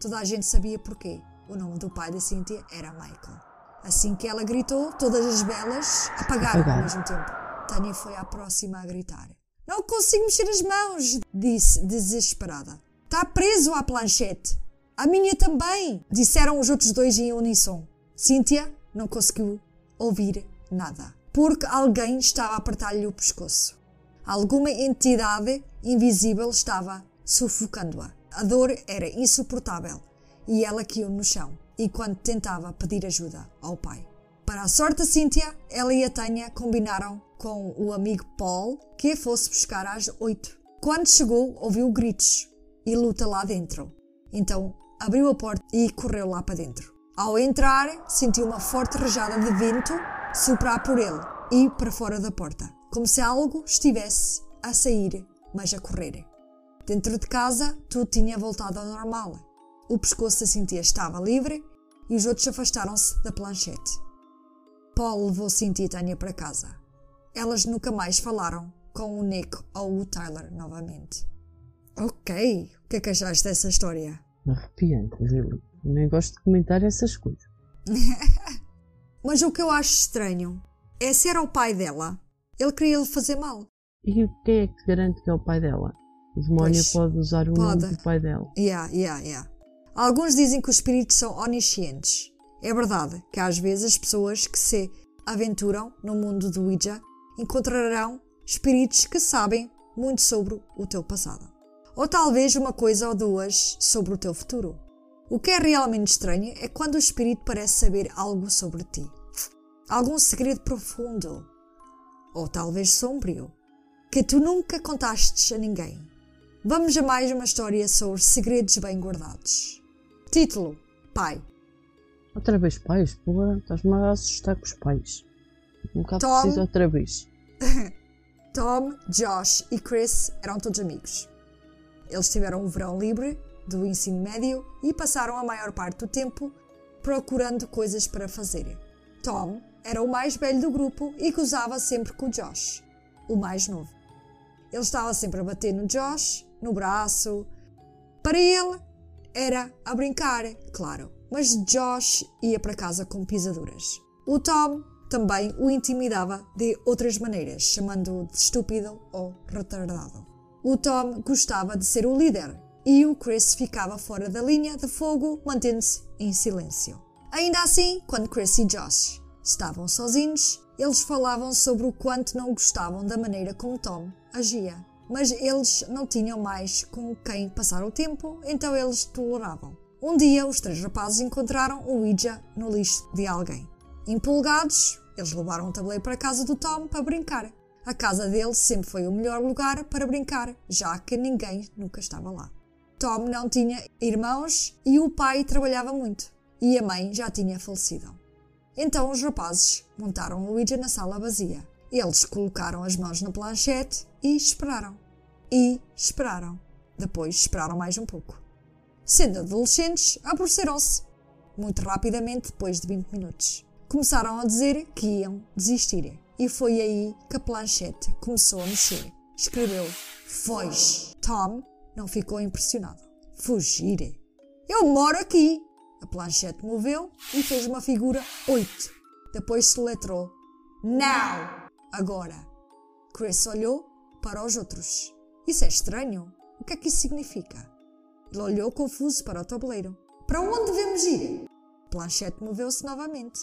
Speaker 1: Toda a gente sabia porquê. O nome do pai da Cynthia era Michael. Assim que ela gritou, todas as velas apagaram ao mesmo tempo. Tânia foi à próxima a gritar. Não consigo mexer as mãos, disse desesperada. Está preso à planchete. A minha também, disseram os outros dois em uníssono. Cynthia não conseguiu ouvir nada, porque alguém estava a apertar-lhe o pescoço. Alguma entidade invisível estava sufocando-a. A dor era insuportável e ela caiu no chão enquanto tentava pedir ajuda ao pai. Para a sorte da Cynthia, ela e a Tânia combinaram com o amigo Paul que a fosse buscar às oito. Quando chegou, ouviu gritos e luta lá dentro. Então abriu a porta e correu lá para dentro. Ao entrar, sentiu uma forte rajada de vento soprar por ele e para fora da porta, como se algo estivesse a sair, mas a correr. Dentro de casa, tudo tinha voltado ao normal. O pescoço da Cintia estava livre e os outros afastaram-se da planchete. Paul levou Cintia e Tânia para casa. Elas nunca mais falaram com o Nick ou o Tyler novamente. Ok, o que é que achaste dessa história?
Speaker 2: Arrepiante, Lily. Nem gosto de comentar essas coisas.
Speaker 1: Mas o que eu acho estranho é se era o pai dela, ele queria lhe fazer mal.
Speaker 2: E quem é que te garante que é o pai dela? O demónio pois, pode usar o pode. nome do pai dela.
Speaker 1: Yeah, yeah, yeah. Alguns dizem que os espíritos são oniscientes. É verdade que às vezes as pessoas que se aventuram no mundo do Ouija encontrarão espíritos que sabem muito sobre o teu passado. Ou talvez uma coisa ou duas sobre o teu futuro. O que é realmente estranho é quando o espírito parece saber algo sobre ti. Algum segredo profundo. Ou talvez sombrio. Que tu nunca contastes a ninguém. Vamos a mais uma história sobre segredos bem guardados. Título: Pai.
Speaker 2: Outra vez pais? Porra, estás-me a assustar com os pais. Bocado Tom, preciso outra vez.
Speaker 1: Tom, Josh e Chris eram todos amigos. Eles tiveram um verão livre do ensino médio e passaram a maior parte do tempo procurando coisas para fazer. Tom era o mais velho do grupo e gozava sempre com o Josh, o mais novo. Ele estava sempre a bater no Josh, no braço. Para ele, era a brincar, claro, mas Josh ia para casa com pisaduras. O Tom também o intimidava de outras maneiras, chamando-o de estúpido ou retardado. O Tom gostava de ser o líder e o Chris ficava fora da linha de fogo, mantendo-se em silêncio. Ainda assim, quando Chris e Josh estavam sozinhos, eles falavam sobre o quanto não gostavam da maneira como Tom agia mas eles não tinham mais com quem passar o tempo, então eles toleravam. Um dia, os três rapazes encontraram o Ouija no lixo de alguém. Empolgados, eles levaram o tabuleiro para a casa do Tom para brincar. A casa dele sempre foi o melhor lugar para brincar, já que ninguém nunca estava lá. Tom não tinha irmãos e o pai trabalhava muito, e a mãe já tinha falecido. Então os rapazes montaram o Ouija na sala vazia. Eles colocaram as mãos na planchete e esperaram. E esperaram. Depois esperaram mais um pouco. Sendo adolescentes, aborreceram-se. Muito rapidamente, depois de 20 minutos. Começaram a dizer que iam desistir. E foi aí que a planchete começou a mexer. Escreveu: Foge. Tom não ficou impressionado. Fugir? Eu moro aqui. A planchete moveu e fez uma figura 8. Depois se letrou Now agora. Chris olhou para os outros. Isso é estranho. O que é que isso significa? Ele olhou confuso para o tabuleiro. Para onde devemos ir? Planchette moveu-se novamente.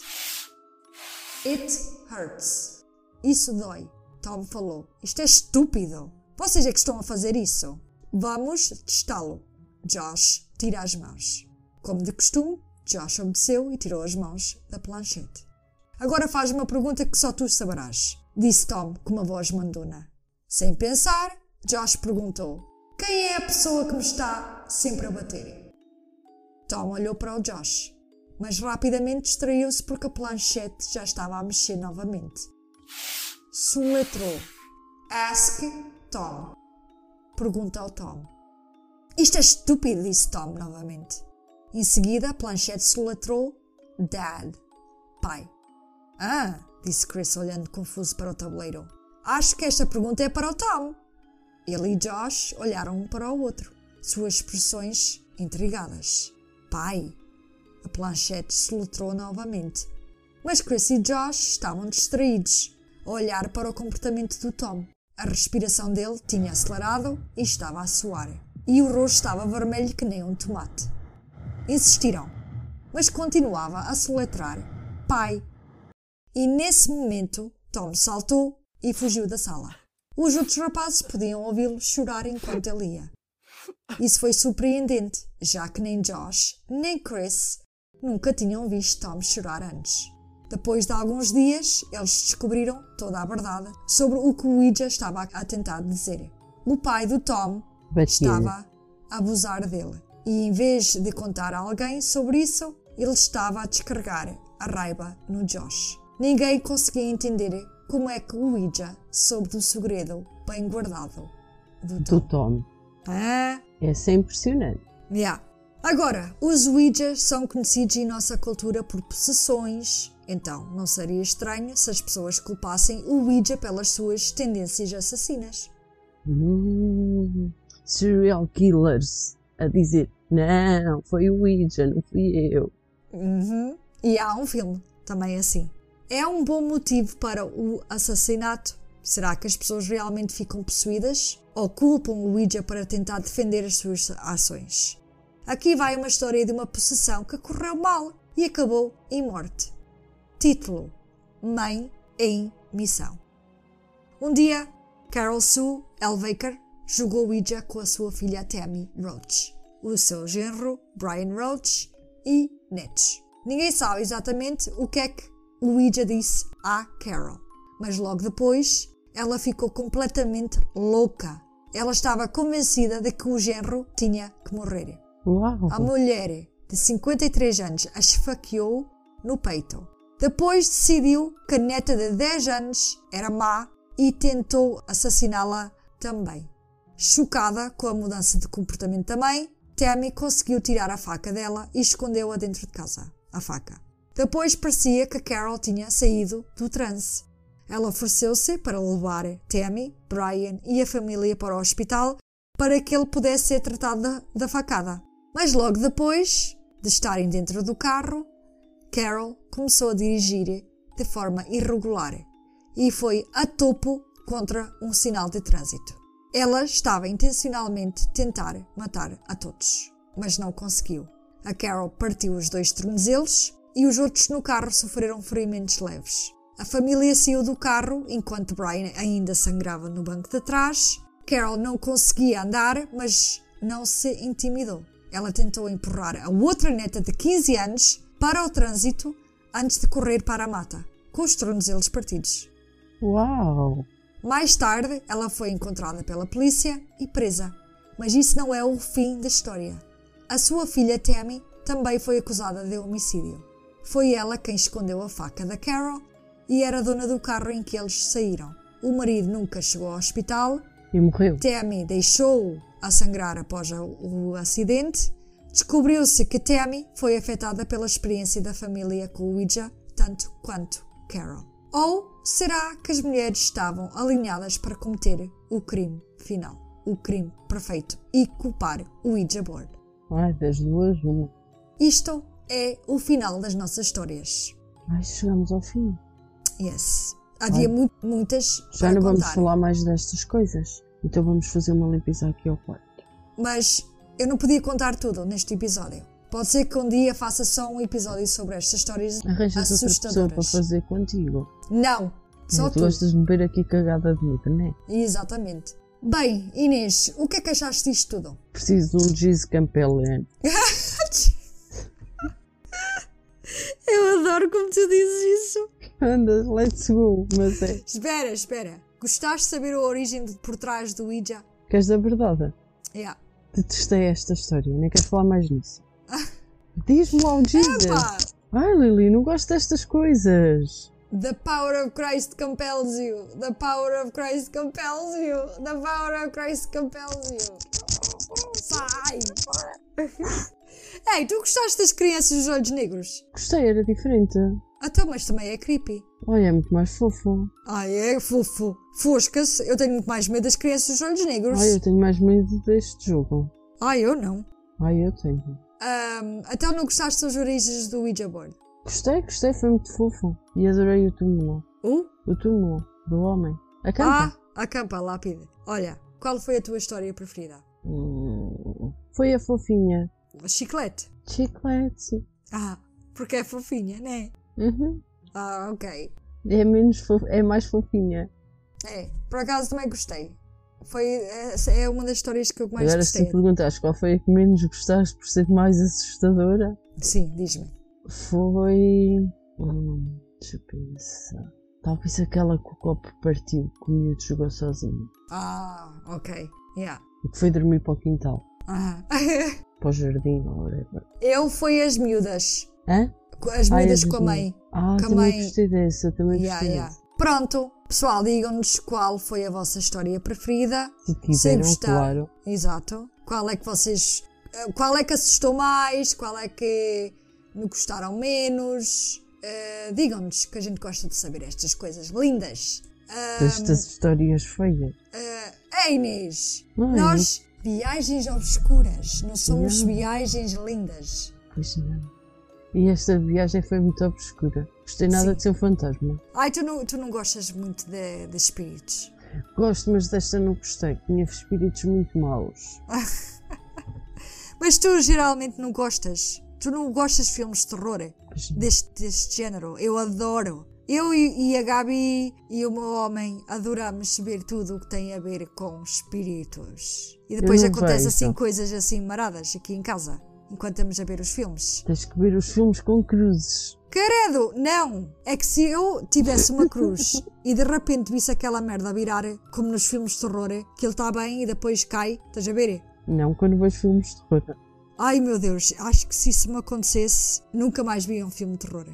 Speaker 1: It hurts. Isso dói. Tom falou. Isto é estúpido. Vocês é que estão a fazer isso. Vamos testá-lo. Josh tira as mãos. Como de costume, Josh obedeceu e tirou as mãos da planchete. Agora faz uma pergunta que só tu saberás disse Tom com uma voz mandona. Sem pensar, Josh perguntou: Quem é a pessoa que me está sempre a bater? Tom olhou para o Josh. mas rapidamente distraiu-se porque a planchete já estava a mexer novamente. Soletrou. Ask Tom. Pergunta ao Tom. Isto é estúpido, disse Tom novamente. Em seguida, a planchete soletrou Dad. Pai. Ah, disse Chris olhando confuso para o tabuleiro. Acho que esta pergunta é para o Tom. Ele e Josh olharam um para o outro, suas expressões intrigadas. Pai. A planchete soletrou novamente. Mas Chris e Josh estavam distraídos, a olhar para o comportamento do Tom. A respiração dele tinha acelerado e estava a suar. E o rosto estava vermelho que nem um tomate. Insistiram, mas continuava a soletrar pai. E nesse momento, Tom saltou e fugiu da sala. Os outros rapazes podiam ouvi-lo chorar enquanto ele ia. Isso foi surpreendente, já que nem Josh nem Chris nunca tinham visto Tom chorar antes. Depois de alguns dias, eles descobriram toda a verdade sobre o que o Ouija estava a tentar dizer. O pai do Tom estava a abusar dele. E em vez de contar a alguém sobre isso, ele estava a descarregar a raiva no Josh. Ninguém conseguia entender como é que o Ouija soube do segredo bem guardado do Tom.
Speaker 2: Do Tom.
Speaker 1: Ah,
Speaker 2: Essa é impressionante.
Speaker 1: yeah. Agora, os Ouijas são conhecidos em nossa cultura por possessões, então não seria estranho se as pessoas culpassem o Ouija pelas suas tendências assassinas.
Speaker 2: Hum, serial killers a dizer: Não, foi o Ouija, não fui eu.
Speaker 1: Uhum. E há um filme também assim. É um bom motivo para o assassinato? Será que as pessoas realmente ficam possuídas? Ou culpam o Ouija para tentar defender as suas ações? Aqui vai uma história de uma possessão que correu mal e acabou em morte. Título: Mãe em Missão. Um dia, Carol Sue Elvaker jogou Ouija com a sua filha Tammy Roach, o seu genro Brian Roach e netos. Ninguém sabe exatamente o que é que Ouija disse à Carol, mas logo depois ela ficou completamente louca. Ela estava convencida de que o genro tinha que morrer.
Speaker 2: Uau!
Speaker 1: A mulher de 53 anos a esfaqueou no peito. Depois decidiu que a neta de 10 anos era má e tentou assassiná-la também. Chocada com a mudança de comportamento da mãe, Tammy conseguiu tirar a faca dela e escondeu-a dentro de casa. A faca. Depois parecia que Carol tinha saído do transe. Ela ofereceu-se para levar Tammy, Brian e a família para o hospital para que ele pudesse ser tratado da, da facada. Mas logo depois de estarem dentro do carro, Carol começou a dirigir de forma irregular e foi a topo contra um sinal de trânsito. Ela estava intencionalmente tentar matar a todos, mas não conseguiu. A Carol partiu os dois tornozelos e os outros no carro sofreram ferimentos leves. A família saiu do carro enquanto Brian ainda sangrava no banco de trás. Carol não conseguia andar, mas não se intimidou. Ela tentou empurrar a outra neta de 15 anos para o trânsito antes de correr para a mata, com os tornozelos partidos.
Speaker 2: Uau!
Speaker 1: Mais tarde, ela foi encontrada pela polícia e presa. Mas isso não é o fim da história. A sua filha Tammy também foi acusada de homicídio. Foi ela quem escondeu a faca da Carol e era dona do carro em que eles saíram. O marido nunca chegou ao hospital.
Speaker 2: E morreu.
Speaker 1: Tammy deixou-o a sangrar após o o acidente. Descobriu-se que Tammy foi afetada pela experiência da família com o Ouija, tanto quanto Carol. Ou será que as mulheres estavam alinhadas para cometer o crime final, o crime perfeito e culpar o Ouija board?
Speaker 2: Ai, das duas, uma.
Speaker 1: Isto é o final das nossas histórias.
Speaker 2: Ai, chegamos ao fim.
Speaker 1: Yes. Havia mu- muitas
Speaker 2: Já não vamos
Speaker 1: contar,
Speaker 2: falar mais destas coisas. Então vamos fazer uma limpeza aqui ao quarto.
Speaker 1: mas eu não podia contar tudo neste episódio. Pode ser que um dia faça só um episódio sobre estas histórias
Speaker 2: Arranjas outra pessoa para
Speaker 1: assustadoras.
Speaker 2: fazer contigo.
Speaker 1: Não, só
Speaker 2: tu
Speaker 1: tu.
Speaker 2: gostas de me ver aqui cagada de medo, não é?
Speaker 1: Exatamente. Bem, Inês, o que é que achaste disto tudo?
Speaker 2: Preciso de um giz campelene.
Speaker 1: Eu adoro como tu dizes isso.
Speaker 2: Anda, let's go. Mas é.
Speaker 1: Espera, espera. Gostaste de saber a origem de- por trás do Ouija?
Speaker 2: Queres a verdade?
Speaker 1: Yeah.
Speaker 2: Detestei esta história, nem quero falar mais nisso. Diz-me lá o giz.
Speaker 1: Epá,
Speaker 2: Ai, Lili, não gosto destas coisas.
Speaker 1: The power of Christ compels you. The power of Christ compels you. The power of Christ compels you. Sai! Ei, tu gostaste das crianças dos olhos negros?
Speaker 2: Gostei, era diferente.
Speaker 1: Então, mas também é creepy.
Speaker 2: Olha, é muito mais fofo.
Speaker 1: Ai, é fofo. Fosca-se. Eu tenho muito mais medo das crianças dos olhos negros.
Speaker 2: Ai, eu tenho mais medo deste jogo.
Speaker 1: Ai, eu não.
Speaker 2: Ai, eu tenho.
Speaker 1: Ahm, então não gostaste das origens do Ouija board?
Speaker 2: Gostei, gostei, foi muito fofo. E adorei o túmulo.
Speaker 1: Uh?
Speaker 2: O túmulo do homem. A campa.
Speaker 1: Ah, a campa, a lápide. Olha, qual foi a tua história preferida?
Speaker 2: Hum, foi a fofinha.
Speaker 1: A chiclete.
Speaker 2: Chiclete.
Speaker 1: Ah, porque é fofinha, né?
Speaker 2: Uhum.
Speaker 1: Ah, ok.
Speaker 2: É menos é mais fofinha.
Speaker 1: É, por acaso também gostei. Foi, essa é uma das histórias que eu mais
Speaker 2: Agora, se
Speaker 1: gostei.
Speaker 2: tu perguntares qual foi a que menos gostaste por ser mais assustadora,
Speaker 1: Sim, diz-me.
Speaker 2: foi. Hum, deixa eu pensar. Talvez aquela que o copo partiu, que o miúdo jogou sozinho.
Speaker 1: Ah, ok. Yeah.
Speaker 2: E que foi dormir para o quintal, para o jardim ou whatever.
Speaker 1: eu fui as miúdas.
Speaker 2: Hã?
Speaker 1: As
Speaker 2: Ai,
Speaker 1: miúdas
Speaker 2: as
Speaker 1: com a mãe.
Speaker 2: Ah,
Speaker 1: Com a
Speaker 2: também
Speaker 1: mãe.
Speaker 2: gostei dessa, também
Speaker 1: Yeah,
Speaker 2: gostei
Speaker 1: yeah.
Speaker 2: dessa.
Speaker 1: Pronto, pessoal, digam-nos qual foi a vossa história preferida.
Speaker 2: Se tiveram,
Speaker 1: gostaram.
Speaker 2: claro.
Speaker 1: Exato. Qual é que vocês. eh, Qual é que assustou mais? Qual é que me gostaram menos? Eh, digam-nos que a gente gosta de saber estas coisas lindas. Ah,
Speaker 2: Estas histórias feias.
Speaker 1: eh, ei, Inês!
Speaker 2: Ai.
Speaker 1: Nós, viagens obscuras, não somos
Speaker 2: Yeah.
Speaker 1: viagens lindas.
Speaker 2: Pois não. E esta viagem foi muito obscura. Gostei nada
Speaker 1: Sim.
Speaker 2: de ser um fantasma.
Speaker 1: Ai, tu não, tu não gostas muito de, de espíritos.
Speaker 2: Gosto, mas desta não gostei. Tinha espíritos muito maus.
Speaker 1: Mas tu geralmente não gostas. Tu não gostas de filmes de terror deste, deste género. Eu adoro. Eu e, a Gabi e o meu homem adoramos ver tudo o que tem a ver com espíritos. E depois acontece assim coisas assim maradas aqui em casa, enquanto estamos a ver os filmes.
Speaker 2: Tens que ver os filmes com cruzes.
Speaker 1: Credo, não! É que se eu tivesse uma cruz e de repente visse aquela merda virar, como nos filmes de terror, que ele está bem e depois cai, estás a ver?
Speaker 2: Não quando vejo filmes de terror.
Speaker 1: Ai meu Deus, acho que se isso me acontecesse, nunca mais via um filme de terror.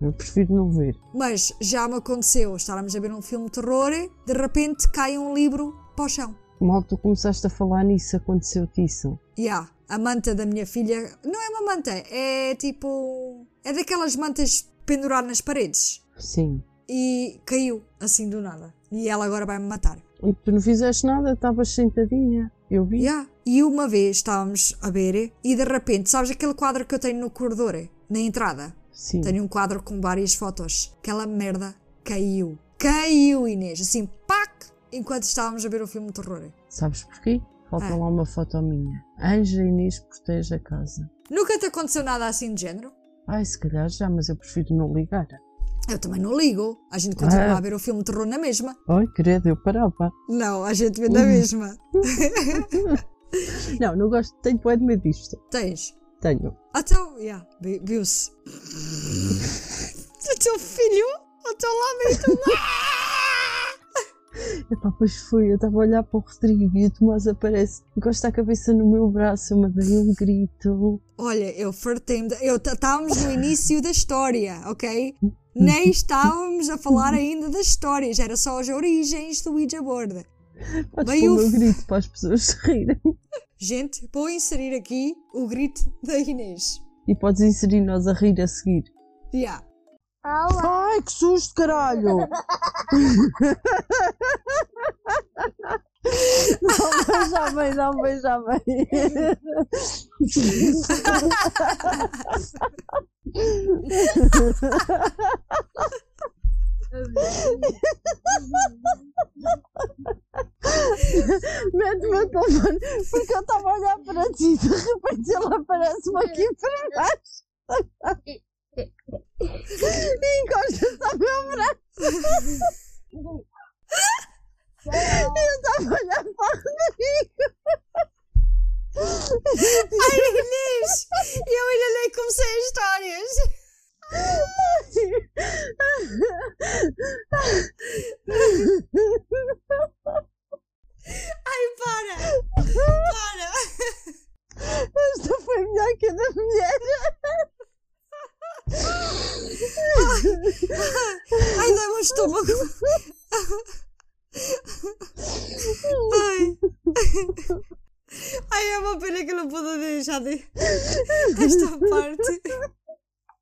Speaker 2: Eu prefiro não ver.
Speaker 1: Mas já me aconteceu estarmos a ver um filme de terror, de repente cai um livro para o chão.
Speaker 2: Mal tu começaste a falar nisso, aconteceu-te isso.
Speaker 1: Há, a manta da minha filha, não é uma manta, é tipo. É daquelas mantas pendurar nas paredes.
Speaker 2: Sim.
Speaker 1: E caiu, assim do nada. E ela agora vai me matar.
Speaker 2: E tu não fizeste nada, estavas sentadinha. Eu vi.
Speaker 1: Yeah. E uma vez estávamos a ver e de repente, sabes aquele quadro que eu tenho no corredor, na entrada?
Speaker 2: Sim.
Speaker 1: Tenho um quadro com várias fotos. Aquela merda caiu. Caiu, Inês. Assim, pac! Enquanto estávamos a ver o filme de terror.
Speaker 2: Sabes porquê? Falta
Speaker 1: Ah.
Speaker 2: lá uma foto minha. Anja Inês protege a casa.
Speaker 1: Nunca te aconteceu nada assim de género?
Speaker 2: Ai, se calhar já, mas eu prefiro não ligar.
Speaker 1: Eu também não ligo. A gente continua
Speaker 2: Ah.
Speaker 1: a ver o filme de terror na mesma.
Speaker 2: Ai, credo, eu parava.
Speaker 1: Não, a gente vê na mesma.
Speaker 2: Não, não gosto, tenho bué de medo disto.
Speaker 1: Tens.
Speaker 2: Tenho.
Speaker 1: Então, yeah, vi- viu-se. o teu filho, o teu lado e tu.
Speaker 2: Epá, pois foi, eu estava a olhar para o Rodrigo e o Tomás aparece, encosta a cabeça no meu braço, eu mandei um grito.
Speaker 1: Olha, eu fartei-me. Eu Estávamos no início da história, ok? Nem estávamos a falar ainda das histórias, era só as origens do Ouija board.
Speaker 2: Podes
Speaker 1: Bem,
Speaker 2: pôr o
Speaker 1: eu-
Speaker 2: meu grito para as pessoas rirem.
Speaker 1: Gente, vou inserir aqui o grito da Inês.
Speaker 2: E podes inserir nós a rir a seguir.
Speaker 1: Yeah.
Speaker 2: Ai, que susto, caralho! não, já bem, não, já bem. Mete-me a telefone porque eu estava a olhar para ti e de repente ele aparece-me aqui para baixo. E encosta-se ao meu braço estava a olhar para o Rodrigo.
Speaker 1: Ai, Inês! Eu ainda nem comecei as histórias. Ai, para! Para!
Speaker 2: Esta foi melhor que a da mulher.
Speaker 1: Ai, dá-me um estômago. Ai. Ai, é uma pena que eu não pude deixar de... esta parte.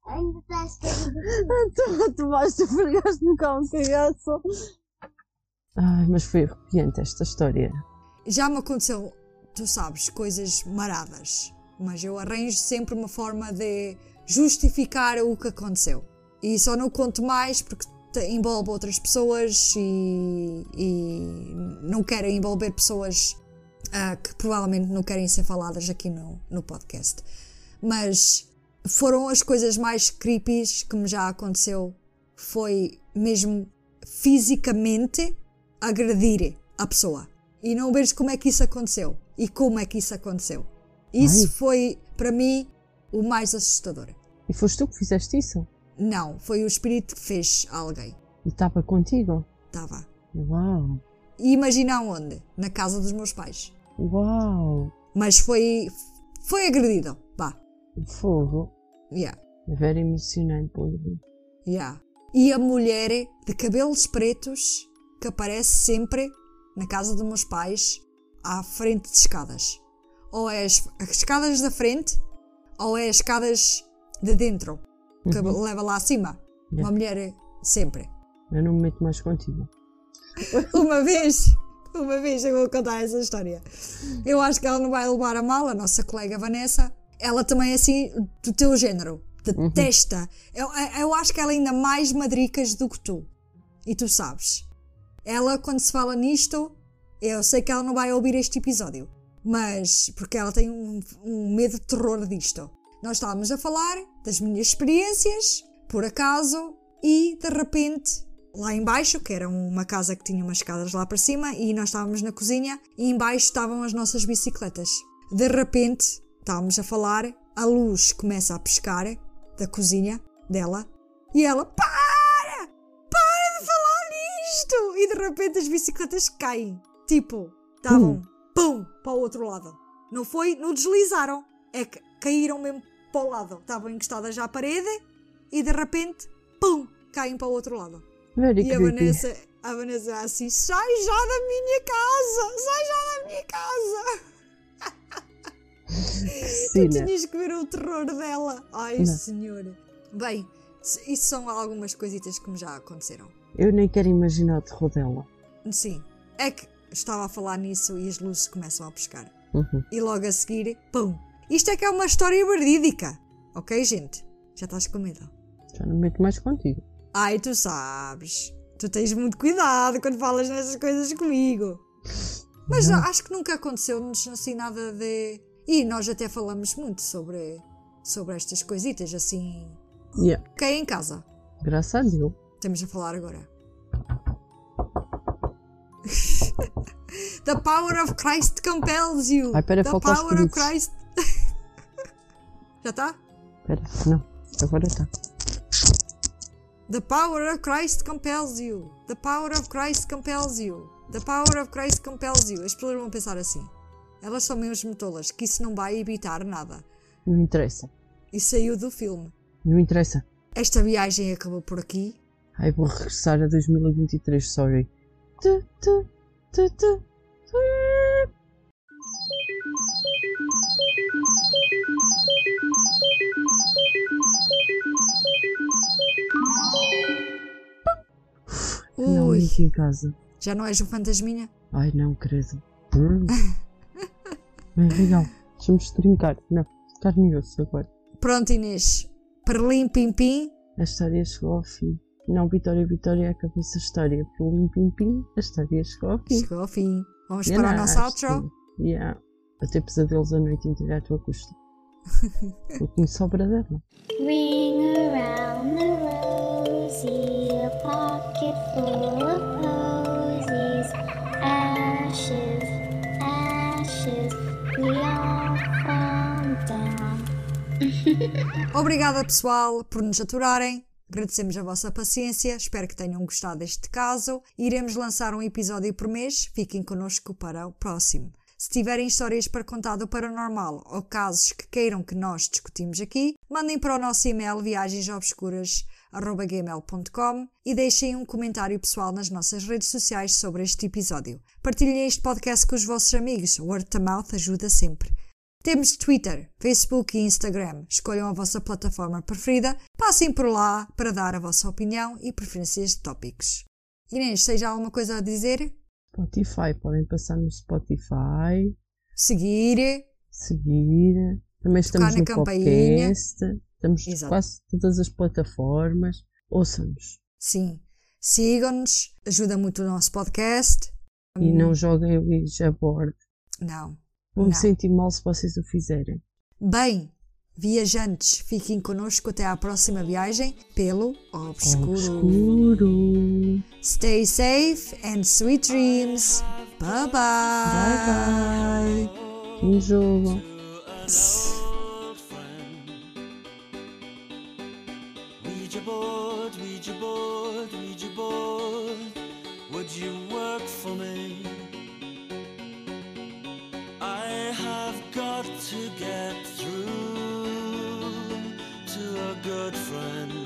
Speaker 3: Ainda estás querido.
Speaker 2: tu, tu vais te cão, cagaço. Ai, mas foi arrepiante esta história.
Speaker 1: Já me aconteceu, tu sabes, coisas maradas, mas eu arranjo sempre uma forma de justificar o que aconteceu. E só não conto mais porque te- envolve outras pessoas e, e não quero envolver pessoas ah, que provavelmente não querem ser faladas aqui no, no podcast. Mas foram as coisas mais creepy que me já aconteceu. Foi mesmo fisicamente agredir a pessoa. E não vejo como é que isso aconteceu. E como é que isso aconteceu. Isso
Speaker 2: Ai.
Speaker 1: foi, para mim, o mais assustador.
Speaker 2: E foste tu que fizeste isso?
Speaker 1: Não, foi o espírito que fez a alguém.
Speaker 2: E estava contigo?
Speaker 1: Estava.
Speaker 2: Uau!
Speaker 1: E imagina onde? Na casa dos meus pais.
Speaker 2: Uau!
Speaker 1: Mas foi. Foi agredido. Vá.
Speaker 2: Fogo!
Speaker 1: Yeah.
Speaker 2: É very emocionante, pô.
Speaker 1: Yeah. E a mulher de cabelos pretos que aparece sempre na casa dos meus pais à frente de escadas. Ou é as, as escadas da frente ou é as escadas de dentro que leva lá acima. Uma mulher sempre.
Speaker 2: Eu não me meto mais contigo.
Speaker 1: Uma vez, uma vez eu vou contar essa história. Eu acho que ela não vai levar a mal, a nossa colega Vanessa. Ela também é assim, do teu género. Detesta. Eu, eu acho que ela é ainda mais madricas do que tu. E tu sabes. Ela, quando se fala nisto, eu sei que ela não vai ouvir este episódio. Mas, porque ela tem um, um medo de terror disto. Nós estávamos a falar das minhas experiências, por acaso, e de repente, lá embaixo, que era uma casa que tinha umas escadas lá para cima, e nós estávamos na cozinha, e embaixo estavam as nossas bicicletas. De repente, estávamos a falar, a luz começa a piscar da cozinha dela, e ela, para! Para de falar nisto! E de repente as bicicletas caem. Tipo, estavam, pum, para o outro lado. Não foi, não deslizaram, é que caíram mesmo para o lado. Estavam encostadas à parede e de repente, pum, caem para o outro lado.
Speaker 2: Very
Speaker 1: E a. Vanessa, a Vanessa assim, sai já da minha casa, sai já da minha casa. Tu tinhas que ver o terror dela. Ai,
Speaker 2: Não.
Speaker 1: senhor. Bem, isso são algumas coisitas que me já aconteceram.
Speaker 2: Eu nem quero imaginar o terror dela.
Speaker 1: Sim, é que estava a falar nisso e as luzes começam a pescar.
Speaker 2: Uhum.
Speaker 1: E logo a seguir, pum. Isto é que é uma história verídica. Ok, gente? Já estás com medo?
Speaker 2: Já não me meto mais contigo.
Speaker 1: Ai, tu sabes. Tu tens muito cuidado quando falas nessas coisas comigo. Mas não, acho que nunca aconteceu-nos assim nada de. E nós até falamos muito sobre, sobre estas coisitas assim.
Speaker 2: Yeah.
Speaker 1: Quem é em casa?
Speaker 2: Graças a Deus.
Speaker 1: Estamos a falar agora. The power of Christ compels you.
Speaker 2: Ai, pera,
Speaker 1: The power of. Christ. Já está?
Speaker 2: Espera, não. Agora está.
Speaker 1: The power of Christ compels you. The power of Christ compels you. The power of Christ compels you. As pessoas vão pensar assim. Elas são mesmo tolas, que isso não vai evitar nada.
Speaker 2: Não interessa.
Speaker 1: E saiu do filme.
Speaker 2: Não interessa.
Speaker 1: Esta viagem acabou por aqui.
Speaker 2: Ai, vou regressar a 2023, sorry. Tu, tu, tu, tu, tu. Não,
Speaker 1: Ui,
Speaker 2: aqui em casa.
Speaker 1: já não és um fantasminha?
Speaker 2: Ai, não, credo. Bem, legal. Deixa-me trincar. Não, carne e osso agora.
Speaker 1: Pronto, Inês. Perlim, pim, pim.
Speaker 2: A história chegou ao fim. Não, Vitória, Vitória, acabou essa história. Pum, pim, pim, a história chegou ao fim.
Speaker 1: Chegou ao fim. Vamos
Speaker 2: Eu
Speaker 1: para o nosso outro.
Speaker 2: que- Yeah. A ter pesadelos à noite inteira à tua custa. O que me sobra dela.
Speaker 3: Ring around the rosy, a pocket full
Speaker 1: Obrigada, pessoal, por nos aturarem. Agradecemos a vossa paciência. Espero que tenham gostado deste caso. Iremos lançar um episódio por mês. Fiquem connosco para o próximo. Se tiverem histórias para contar do paranormal ou casos que queiram que nós discutimos aqui, mandem para o nosso e-mail viagensobscuras ouija.gmail.com e deixem um comentário pessoal nas nossas redes sociais sobre este episódio. Partilhem este podcast com os vossos amigos. Word to mouth ajuda sempre. Temos Twitter, Facebook e Instagram. Escolham a vossa plataforma preferida, passem por lá para dar a vossa opinião e preferências de tópicos. Inês, seja alguma coisa a dizer?
Speaker 2: Spotify, podem passar no Spotify,
Speaker 1: Seguir?
Speaker 2: seguir. Também estamos no
Speaker 1: campainha.
Speaker 2: podcast, estamos
Speaker 1: Exato.
Speaker 2: quase todas as plataformas. Ouçam-nos
Speaker 1: Sim. Sigam-nos, ajuda muito o nosso podcast.
Speaker 2: e não joguem o Ouija a bordo.
Speaker 1: Não.
Speaker 2: Vou-me
Speaker 1: Não.
Speaker 2: sentir mal se vocês o fizerem.
Speaker 1: Bem, viajantes, fiquem connosco até à próxima viagem pelo obscuro.
Speaker 2: Obscuro.
Speaker 1: Stay safe and sweet dreams. Bye bye.
Speaker 2: Bye bye. Um jogo.
Speaker 4: Would you work for me? To get through to a good friend.